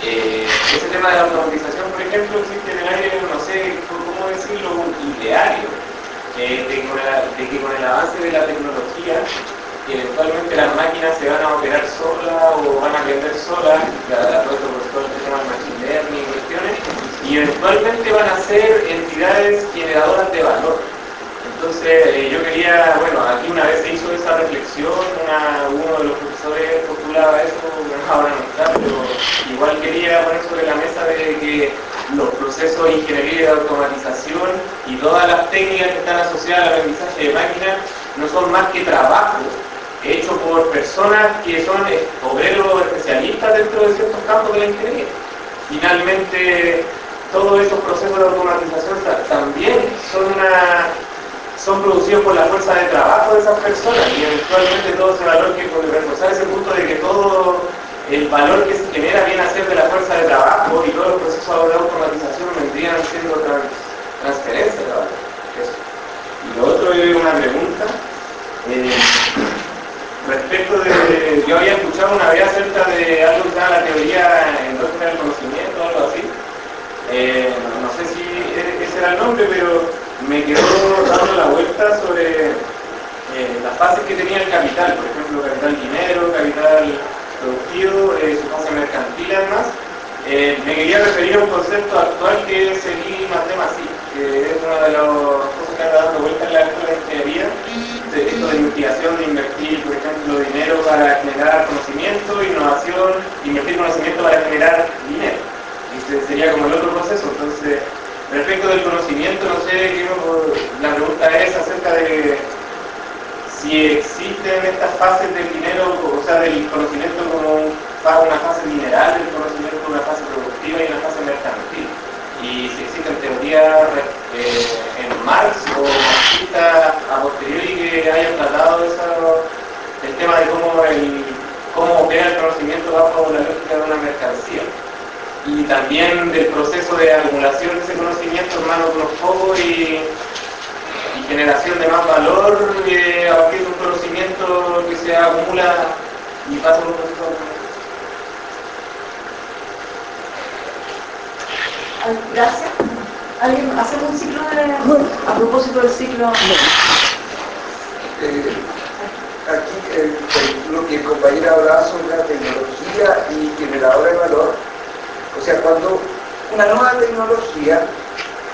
Eh, ese tema de la automatización, por ejemplo, existe en el aire, no sé cómo decirlo, un ideario eh, de, que con el avance de la tecnología, eventualmente las máquinas se van a operar solas o van a aprender solas, todo esto por todo el tema machine learning y cuestiones, y eventualmente van a ser entidades generadoras de valor. Entonces eh, yo quería, bueno, aquí una vez se hizo esa reflexión, uno de los profesores postulaba eso, ahora no está, pero igual quería poner sobre la mesa de que los procesos de ingeniería y de automatización y todas las técnicas que están asociadas al aprendizaje de máquinas no son más que trabajo hecho por personas que son obreros especialistas dentro de ciertos campos de la ingeniería. Finalmente, todos esos procesos de automatización también son una son producidos por la fuerza de trabajo de esas personas y eventualmente todo ese valor que puede reforzar ese punto de que todo el valor que se genera viene a ser de la fuerza de trabajo y todos los procesos de automatización vendrían siendo transferencia de valor. Y lo otro es una pregunta. Eh, respecto de, yo había escuchado una vez acerca de algo que llama la teoría industria del conocimiento o algo así. Eh, no sé si ese era el nombre, pero me quedó dando la vuelta sobre eh, las fases que tenía el capital, por ejemplo, capital dinero, capital productivo, eh, su mercantil además. Eh, me quería referir a un concepto actual que es el I más D más que es una de las cosas que anda dando vuelta en la escuela de ingeniería, de esto de investigación, de invertir, por ejemplo, dinero para generar conocimiento, innovación, invertir conocimiento para generar dinero. Y sería como el otro proceso. Entonces, Respecto del conocimiento, no sé, la pregunta es acerca de si existen estas fases del dinero, o sea, del conocimiento como una fase mineral del conocimiento, una fase productiva y una fase mercantil. Y si existen teorías eh, en Marx o marxistas a posteriori que hayan tratado el tema de cómo, el, cómo opera el conocimiento bajo la lógica de una mercancía y también del proceso de acumulación de ese conocimiento en manos de pocos y, generación de más valor eh, a partir de un conocimiento que se acumula y pasa por un proceso de Gracias. ¿Alguien hace un ciclo de, a propósito del ciclo? Eh, aquí lo que el compañero hablaba sobre la tecnología y generadora de valor o sea, cuando una nueva tecnología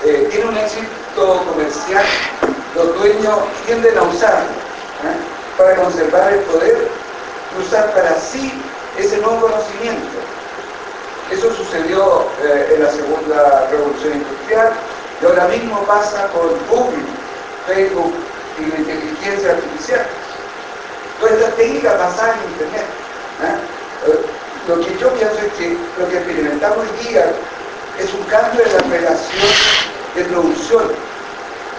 eh, tiene un éxito comercial, los dueños tienden a usarlo ¿eh? para conservar el poder y usar para sí ese nuevo conocimiento. Eso sucedió eh, en la segunda revolución industrial y ahora mismo pasa con Google, Facebook y la inteligencia artificial. Todas estas técnicas basadas en Internet lo que yo pienso es que lo que experimentamos hoy día es un cambio de la relación de producción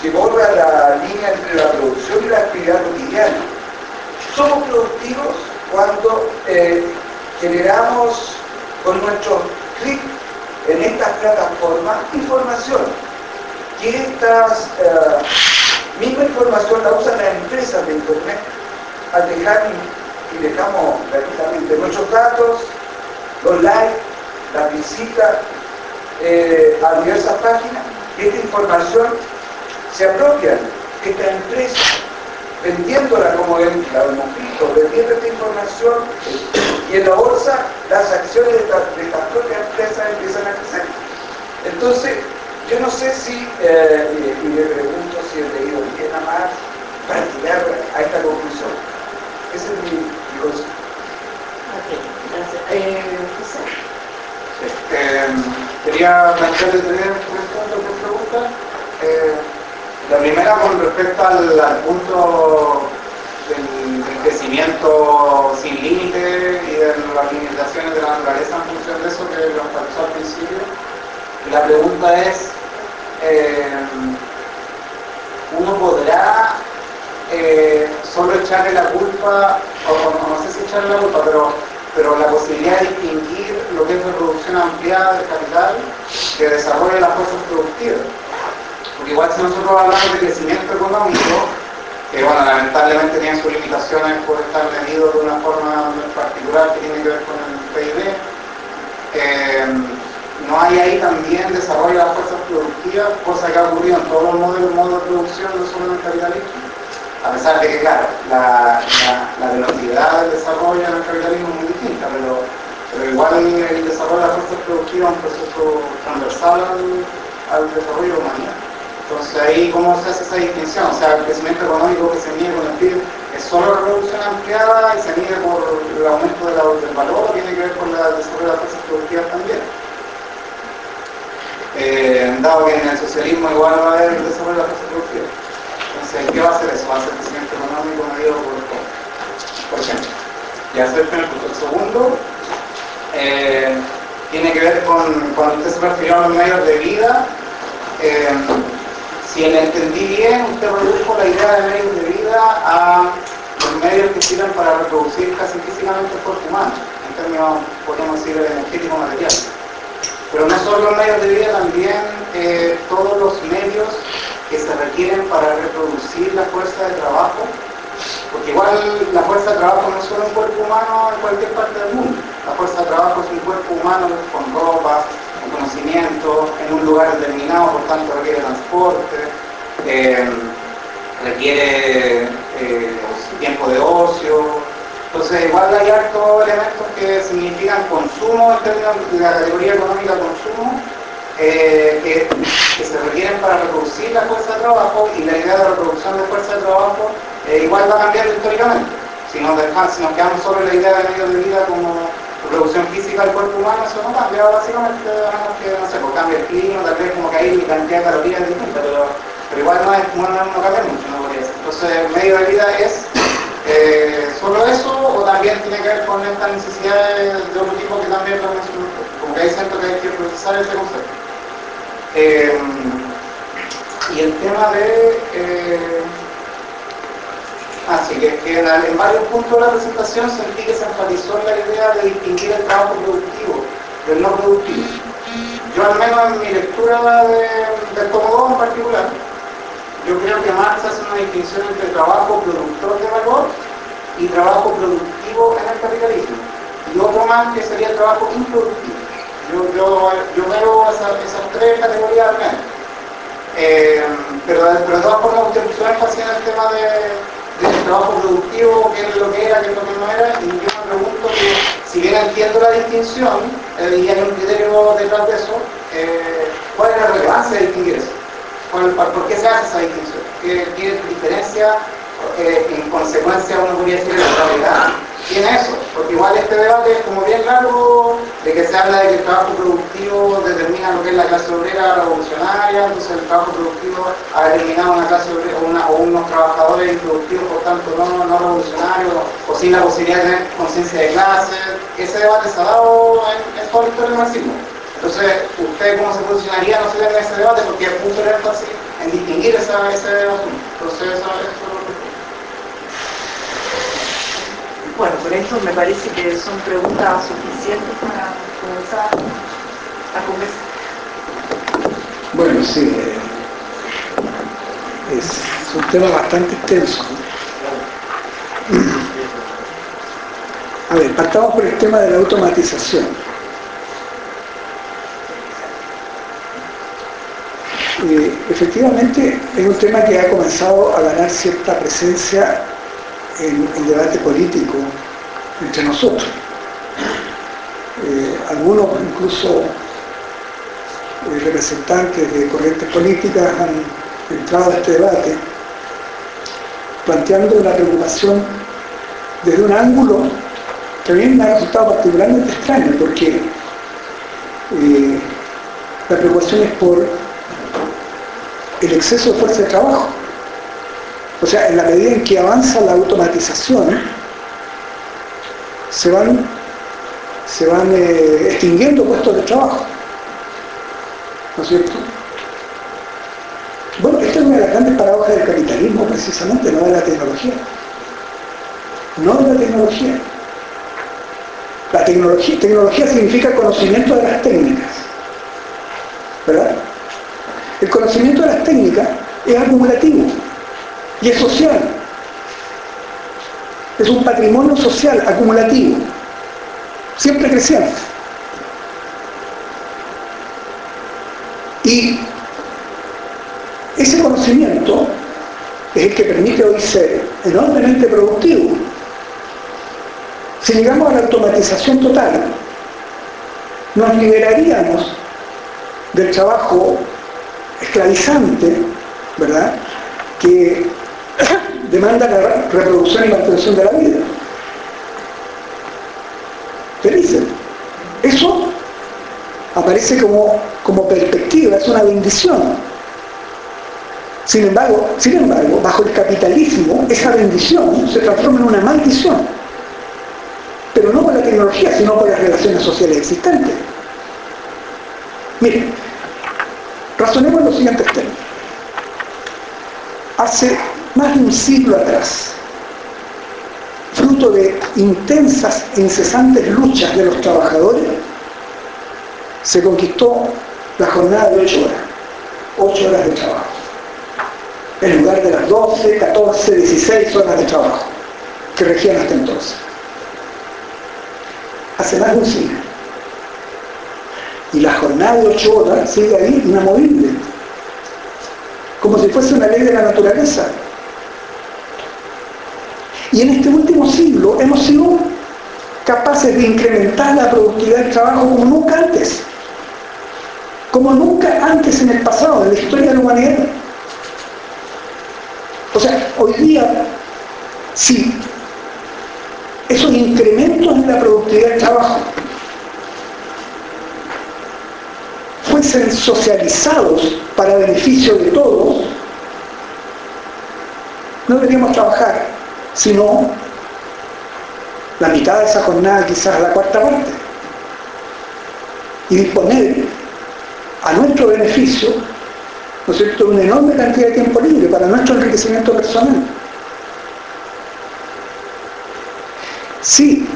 que borra la línea entre la producción y la actividad cotidiana. Somos productivos cuando eh, generamos con nuestro clic en estas plataformas información. Y esta eh, misma información la usan las empresas de Internet al dejar y dejamos gratuitamente nuestros datos, los likes, la visita eh, a diversas páginas y esta información se apropia esta empresa vendiéndola como la hemos visto, vendiendo esta información y en la bolsa las acciones de estas propias empresas empiezan a crecer. Entonces, yo no sé si, eh, y, le pregunto si he leído bien a Marx para llegar a esta conclusión. Ese es mi, mi. Eh, este, quería plantearle tres, puntos de pregunta. Eh, la primera con respecto al, punto del, crecimiento sin límite y de las limitaciones de la naturaleza en función de eso que lo pasó al principio. La pregunta es, eh, ¿uno podrá solo echarle la culpa, o no sé si echarle la culpa, pero pero la posibilidad de distinguir lo que es reproducción ampliada del capital que desarrolla las fuerzas productivas. Porque igual si nosotros hablamos de crecimiento económico, que bueno, lamentablemente tiene sus limitaciones por estar medido de una forma particular que tiene que ver con el PIB, eh, no hay ahí también desarrollo de las fuerzas productivas, cosa que ha ocurrido en todos los modelos, modos de producción, no solo en el capitalismo. A pesar de que, claro, la, velocidad del desarrollo en el capitalismo es muy distinta, pero, igual el desarrollo de las fuerzas productivas es un proceso transversal al, desarrollo de humanidad. Entonces ahí, ¿cómo se hace esa distinción? O sea, el crecimiento económico que se mide con el PIB es solo la producción ampliada y se mide por el aumento del valor, tiene que ver con el desarrollo de las fuerzas productivas también. Eh, dado que en el socialismo igual va a haber el desarrollo de las fuerzas productivas. Entonces, ¿qué va a hacer eso? Va a ser crecimiento económico medido por, por ejemplo. Y hacer el punto. Segundo eh, tiene que ver con cuando usted se refirió a los medios de vida. Eh, si le entendí bien, usted redujo la idea de medios de vida a los medios que sirven para reproducir casi físicamente el cuerpo humano, en términos, podríamos decir, energéticos materiales. Pero no solo los medios de vida, también eh, todos los medios que se requieren para reproducir la fuerza de trabajo, porque igual la fuerza de trabajo no es solo un cuerpo humano en cualquier parte del mundo, la fuerza de trabajo es un cuerpo humano con ropa, conocimiento en un lugar determinado, por tanto requiere transporte, eh, requiere eh, tiempo de ocio. Entonces igual hay hartos elementos que significan consumo en términos de la categoría económica consumo, eh, que, se requieren para reproducir la fuerza de trabajo y la idea de reproducción de fuerza de trabajo igual va cambiando históricamente. Si nos, si nos quedamos solo en la idea de medio de vida como producción física del cuerpo humano, eso no cambia, básicamente, que, no sé, pues cambia el clima, tal vez como que ahí cantidad de calorías es distinta, pero, pero igual no, es, no, no, cambia mucho, no podría ser. Entonces, medio de vida es eh, solo eso o también tiene que ver con estas necesidades de otro tipo que también lo mencioné, como que hay siento que hay que procesar ese concepto. Eh, y el tema de... Eh, Así que, en, varios puntos de la presentación sentí que se enfatizó la idea de distinguir el trabajo productivo del no productivo. Yo al menos en mi lectura de, del tomo en particular, yo creo que Marx hace una distinción entre trabajo productor de valor y trabajo productivo en el capitalismo. Y otro más que sería el trabajo improductivo. Yo, yo, veo esas, tres categorías al menos. Eh, pero, pero de todas formas usted puso énfasis en el tema de del trabajo productivo, qué es lo que era, qué es lo que no era, y yo me pregunto que, si bien entiendo la distinción, eh, y hay un criterio detrás de eso, eh, ¿cuál es la relevancia de distinguir eso? ¿Por qué se hace esa distinción? ¿Qué, qué diferencia eh, en consecuencia uno podría decir la realidad tiene eso, porque igual este debate es como bien largo, de que se habla de que el trabajo productivo determina lo que es la clase obrera revolucionaria, entonces el trabajo productivo ha determinado una clase obrera o unos trabajadores improductivos, por tanto no, no revolucionarios, o sin la posibilidad de tener conciencia de clase. Ese debate se ha dado en, en toda historia del marxismo. Entonces, ¿usted cómo se posicionaría no sé en ese debate? Porque puso el énfasis en distinguir esa, ese asunto. Entonces, eso, eso Bueno, por eso me parece que son preguntas suficientes para comenzar a conversar. Bueno, sí, eh, es, un tema bastante extenso. A ver, partamos por el tema de la automatización. Eh, efectivamente es un tema que ha comenzado a ganar cierta presencia en el debate político entre nosotros. Eh, algunos incluso eh, representantes de corrientes políticas han entrado a este debate planteando una preocupación desde un ángulo que a mí me ha resultado particularmente extraño porque eh, la preocupación es por el exceso de fuerza de trabajo o sea, en la medida en que avanza la automatización, se van, se van eh, extinguiendo puestos de trabajo. ¿No es cierto? Bueno, esta es una de las grandes paradojas del capitalismo, precisamente, no de la tecnología. No de la tecnología. La tecnología, tecnología significa conocimiento de las técnicas. ¿Verdad? El conocimiento de las técnicas es acumulativo y es social. Es un patrimonio social acumulativo, siempre creciente. Y ese conocimiento es el que permite hoy ser enormemente productivo. Si llegamos a la automatización total, nos liberaríamos del trabajo esclavizante, ¿verdad? Que demanda la reproducción y mantención de la vida. Felices. Eso aparece como, como perspectiva, es una bendición. Sin embargo, sin embargo, bajo el capitalismo, esa bendición se transforma en una maldición. Pero no por la tecnología, sino por las relaciones sociales existentes. Miren, razonemos en los siguientes términos. Hace más de un siglo atrás, fruto de intensas incesantes luchas de los trabajadores, se conquistó la jornada de 8 horas, 8 horas de trabajo, en lugar de las 12, 14, 16 horas de trabajo que regían hasta entonces. Hace más de un siglo. Y la jornada de 8 horas sigue ahí inamovible, como si fuese una ley de la naturaleza. Y en este último siglo hemos sido capaces de incrementar la productividad del trabajo como nunca antes. Como nunca antes en el pasado, en la historia de la humanidad. O sea, hoy día, sí, esos incrementos en la productividad del trabajo fuesen socializados para beneficio de todos, no deberíamos trabajar sino la mitad de esa jornada, quizás la cuarta parte, y disponer a nuestro beneficio, ¿no es cierto?, una enorme cantidad de tiempo libre para nuestro enriquecimiento personal. Si,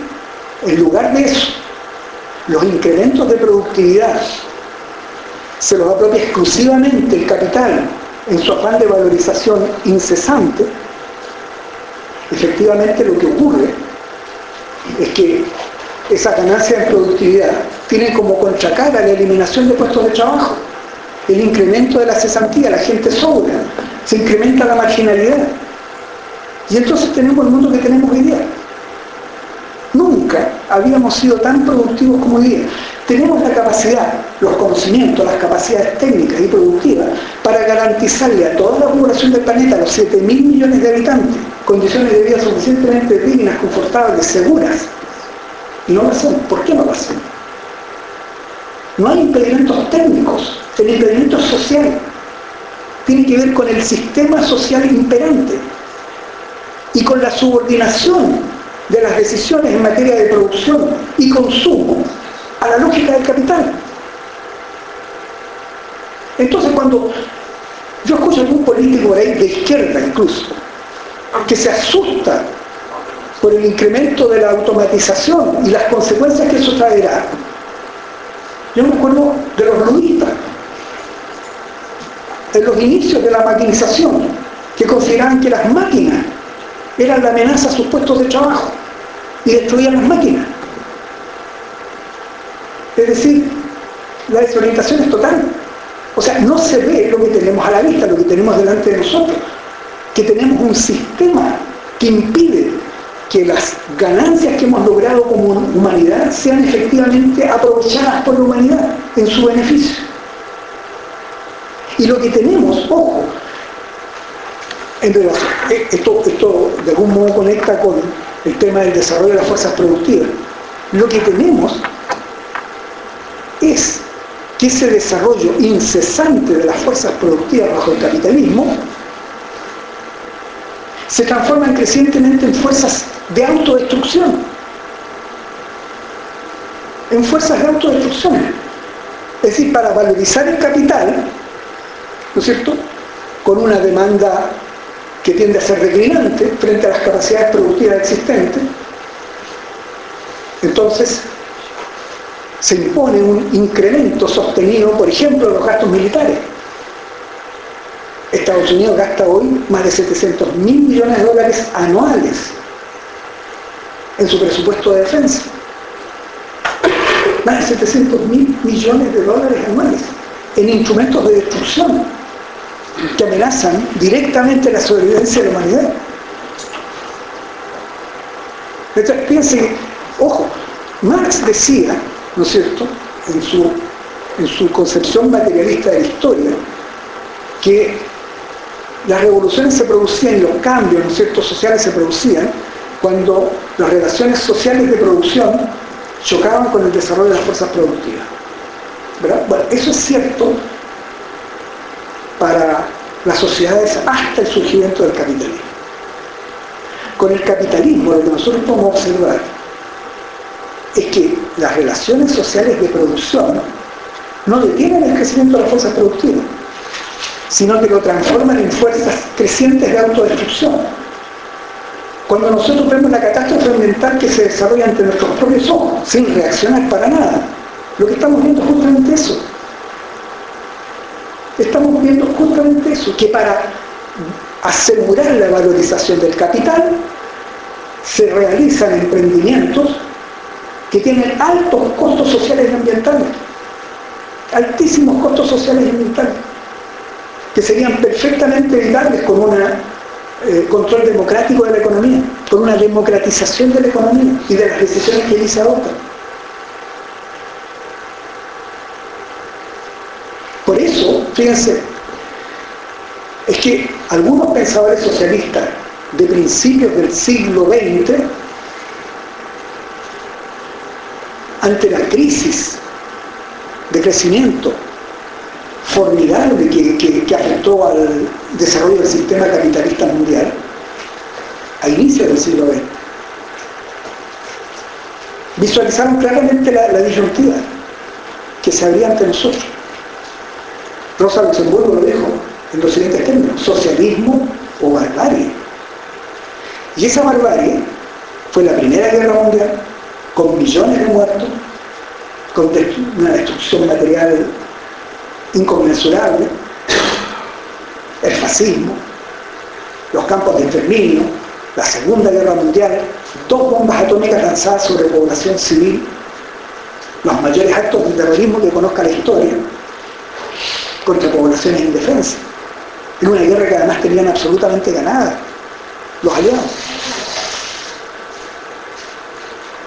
en lugar de eso, los incrementos de productividad se los apropia exclusivamente el capital en su afán de valorización incesante, efectivamente lo que ocurre es que esa ganancia en productividad tiene como contracara la eliminación de puestos de trabajo, el incremento de la cesantía, la gente sobra, se incrementa la marginalidad. Y entonces tenemos el mundo que tenemos hoy día. Nunca habíamos sido tan productivos como hoy día. Tenemos la capacidad, los conocimientos, las capacidades técnicas y productivas para garantizarle a toda la población del planeta, los 7 mil millones de habitantes, condiciones de vida suficientemente dignas, confortables, seguras. Y no lo hacemos. ¿Por qué no lo hacemos? No hay impedimentos técnicos, el impedimento social. Tiene que ver con el sistema social imperante y con la subordinación de las decisiones en materia de producción y consumo a la lógica del capital. Entonces cuando yo escucho a algún político de, izquierda incluso, que se asusta por el incremento de la automatización y las consecuencias que eso traerá. Yo me acuerdo de los luistas, en los inicios de la maquinización, que consideraban que las máquinas eran la amenaza a sus puestos de trabajo y destruían las máquinas. Es decir, la desorientación es total. O sea, no se ve lo que tenemos a la vista, lo que tenemos delante de nosotros que tenemos un sistema que impide que las ganancias que hemos logrado como humanidad sean efectivamente aprovechadas por la humanidad en su beneficio. Y lo que tenemos, ojo, en relación, eh, esto, esto de algún modo conecta con el tema del desarrollo de las fuerzas productivas, lo que tenemos es que ese desarrollo incesante de las fuerzas productivas bajo el capitalismo se transforman crecientemente en fuerzas de autodestrucción. En fuerzas de autodestrucción. Es decir, para valorizar el capital, ¿no es cierto?, con una demanda que tiende a ser declinante frente a las capacidades productivas existentes, entonces se impone un incremento sostenido, por ejemplo, de los gastos militares. Estados Unidos gasta hoy más de 700 mil millones de dólares anuales en su presupuesto de defensa. Más de 700 mil millones de dólares anuales en instrumentos de destrucción. que amenazan directamente la sobrevivencia de la humanidad. Entonces, piensen, ojo, Marx decía, ¿no es cierto?, en su, en su concepción materialista de la historia, que las revoluciones se producían y los cambios, ¿no es cierto?, sociales se producían cuando las relaciones sociales de producción chocaban con el desarrollo de las fuerzas productivas. ¿verdad? Bueno, eso es cierto para las sociedades hasta el surgimiento del capitalismo. Con el capitalismo lo que nosotros podemos observar es que las relaciones sociales de producción no detienen el crecimiento de las fuerzas productivas, sino que lo transforman en fuerzas crecientes de autodestrucción. Cuando nosotros vemos la catástrofe ambiental que se desarrolla ante nuestros propios ojos, sin reaccionar para nada, lo que estamos viendo es justamente eso. Estamos viendo justamente eso, que para asegurar la valorización del capital, se realizan emprendimientos que tienen altos costos sociales y ambientales, altísimos costos sociales y ambientales, que serían perfectamente evitables con un eh, control democrático de la economía, con una democratización de la economía y de las decisiones que allí se adoptan. Por eso, fíjense, es que algunos pensadores socialistas de principios del siglo XX, ante la crisis de crecimiento formidable que, afectó al desarrollo del sistema capitalista mundial, a inicios del siglo XX, visualizaron claramente la, la disyuntiva que se abría ante nosotros. Rosa Luxemburgo lo dijo en los siguientes términos, socialismo o barbarie. Y esa barbarie fue la Primera Guerra Mundial, con millones de muertos, con una destrucción material inconmensurable, el fascismo, los campos de exterminio, la Segunda Guerra Mundial, dos bombas atómicas lanzadas sobre población civil, los mayores actos de terrorismo que conozca la historia, contra poblaciones indefensas, en una guerra que además tenían absolutamente ganada los aliados.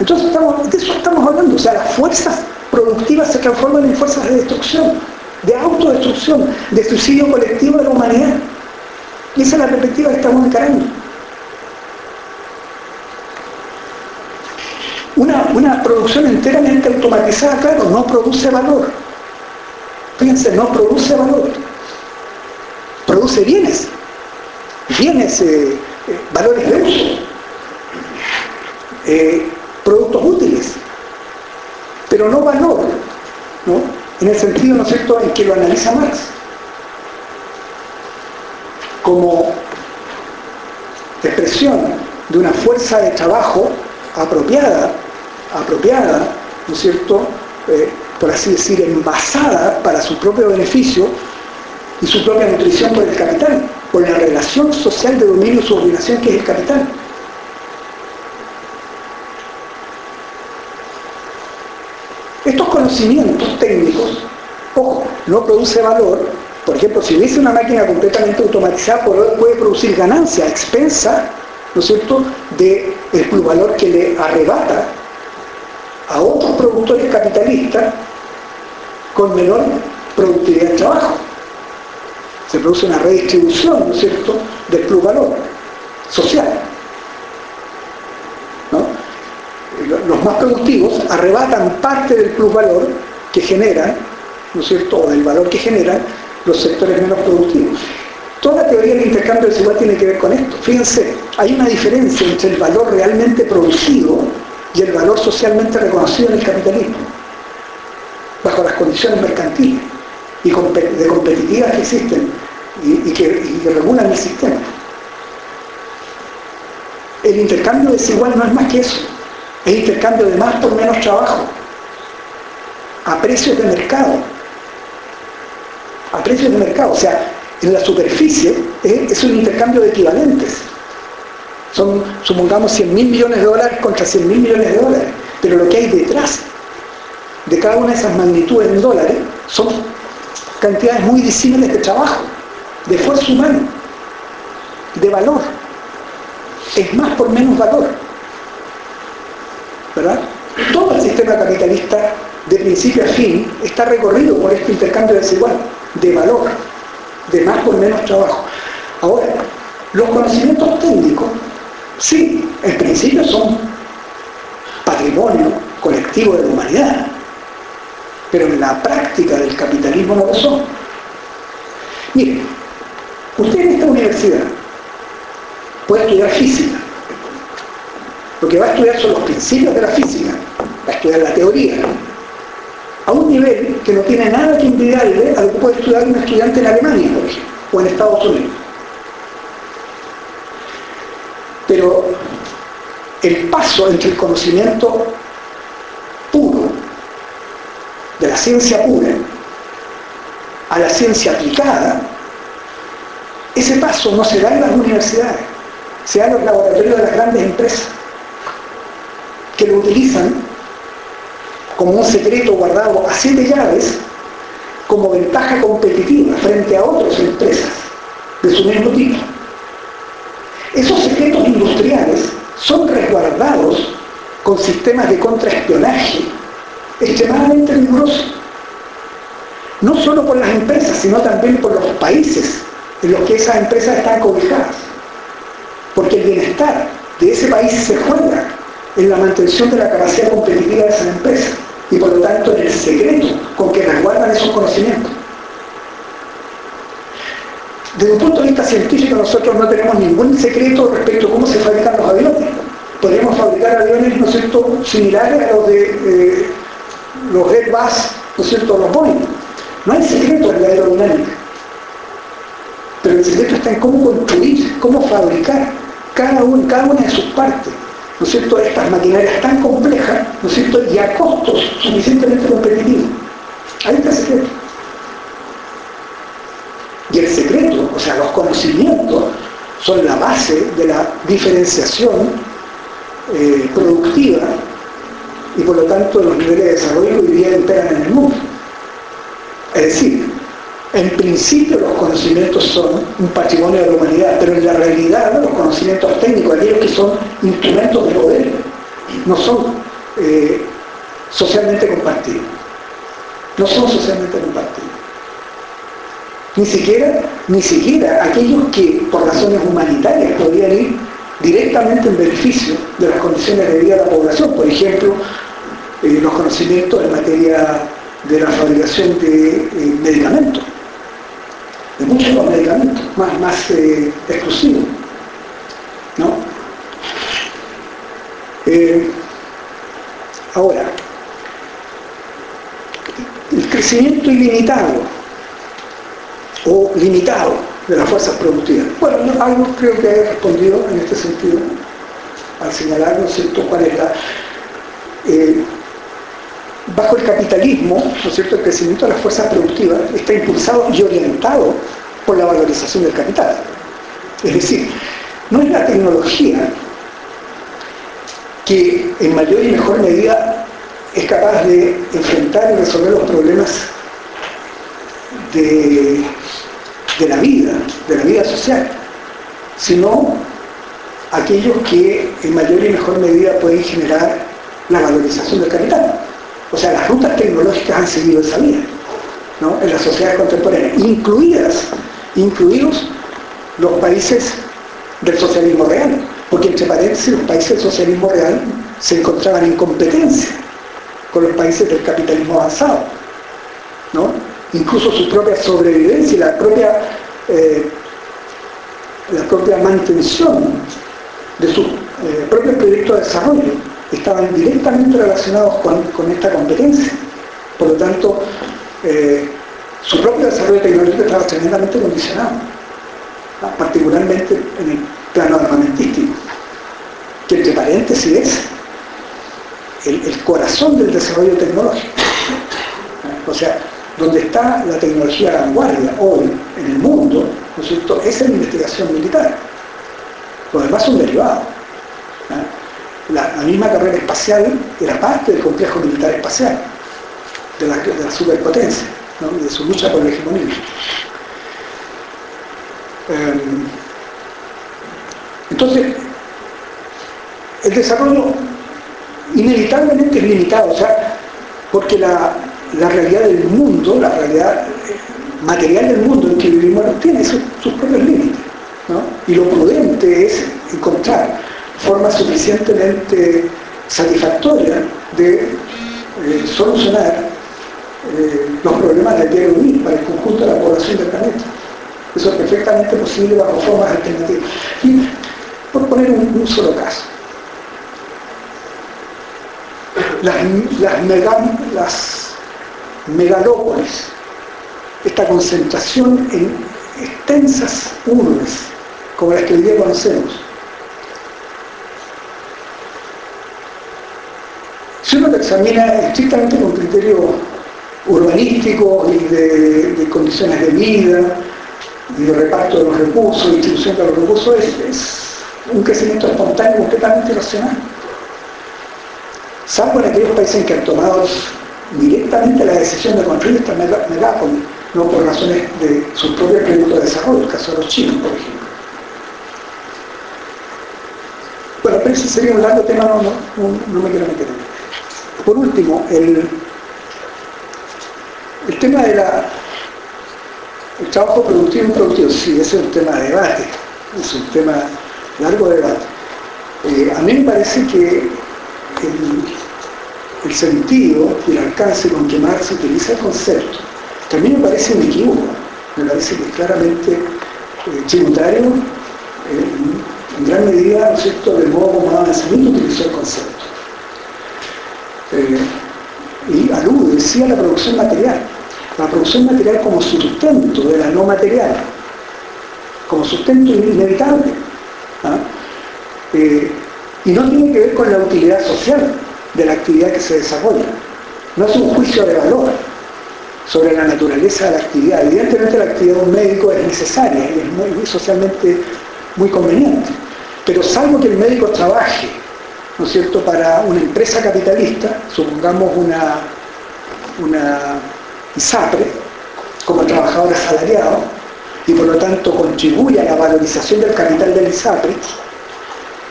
Entonces estamos, de eso estamos hablando, o sea, las fuerzas productivas se transforman en fuerzas de destrucción, de autodestrucción, de suicidio colectivo de la humanidad. Y esa es la perspectiva que estamos encarando. Una, una producción enteramente automatizada, claro, no produce valor. Fíjense, no produce valor. Produce bienes. Bienes, eh, eh, valores de uso. Eh, productos útiles. Pero no valor. ¿no? En el sentido, ¿no cierto?, en que lo analiza Marx. Como expresión de una fuerza de trabajo apropiada, apropiada, ¿no es cierto?, por así decir, envasada para su propio beneficio y su propia nutrición por el capital, por la relación social de dominio y subordinación que es el capital. Estos conocimientos técnicos, ojo, no produce valor, por ejemplo, si hubiese una máquina completamente automatizada, puede producir ganancia, expensa, ¿no es cierto?, del de valor que le arrebata a otros productores capitalistas con menor productividad de trabajo. Se produce una redistribución, ¿no es cierto?, del plusvalor social. Los más productivos arrebatan parte del plusvalor que generan, ¿no es cierto?, o del valor que generan los sectores menos productivos. Toda teoría del intercambio desigual tiene que ver con esto. Fíjense, hay una diferencia entre el valor realmente producido y el valor socialmente reconocido en el capitalismo bajo las condiciones mercantiles y de competitivas que existen y, que, regulan el sistema. El intercambio desigual no es más que eso, es intercambio de más por menos trabajo, a precios de mercado, a precios de mercado, o sea, en la superficie es un intercambio de equivalentes. Son, supongamos, 100 mil millones de dólares contra 100 mil millones de dólares, pero lo que hay detrás de cada una de esas magnitudes en dólares son cantidades muy disímiles de trabajo. de esfuerzo humano, de valor. Es más por menos valor. ¿Verdad? Todo el sistema capitalista, de principio a fin, está recorrido por este intercambio desigual, de valor, de más por menos trabajo. Ahora, los conocimientos técnicos, sí, en principio son patrimonio colectivo de la humanidad, pero en la práctica del capitalismo no lo son. Miren, usted en esta universidad puede estudiar física. Lo que va a estudiar son los principios de la física, va a estudiar la teoría, a un nivel que no tiene nada que envidiarle a lo que puede estudiar un estudiante en Alemania, por ejemplo, o en Estados Unidos. Pero el paso entre el conocimiento puro, de la ciencia pura, a la ciencia aplicada, ese paso no se da en las universidades, se da en los laboratorios de las grandes empresas, que lo utilizan como un secreto guardado a siete llaves como ventaja competitiva frente a otras empresas de su mismo tipo. Esos secretos industriales son resguardados con sistemas de contraespionaje extremadamente rigurosos. No solo por las empresas, sino también por los países en los que esas empresas están cobijadas. Porque el bienestar de ese país se juega en la mantención de la capacidad competitiva de esas empresas y por lo tanto en el secreto con que resguardan esos conocimientos. Desde un punto de vista científico nosotros no tenemos ningún secreto respecto a cómo se fabrican los aviones. Podríamos fabricar aviones, ¿no cierto?, similares a los de eh, los Airbus, ¿no cierto?, los Boeing. No hay secreto en la aerodinámica. Pero el secreto está en cómo construir, cómo fabricar cada una de sus partes. ¿No es cierto?, estas maquinarias tan complejas, ¿no es cierto?, y a costos suficientemente competitivos. Ahí está el secreto. Y el secreto, o sea, los conocimientos, son la base de la diferenciación eh, productiva y por lo tanto los niveles de desarrollo hoy día imperan en el mundo. Es decir, en principio los conocimientos son un patrimonio de la humanidad, pero en la realidad los conocimientos técnicos, aquellos que son instrumentos de poder, no son eh, socialmente compartidos. No son socialmente compartidos. Ni siquiera, ni siquiera aquellos que por razones humanitarias podrían ir directamente en beneficio de las condiciones de vida de la población, por ejemplo, eh, los conocimientos en materia de la fabricación de eh, medicamentos, de muchos medicamentos, más, más eh, exclusivos. ¿no? ahora, el crecimiento ilimitado o limitado de las fuerzas productivas. Bueno, algo creo que he respondido en este sentido, al señalar, ¿no es cierto?, cuál es la... Eh, bajo el capitalismo, ¿no cierto?, el crecimiento de las fuerzas productivas está impulsado y orientado por la valorización del capital. Es decir, no es la tecnología que en mayor y mejor medida es capaz de enfrentar y resolver los problemas de la vida, de la vida social, sino aquellos que en mayor y mejor medida pueden generar la valorización del capital. O sea, las rutas tecnológicas han seguido esa vía ¿no? en las sociedades contemporáneas, incluidas, incluidos los países del socialismo real, porque entre paréntesis los países del socialismo real se encontraban en competencia con los países del capitalismo avanzado. ¿no? incluso su propia sobrevivencia y la propia, eh, la propia mantención de sus eh, propios proyectos de desarrollo estaban directamente relacionados con, esta competencia. Por lo tanto, eh, su propio desarrollo tecnológico estaba tremendamente condicionado, particularmente en el plano armamentístico, que entre paréntesis es el, corazón del desarrollo tecnológico. O sea, donde está la tecnología de vanguardia hoy en el mundo, ¿no es cierto?, es en investigación militar. Los demás son derivados. La, misma carrera espacial era parte del complejo militar espacial, de la, superpotencia, de su lucha por la hegemonía. Em, entonces, el desarrollo inevitablemente es limitado, o sea, porque la, realidad del mundo, la realidad eh, material del mundo en que vivimos, tiene sus, propios límites. Y lo prudente es encontrar formas suficientemente satisfactorias de eh, solucionar eh, los problemas de hoy para el conjunto de la población del planeta. Eso es perfectamente posible bajo formas alternativas. Y por poner un, solo caso, las, las megalópolis, esta concentración en extensas urbes, como las que hoy día conocemos, si uno lo examina estrictamente con criterios urbanísticos y de, condiciones de vida y de reparto de los recursos, distribución de los recursos, es, un crecimiento espontáneo completamente irracional. Salvo en aquellos países que han tomado directamente la decisión de construir esta megápolis, no por razones de sus propios proyectos de desarrollo, el caso de los chinos, por ejemplo. Bueno, pero ese sería un largo tema, no, no, me quiero meter en. Por último, el, tema de la el trabajo productivo y productivo, sí, ese es un tema de debate, es un tema largo de debate. Eh, a mí me parece que el, sentido y el alcance con que Marx utiliza el concepto también me parece un equívoco, me parece que claramente eh, tributario eh, en gran medida, ¿no es cierto?, del modo como avanzamiento utilizó el concepto. y alude, decía, la producción material la producción material como sustento de la no material, como sustento inevitable. ¿ah? Eh, y no tiene que ver con la utilidad social de la actividad que se desarrolla. No es un juicio de valor sobre la naturaleza de la actividad. Evidentemente la actividad de un médico es necesaria y es socialmente muy conveniente. Pero salvo que el médico trabaje, ¿no es cierto?, para una empresa capitalista, supongamos una, una ISAPRE como trabajador asalariado y por lo tanto contribuye a la valorización del capital del ISAPRE,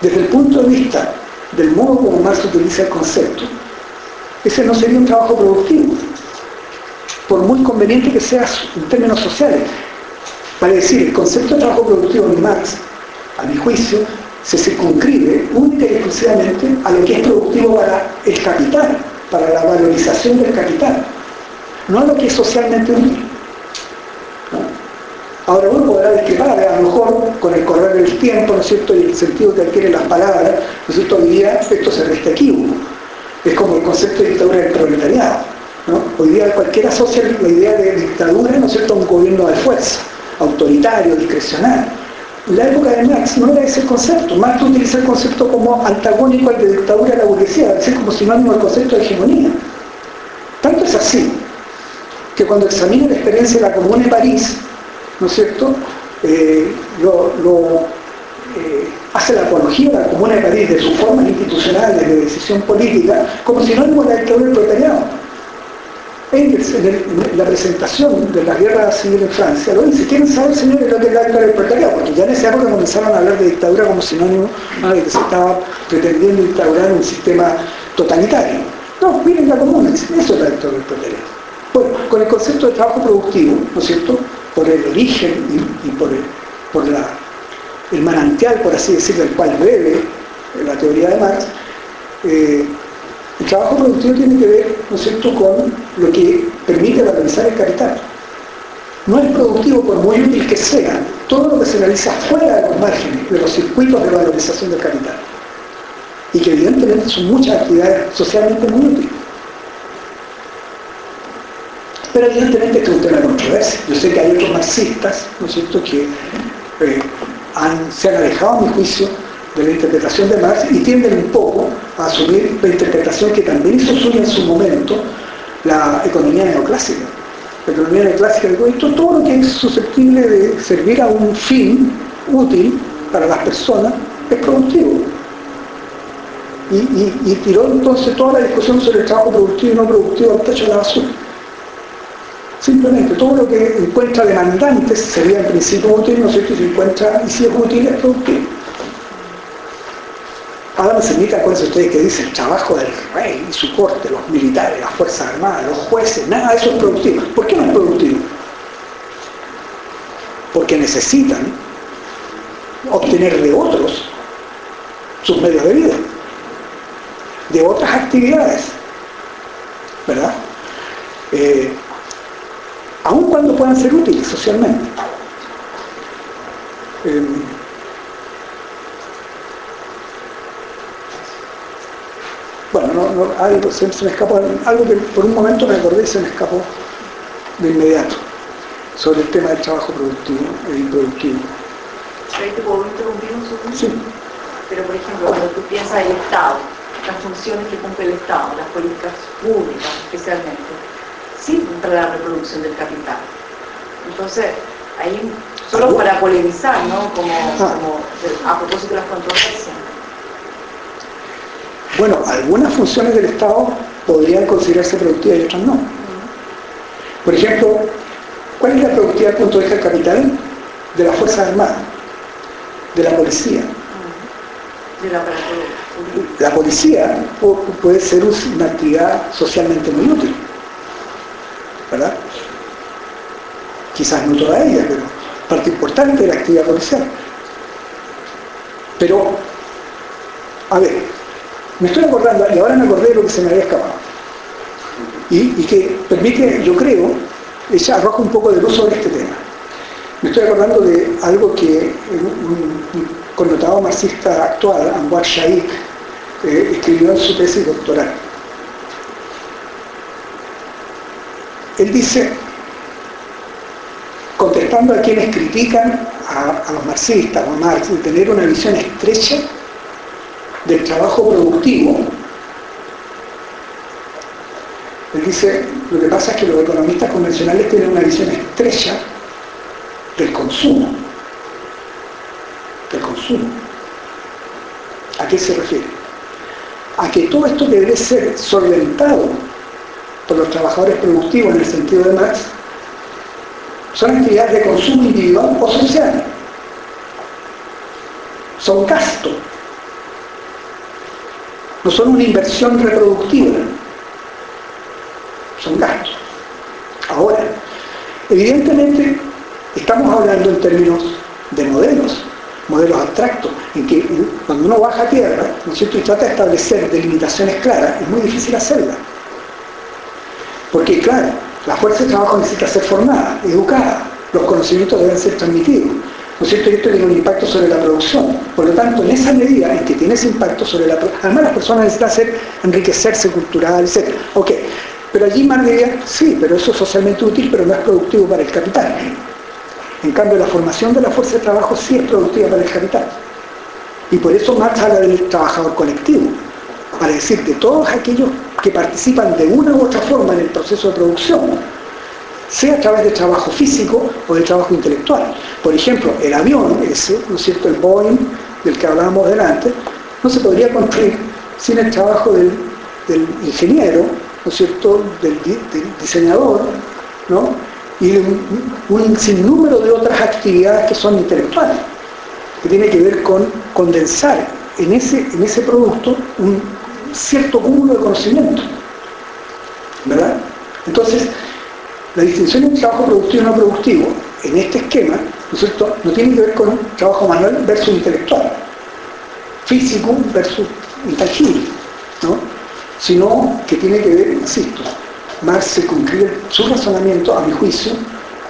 desde el punto de vista del modo como Marx utiliza el concepto, ese no sería un trabajo productivo, por muy conveniente que sea en términos sociales. Para decir, el concepto de trabajo productivo en Marx, a mi juicio, se circunscribe única y exclusivamente a lo que es productivo para el capital, para la valorización del capital no lo que es socialmente útil. Ahora uno podrá discrepar, a lo mejor con el correr del tiempo, ¿no es cierto?, y el sentido que adquieren las palabras, ¿no cierto?, hoy día esto se resta. Es como el concepto de dictadura del proletariado. Hoy día cualquiera asocia la idea de dictadura, ¿no es cierto?, a un gobierno de fuerza, autoritario, discrecional. La época de Marx no era ese concepto. Marx utiliza el concepto como antagónico al de dictadura de la burguesía, es decir, como sinónimo del concepto de hegemonía. Tanto es así que cuando examina la experiencia de la Comuna de París, ¿no es cierto?, eh, lo, eh, hace la apología de la Comuna de París, de sus formas institucionales de decisión política, como sinónimo de la dictadura del proletariado. En, la presentación de la guerra civil en Francia, lo dice, ¿quieren saber, señores, lo que es la dictadura del proletariado? Porque ya en esa época comenzaron a hablar de dictadura como sinónimo de que se estaba pretendiendo instaurar un sistema totalitario. No, miren la comuna, eso es la dictadura del proletariado. Bueno, con el concepto de trabajo productivo, ¿no es cierto? Por el origen y, por, el, por el manantial, por así decirlo, del cual bebe la teoría de Marx, eh, el trabajo productivo tiene que ver, ¿no es cierto?, con lo que permite valorizar el capital. No es productivo por muy útil que sea todo lo que se realiza fuera de los márgenes, de los circuitos de valorización del capital. Y que evidentemente son muchas actividades socialmente muy útiles. Pero evidentemente este es un tema de controversia. Yo sé que hay otros marxistas, ¿no es cierto?, que eh, se han alejado, a mi juicio, de la interpretación de Marx y tienden un poco a asumir la interpretación que también hizo suya en su momento la economía neoclásica. La economía neoclásica esto todo lo que es susceptible de servir a un fin útil para las personas es productivo. Y, y tiró entonces toda la discusión sobre el trabajo productivo y no productivo al techo de la basura. Simplemente todo lo que encuentra demandantes sería en principio útil, ¿no es cierto? Y si encuentra, y si es útil, es productivo. Me semita, acuérdense ustedes que dice el trabajo del rey y su corte, los militares, las fuerzas armadas, los jueces, nada de eso es productivo. ¿Por qué no es productivo? Porque necesitan obtener de otros sus medios de vida, de otras actividades, ¿verdad? Eh, aun cuando puedan ser útiles socialmente. Eh, bueno, no, algo, se, me escapó, algo que por un momento me acordé y se me escapó de inmediato sobre el tema del trabajo productivo e improductivo. ¿Te puedo interrumpir un segundo? Sí. Pero, por ejemplo, cuando tú piensas el Estado, las funciones que cumple el Estado, las políticas públicas especialmente, sirven para la reproducción del capital. Entonces, ahí, solo para polemizar, ¿no? Como, ah. como a propósito de las controversias. Bueno, algunas funciones del Estado podrían considerarse productivas y otras no. Por ejemplo, ¿cuál es la productividad del punto de vista del capital? De las Fuerzas Armadas, de la policía. La policía puede ser una actividad socialmente muy útil, ¿verdad? Quizás no toda ella, pero parte importante de la actividad policial. Pero, a ver, me estoy acordando, y ahora me acordé de lo que se me había escapado. Y, que permite, yo creo, ella arroja un poco de luz sobre este tema. Me estoy acordando de algo que un, connotado marxista actual, Anwar Shaikh, eh, escribió en su tesis doctoral. Él dice, contestando a quienes critican a, a los marxistas o a Marx de tener una visión estrecha del trabajo productivo, él dice, lo que pasa es que los economistas convencionales tienen una visión estrecha del consumo. Del consumo. ¿A qué se refiere? A que todo esto debe ser solventado por los trabajadores productivos en el sentido de Marx, son actividades de consumo individual o social. Son gastos no son una inversión reproductiva, son gastos. Ahora, evidentemente estamos hablando en términos de modelos, modelos abstractos, en que cuando uno baja a tierra, ¿no es cierto?, y trata de establecer delimitaciones claras, es muy difícil hacerlas. Porque, claro, la fuerza de trabajo necesita ser formada, educada, los conocimientos deben ser transmitidos. ¿No cierto? esto tiene un impacto sobre la producción. Por lo tanto, en esa medida en que tiene ese impacto sobre la producción, además las personas necesitan hacer, enriquecerse cultural, etc. Ok, pero allí Marx diría, sí, pero eso es socialmente útil, pero no es productivo para el capital. En cambio, la formación de la fuerza de trabajo sí es productiva para el capital. Y por eso Marx habla del trabajador colectivo, para decir de todos aquellos que participan de una u otra forma en el proceso de producción, sea a través del trabajo físico o del trabajo intelectual. Por ejemplo, el avión ese, ¿no es cierto?, el Boeing del que hablábamos delante, no se podría construir sin el trabajo del, ingeniero, ¿no es cierto?, del, diseñador, ¿no? y de un, sinnúmero de otras actividades que son intelectuales, que tiene que ver con condensar en ese, en ese producto un cierto cúmulo de conocimiento. ¿Verdad? Entonces, la distinción entre trabajo productivo y no productivo, en este esquema, ¿no es cierto?, no tiene que ver con trabajo manual versus intelectual, físico versus intangible, ¿no? sino que tiene que ver, insisto, más se concluye su razonamiento, a mi juicio,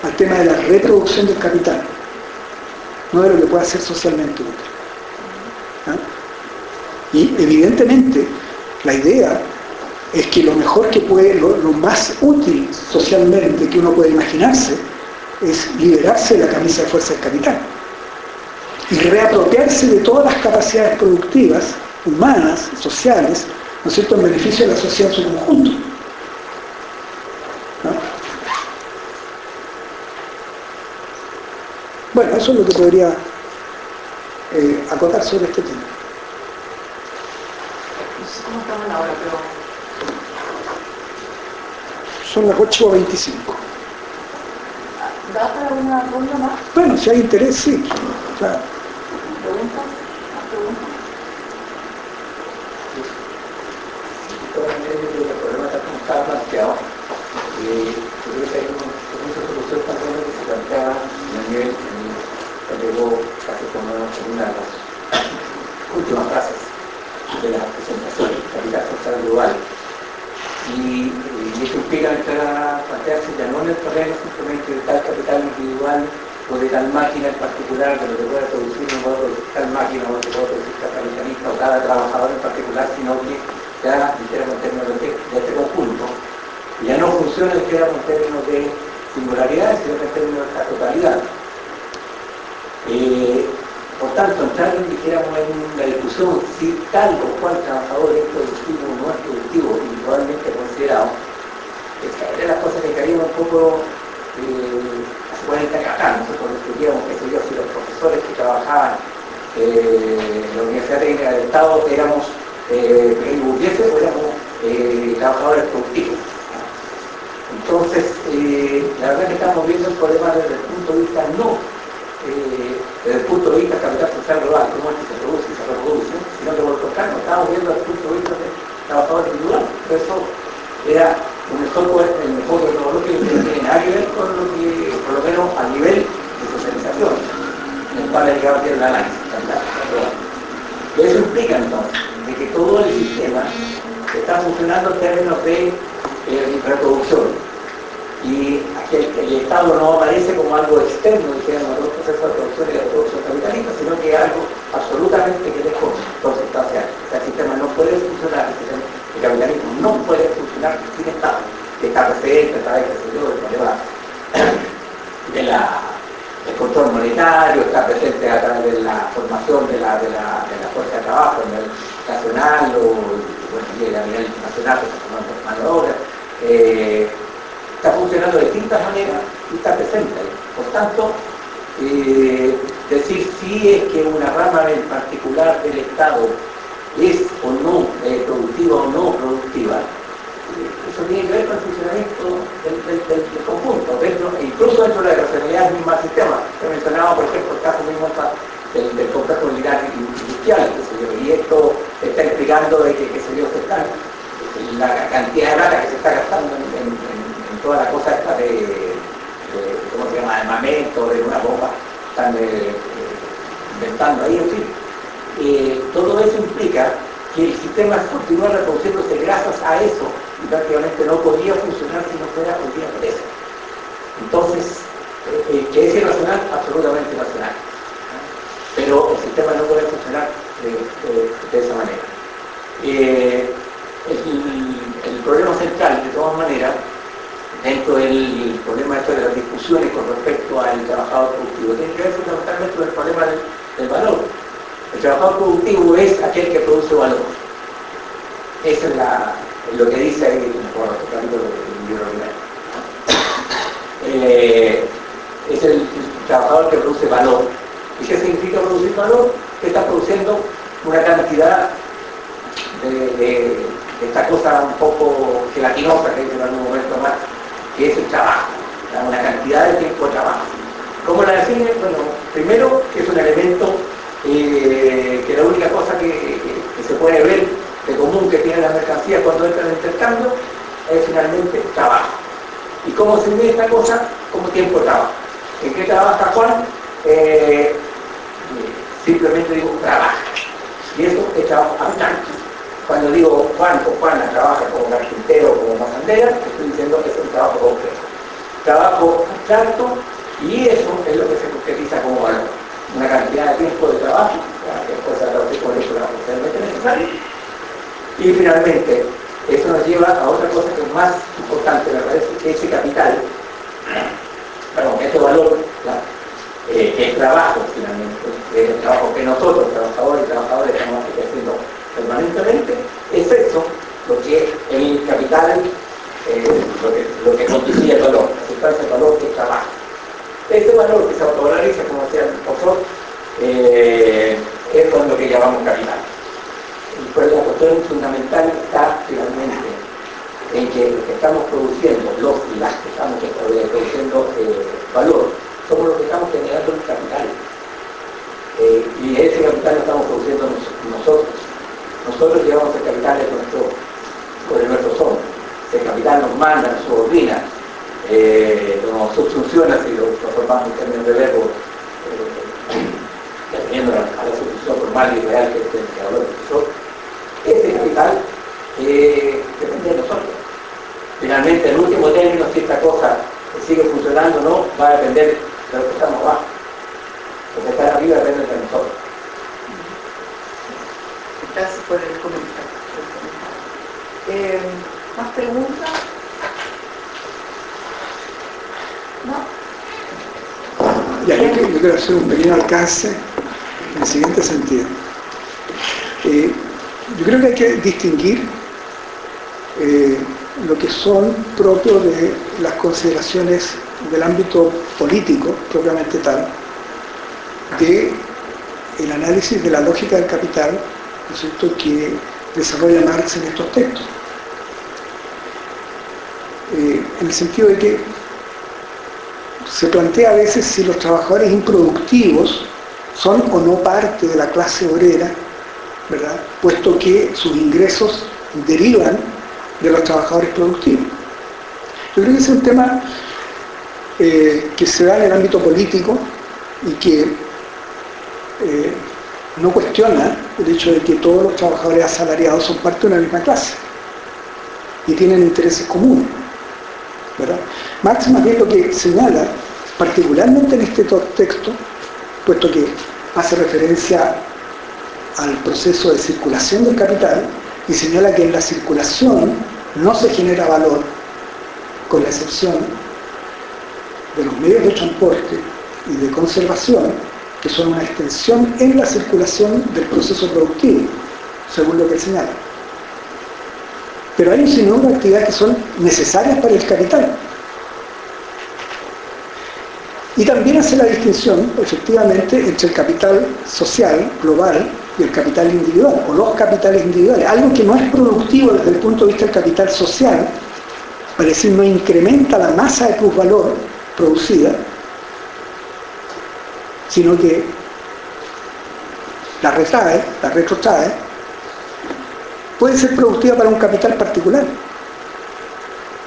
al tema de la reproducción del capital, no de lo que pueda ser socialmente útil. Y evidentemente la idea es que lo mejor que puede, lo, más útil socialmente que uno puede imaginarse, es liberarse de la camisa de fuerza del capital y reapropiarse de todas las capacidades productivas, humanas, sociales, ¿no es cierto?, en beneficio de la sociedad en su conjunto. Bueno, eso es lo que podría eh, acotar sobre este tema. ¿Cómo estamos ahora? Pero son las 8.25. ¿Da para una ronda más? Bueno, si hay interés, sí. Claro. ¿Preguntas? ¿Más preguntas? el problema está como estaba planteado. Eh, yo creo que hay una solución tan buena que se planteaba en el nivel que llegó casi como una de las últimas frases de la presentación, capital social global. Y, entrar a plantearse ya no en el terreno simplemente de tal capital individual o de tal máquina en particular, de lo que pueda producir no pueda producir tal máquina o lo que pueda capitalista o cada trabajador en particular, sino que ya dijéramos en términos de, de este conjunto, ya no funciona dijéramos en términos de singularidad, sino que en términos de la totalidad. Eh, por tanto, en, dijéramos, en la discusión si tal o cual trabajador es productivo o no es productivo, individualmente considerado, de las cosas que caían un poco eh, hace 40 años acá. Nosotros discutíamos, qué sé yo, si los profesores que trabajaban eh, en la Universidad Técnica del Estado éramos eh, o éramos eh, trabajadores productivos. Entonces, eh, la verdad que estamos viendo el problema desde el punto de vista no eh, desde el punto de vista capital social global, cómo es que se produce y se reproduce, sino que por lo contrario, estamos viendo desde el punto de vista del trabajador individual. Por eso era un enfoque, el enfoque metodológico que no tiene nada que ver con lo que, por lo menos a nivel de socialización, en el cual ha llegado bien el análisis. Eso implica entonces de que todo el sistema está funcionando en términos de eh, reproducción y que el, el, Estado no aparece como algo externo, digamos, a los procesos de producción y de reproducción capitalista, sino que es algo absolutamente que es consustancial. O sea, el sistema no puede funcionar, el, sistema, el capitalismo no puede funcionar sin Estado, que está presente a través, qué yo, del problema de del control monetario, está presente a través de la formación de la, de la, de fuerza de trabajo a nivel nacional o bueno, a nivel nacional, forman mano de obra. Eh, está funcionando de distintas maneras y está presente. Por tanto, eh, decir si es que una rama en particular del Estado es o no eh, productiva o no productiva, eh, eso tiene que ver con el funcionamiento del, del, del, conjunto, dentro, incluso dentro de la racionalidad del mismo sistema. He mencionado, por ejemplo, el caso mismo del, del complejo militar industrial, y esto está explicando de que, sé yo, se está, la cantidad de plata que se está gastando en toda la cosa esta de, de ¿cómo se llama?, armamento, de una bomba, están eh, inventando ahí, en fin. Eh, todo eso implica que el sistema continúa reproduciéndose gracias a eso y prácticamente no podía funcionar si no fuera por día por eso. Entonces, eh, que es irracional, absolutamente irracional. Pero el sistema no puede funcionar de esa manera. El problema central, de todas maneras, dentro del problema de las discusiones con respecto al trabajador productivo. Tiene que ver fundamentalmente con el problema del, valor. El trabajador productivo es aquel que produce valor. Eso es la, lo que dice ahí el libro eh, es el, trabajador que produce valor. ¿Y qué significa producir valor? Que está produciendo una cantidad de, de, esta cosa un poco gelatinosa que dice en algún momento más, es el trabajo, una cantidad de tiempo de trabajo. ¿Cómo la define? Bueno, primero que es un elemento eh, que la única cosa que, se puede ver de común que tienen las mercancías cuando entran en intercambio es finalmente trabajo. ¿Y cómo se mide esta cosa? Como tiempo de trabajo. ¿En qué trabaja Juan? Eh, simplemente digo trabajo. Y eso es trabajo abstracto. Cuando digo Juan o Juana trabaja como carpintero o como mazandera, estoy diciendo que es un trabajo concreto. Trabajo abstracto y eso es lo que se concretiza como valor. Una cantidad de tiempo de trabajo, después se traduce con eso la potencialmente necesaria. Y finalmente, eso nos lleva a otra cosa que es más importante, me parece, que ese capital, perdón, este valor, eh, es trabajo finalmente, es el trabajo que nosotros, trabajadores y trabajadores, estamos ejerciendo permanentemente, eso lo que el capital, eh, lo, que, lo que el valor, la sustancia del valor que trabaja. Ese valor que se autovaloriza, como decía el profesor, eh, es con lo que llamamos capital. Y pues la cuestión fundamental está finalmente en que lo que estamos produciendo, los y las que estamos produciendo eh, valor, somos los que estamos generando los capitales. Eh, y ese capital lo estamos produciendo nosotros. Nosotros llevamos el capital con, nuestro, con nuestros hombres. Ese capital nos manda, nos subordina, eh, nos subsunciona, si lo transformamos en términos de verbo, eh, a, la subsunción formal y real que es el creador del Ese capital eh, depende de nosotros. Finalmente, en último término, si esta cosa sigue funcionando o no, va a depender de lo que estamos abajo. Lo que está arriba depende de nosotros. Gracias por el comentario. Eh, ¿Más preguntas? ¿No? Yo, yo, quiero hacer un pequeño alcance en el siguiente sentido. Eh, yo creo que hay que distinguir eh, lo que son propios de las consideraciones del ámbito político, propiamente tal, de el análisis de la lógica del capital, ¿no que desarrolla Marx en estos textos. Eh, en el sentido de que se plantea a veces si los trabajadores improductivos son o no parte de la clase obrera, ¿verdad? puesto que sus ingresos derivan de los trabajadores productivos. Yo creo que es un tema eh, que se da en el ámbito político y que no cuestiona el hecho de que todos los trabajadores asalariados son parte de una misma clase y tienen intereses comunes. ¿verdad? Marx más lo que señala, particularmente en este texto, puesto que hace referencia al proceso de circulación del capital y señala que en la circulación no se genera valor, con la excepción de los medios de transporte y de conservación, que son una extensión en la circulación del proceso productivo, según lo que señala. Pero hay un sinnúmero de actividades que son necesarias para el capital. Y también hace la distinción, efectivamente, entre el capital social, global, y el capital individual, o los capitales individuales. Algo que no es productivo desde el punto de vista del capital social, es decir, no incrementa la masa de plusvalor producida, sino que la retrae, la retrotrae, puede ser productiva para un capital particular.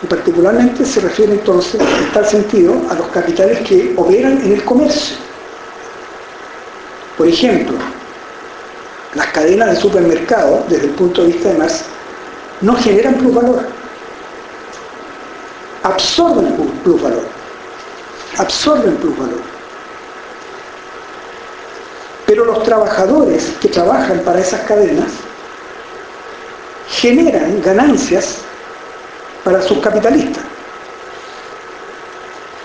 Y particularmente se refiere entonces, en tal sentido, a los capitales que operan en el comercio. Por ejemplo, las cadenas de supermercados, desde el punto de vista de Marx, no generan plusvalor. Absorben plusvalor. Absorben plusvalor. Pero los trabajadores que trabajan para esas cadenas generan ganancias para sus capitalistas,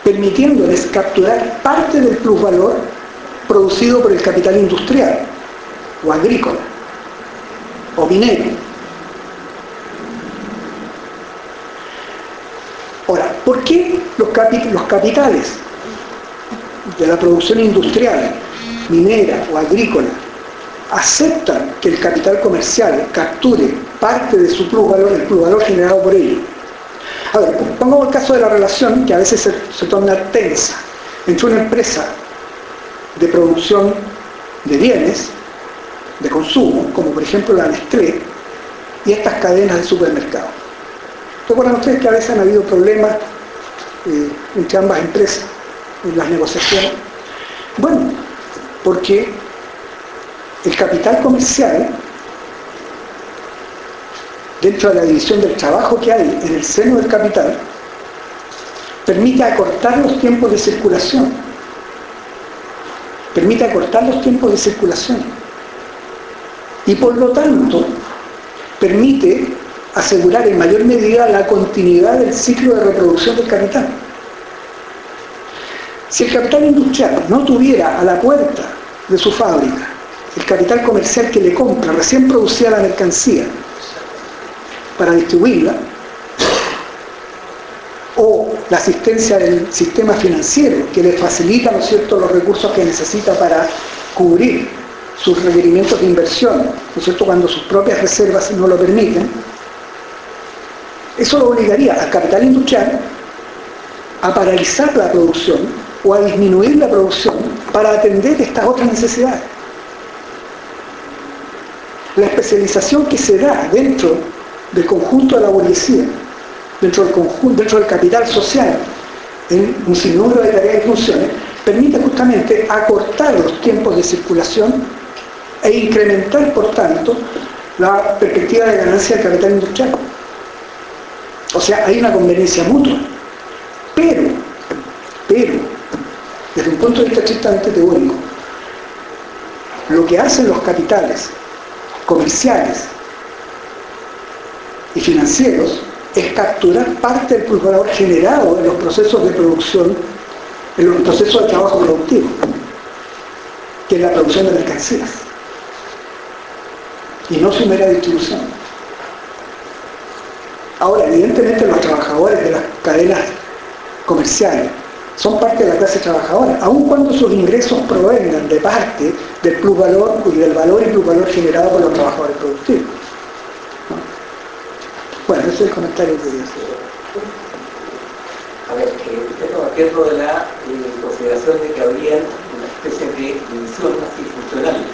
permitiéndoles capturar parte del plusvalor producido por el capital industrial o agrícola o minero. Ahora, ¿por qué los, los capitales de la producción industrial, minera o agrícola aceptan que el capital comercial capture parte de su plusvalor, el plusvalor generado por ello? A pongamos el caso de la relación que a veces se, se torna tensa entre una empresa de producción de bienes de consumo, como por ejemplo la Nestlé, y estas cadenas de supermercados. ¿Recuerdan ustedes que a veces han habido problemas eh, entre ambas empresas en las negociaciones? Bueno, porque el capital comercial, dentro de la división del trabajo que hay en el seno del capital, permite acortar los tiempos de circulación. Permite acortar los tiempos de circulación y por lo tanto permite asegurar en mayor medida la continuidad del ciclo de reproducción del capital. Si el capital industrial no tuviera a la puerta de su fábrica el capital comercial que le compra recién producida la mercancía para distribuirla, o la asistencia del sistema financiero que le facilita ¿no cierto? los recursos que necesita para cubrir sus requerimientos de inversión, ¿no es cierto?, cuando sus propias reservas no lo permiten, eso lo obligaría al capital industrial a paralizar la producción o a disminuir la producción para atender estas otras necesidades. La especialización que se da dentro del conjunto de la burguesía, dentro del, conjunto, dentro del capital social, en un sinnúmero de tareas y funciones, permite justamente acortar los tiempos de circulación e incrementar, por tanto, la perspectiva de ganancia del capital industrial. O sea, hay una conveniencia mutua. Pero, desde un punto de vista estrictamente teórico, lo que hacen los capitales comerciales y financieros es capturar parte del plusvalor generado en los procesos de producción, en los procesos de trabajo productivo, que es la producción de mercancías, y no su mera distribución. Ahora, evidentemente los trabajadores de las cadenas comerciales son parte de la clase trabajadora, aun cuando sus ingresos provengan de parte del plusvalor y del valor y plusvalor generado por los trabajadores productivos. Bueno, ese es el comentario que quería. A ver, eh, acuerdo de la eh, consideración de que habría una especie de división así funcional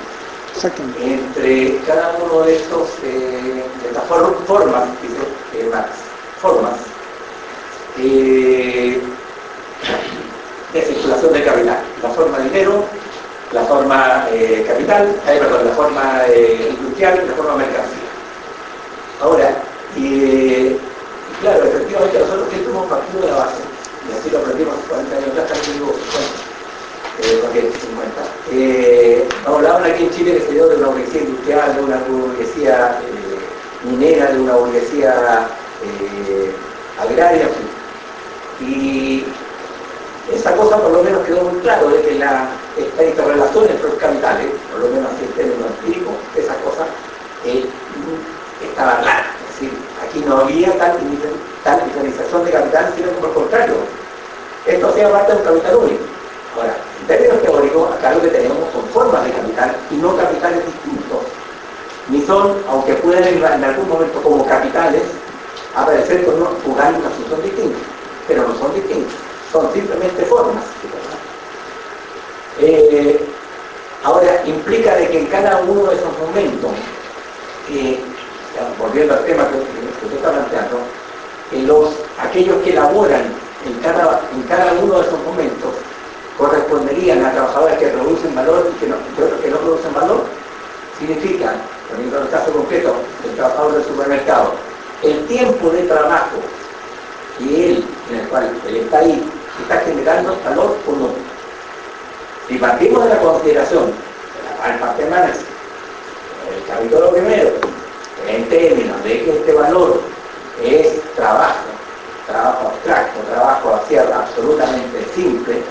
entre cada uno de estos eh, de estas formas, dice Marx, formas eh, de circulación de capital. La forma dinero, la forma eh, capital, eh, perdón, la forma eh, industrial y la forma mercancía. Ahora, y, claro, efectivamente nosotros siempre hemos partido de la base, y así lo aprendimos 40 años atrás, casi digo 50, 50. Eh, hablaban aquí en Chile que se dio de una burguesía industrial, de una burguesía minera, de una burguesía agraria, en fin. Y esa cosa por lo menos quedó muy claro de que la, esta interrelación entre los capitales, por lo menos así en términos empíricos, esas cosas eh, estaban. Es decir, aquí no había tal, tal diferenciación de capital, sino por el contrario. Esto hacía parte de un capital único. Ahora, en términos teóricos, acá lo que tenemos son formas de capital y no capitales distintos. Ni son, aunque puedan en algún momento como capitales, aparecer con, jugando una función distinta pero no son distintos, son simplemente formas. Eh, ahora, implica de que en cada uno de esos momentos, volviendo al tema que, usted está planteando, los, aquellos que elaboran en cada, en cada uno de esos momentos corresponderían a trabajadores que producen valor y, que no, otros que no producen valor, significa, poniendo el caso concreto del trabajador del supermercado, el tiempo de trabajo y él, en el cual él está ahí, está generando valor o no. Si partimos de la consideración, al parte Marx, el capítulo primero, en términos de que este valor es trabajo, trabajo abstracto, trabajo hacia absolutamente simple,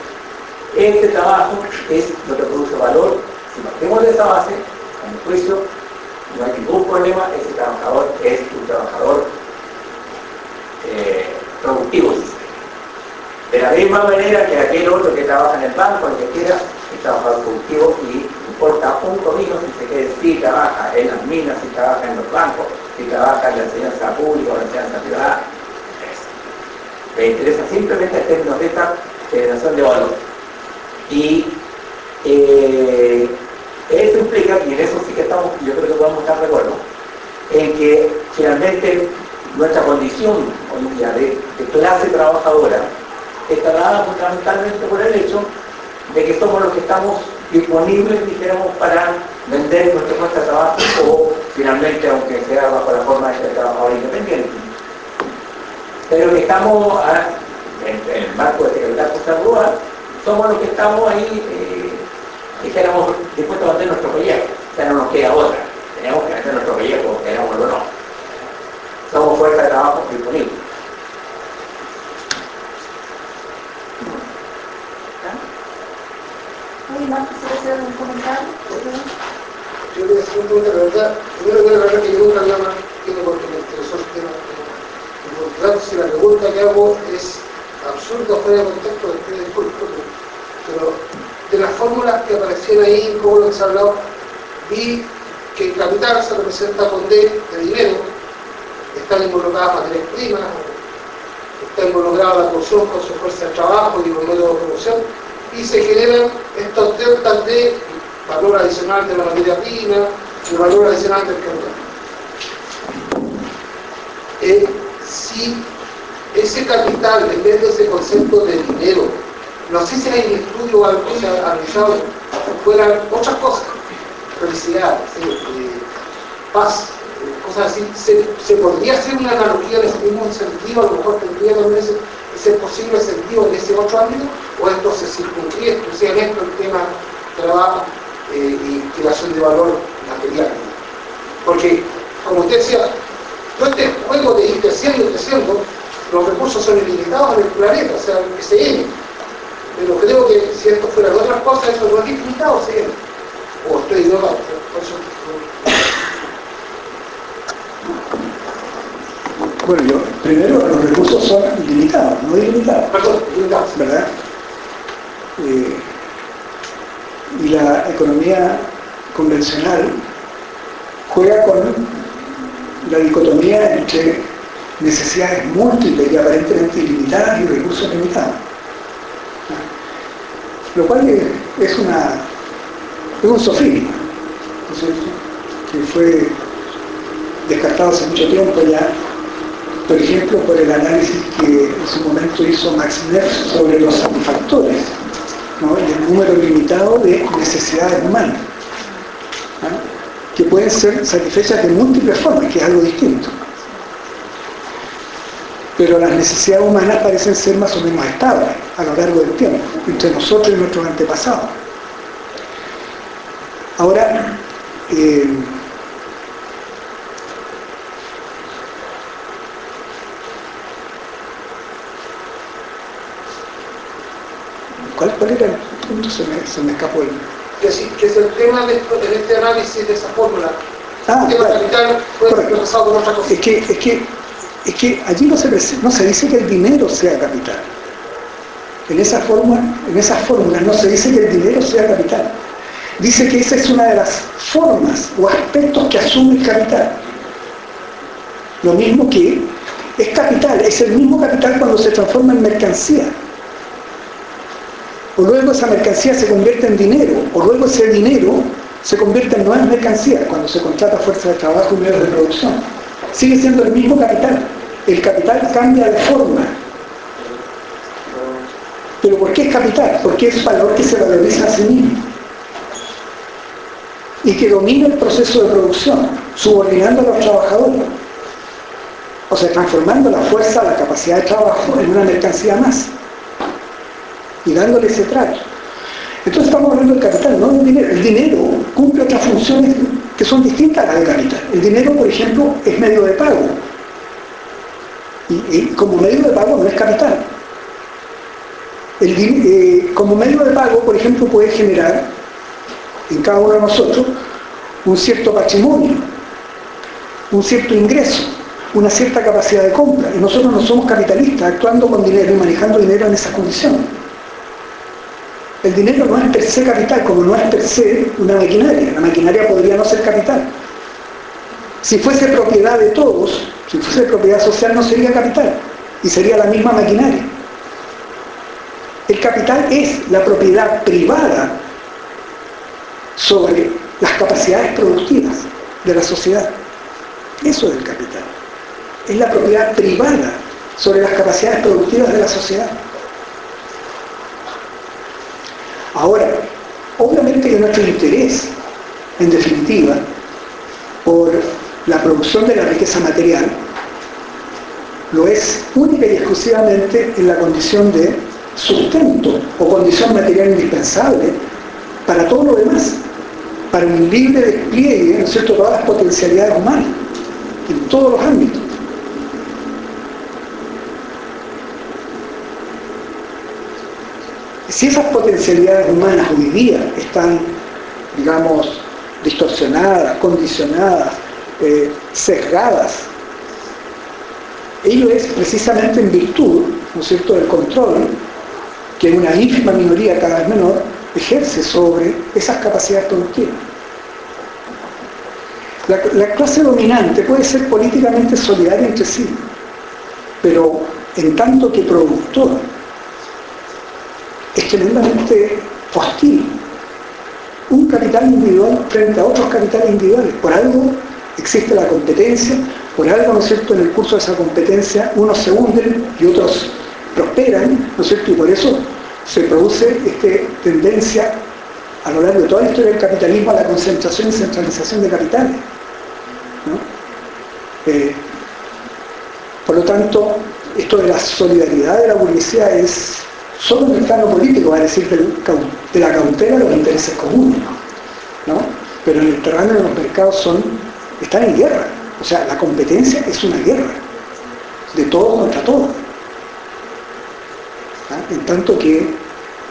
este trabajo es lo que produce valor. Si partimos de esa base, a mi juicio, no hay ningún problema, ese trabajador es un trabajador eh, productivos. De la misma manera que aquel otro que trabaja en el banco, el que quiera, es trabajador productivo y importa un comino si se quiere, si trabaja en las minas, si trabaja en los bancos, si trabaja en la enseñanza pública o la enseñanza privada. Me interesa simplemente el término de esta generación de valor. Y eh, eso implica, y en eso sí que estamos, yo creo que podemos estar de acuerdo, en que finalmente nuestra condición hoy día de, clase trabajadora está dada fundamentalmente por el hecho de que somos los que estamos disponibles, dijéramos, para vender nuestra fuerza de trabajo o finalmente, aunque sea bajo la forma de trabajador independiente. Pero que estamos, en, el marco de Secretaría Social Rural, somos los que estamos ahí, eh, dijéramos, dispuestos a vender nuestro proyecto. O sea, no nos queda otra. Tenemos que vender nuestro proyecto, queramos o no somos fuerza de trabajo disponible. ¿Alguien más quisiera hacer algún comentario? Yo le un la verdad, primero que la verdad que yo nunca había tiene porque me interesó el tema. Por lo si la pregunta que hago es absurda fuera de contexto, disculpo, pero de las fórmulas que aparecían ahí, como lo que se ha hablado, vi que el capital se representa con D de dinero, están involucradas materias primas, está involucrada la producción con su fuerza de trabajo y un método de producción, y se generan estos deltas de valor adicional de la materia prima, de valor adicional del capital. Eh, si ese capital, en vez de ese concepto de dinero, no sé si hay un estudio o algo, o sea, analizado, fueran otras cosas, felicidad, eh, paz, cosas así, se, se, podría hacer una analogía en ese mismo sentido, a lo mejor tendría también ese, ese posible sentido en ese otro ámbito, o esto se circunscribe exclusivamente al tema trabajo eh, y creación de valor material. Porque, como usted decía, todo este juego de ir creciendo y creciendo, los recursos son ilimitados en el planeta, o sea, el SM. Pero creo que si esto fuera de otras cosas, eso no es ilimitado, ¿sí? O estoy equivocado, por eso Bueno, yo, primero, los recursos son limitados, no ilimitados. Perdón. ¿Verdad? Eh, y la economía convencional juega con la dicotomía entre necesidades múltiples y aparentemente ilimitadas y recursos limitados. Lo cual es, una, es un sofisma, ¿no es cierto? que fue descartado hace mucho tiempo ya por ejemplo, por el análisis que en su momento hizo Max Neff sobre los satisfactores ¿no? y el número limitado de necesidades humanas, que pueden ser satisfechas de múltiples formas, que es algo distinto. Pero las necesidades humanas parecen ser más o menos estables a lo largo del tiempo, entre nosotros y nuestros antepasados. Ahora, eh, ¿Cuál, ¿Cuál, era el punto? Se me, se me escapó el... Que, es el tema de, de este análisis de esa fórmula. Ah, el tema claro. capital puede ser por otra cosa. Es que, es que, es que allí no se, no se dice que el dinero sea capital. En esa, forma, en esas fórmulas no se dice que el dinero sea capital. Dice que esa es una de las formas o aspectos que asume el capital. Lo mismo que es capital, es el mismo capital cuando se transforma en mercancía o luego esa mercancía se convierte en dinero, o luego ese dinero se convierte en nueva mercancía cuando se contrata fuerza de trabajo y medios de producción. Sigue siendo el mismo capital. El capital cambia de forma. ¿Pero por qué es capital? Porque es valor que se valoriza a sí mismo. Y que domina el proceso de producción, subordinando a los trabajadores. O sea, transformando la fuerza, la capacidad de trabajo en una mercancía más y dándole ese trato. Entonces estamos hablando del capital, no del dinero. El dinero cumple otras funciones que son distintas a las del capital. El dinero, por ejemplo, es medio de pago. Y, como medio de pago no es capital. El, eh, como medio de pago, por ejemplo, puede generar en cada uno de nosotros un cierto patrimonio, un cierto ingreso, una cierta capacidad de compra. Y nosotros no somos capitalistas actuando con dinero y manejando dinero en esas condiciones. El dinero no es per se capital, como no es per se una maquinaria. La maquinaria podría no ser capital. Si fuese propiedad de todos, si fuese propiedad social, no sería capital. Y sería la misma maquinaria. El capital es la propiedad privada sobre las capacidades productivas de la sociedad. Eso es el capital. Es la propiedad privada sobre las capacidades productivas de la sociedad. Ahora, obviamente que nuestro interés, en definitiva, por la producción de la riqueza material, lo es única y exclusivamente en la condición de sustento o condición material indispensable para todo lo demás, para un libre despliegue, ¿no es cierto?, todas las potencialidades humanas, en todos los ámbitos. Si esas potencialidades humanas hoy día están, digamos, distorsionadas, condicionadas, eh, sesgadas, ello es precisamente en virtud, ¿no es cierto?, del control que una ínfima minoría cada vez menor ejerce sobre esas capacidades productivas. La, la, clase dominante puede ser políticamente solidaria entre sí, pero en tanto que productor es tremendamente hostil. Un capital individual frente a otros capitales individuales. Por algo existe la competencia, por algo, ¿no es cierto?, en el curso de esa competencia unos se hunden y otros prosperan, ¿no es cierto?, y por eso se produce esta tendencia a lo largo de toda la historia del capitalismo a la concentración y centralización de capitales. Eh, por lo tanto, esto de la solidaridad de la burguesía es solo en el plano político, es decir, de la cautela los intereses comunes. ¿no? Pero en el terreno de los mercados son, están en guerra. O sea, la competencia es una guerra, de todo contra todo. En tanto que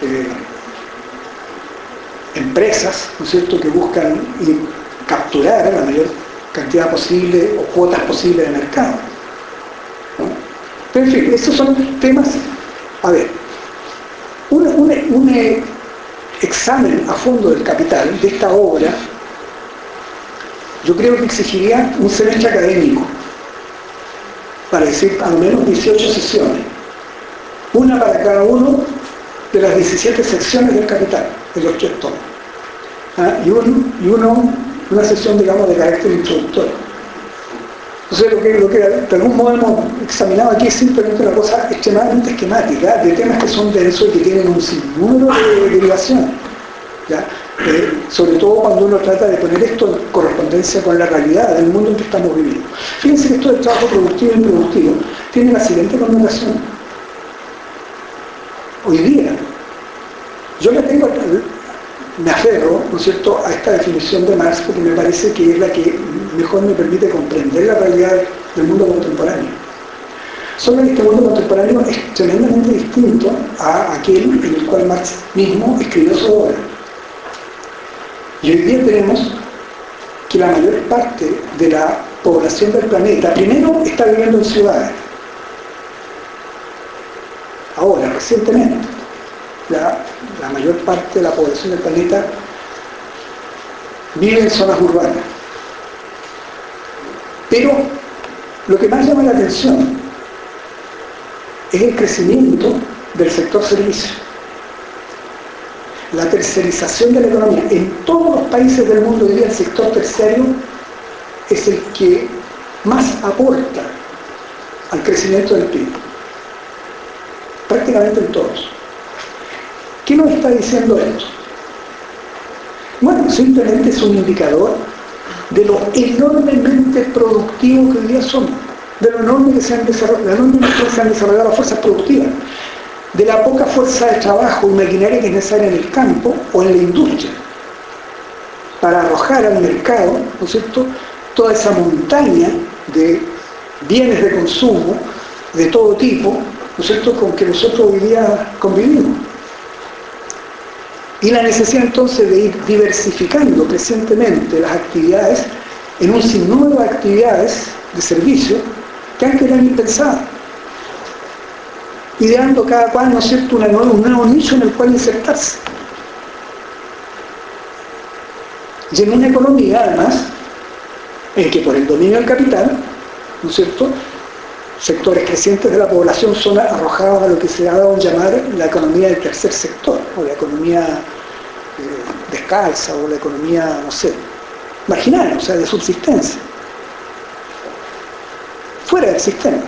eh, empresas, ¿no es cierto?, que buscan capturar la mayor cantidad posible o cuotas posibles de mercado. Pero en fin, esos son temas, a ver, un, examen a fondo del capital de esta obra, yo creo que exigiría un semestre académico, para decir al menos 18 sesiones, una para cada uno de las 17 secciones del capital, de los tres tomos, ¿ah? y, una sesión, digamos, de carácter introductorio. Entonces, lo que, de algún modo hemos examinado aquí es simplemente una cosa extremadamente esquemática, de temas que son densos y que tienen un sinnúmero de derivaciones. Eh, sobre todo cuando uno trata de poner esto en correspondencia con la realidad del mundo en que estamos viviendo. Fíjense que esto del trabajo productivo e improductivo tiene la siguiente connotación. Hoy día, yo me tengo, me aferro, ¿no es cierto?, a esta definición de Marx porque me parece que es la que mejor me permite comprender la realidad del mundo contemporáneo. Solo que este mundo contemporáneo es tremendamente distinto a aquel en el cual Marx mismo escribió su obra. Y hoy día tenemos que la mayor parte de la población del planeta, primero, está viviendo en ciudades. Ahora, recientemente, la, la mayor parte de la población del planeta vive en zonas urbanas. Pero lo que más llama la atención es el crecimiento del sector servicio. La tercerización de la economía. En todos los países del mundo hoy el sector terciario es el que más aporta al crecimiento del PIB. Prácticamente en todos. ¿Qué nos está diciendo esto? Bueno, simplemente es un indicador de lo enormemente productivo que hoy día somos, de lo enorme que se han desarrollado, se han desarrollado las fuerzas productivas, de la poca fuerza de trabajo y maquinaria que es necesaria en el campo o en la industria, para arrojar al mercado, ¿no es cierto?, toda esa montaña de bienes de consumo de todo tipo, ¿no es cierto?, con que nosotros hoy día convivimos. Y la necesidad entonces de ir diversificando crecientemente las actividades en un sinnúmero de actividades de servicio que han quedado impensadas. Ideando cada cual, ¿no es cierto?, una un nuevo nicho en el cual insertarse. Y en una economía, además, en que por el dominio del capital, ¿no es cierto?, sectores crecientes de la población son arrojados a lo que se ha dado a llamar la economía del tercer sector, o la economía descalza o la economía, no sé, marginal, o sea, de subsistencia. Fuera del sistema.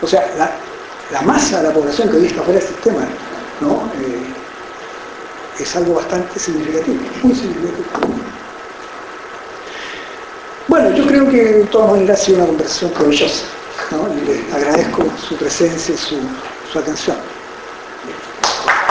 O sea, la, masa de la población que hoy está fuera del sistema, ¿no? Eh, es algo bastante significativo, muy significativo. Bueno, yo creo que de todas maneras ha sido una conversación provechosa, ¿no? y les agradezco su presencia y su, su atención.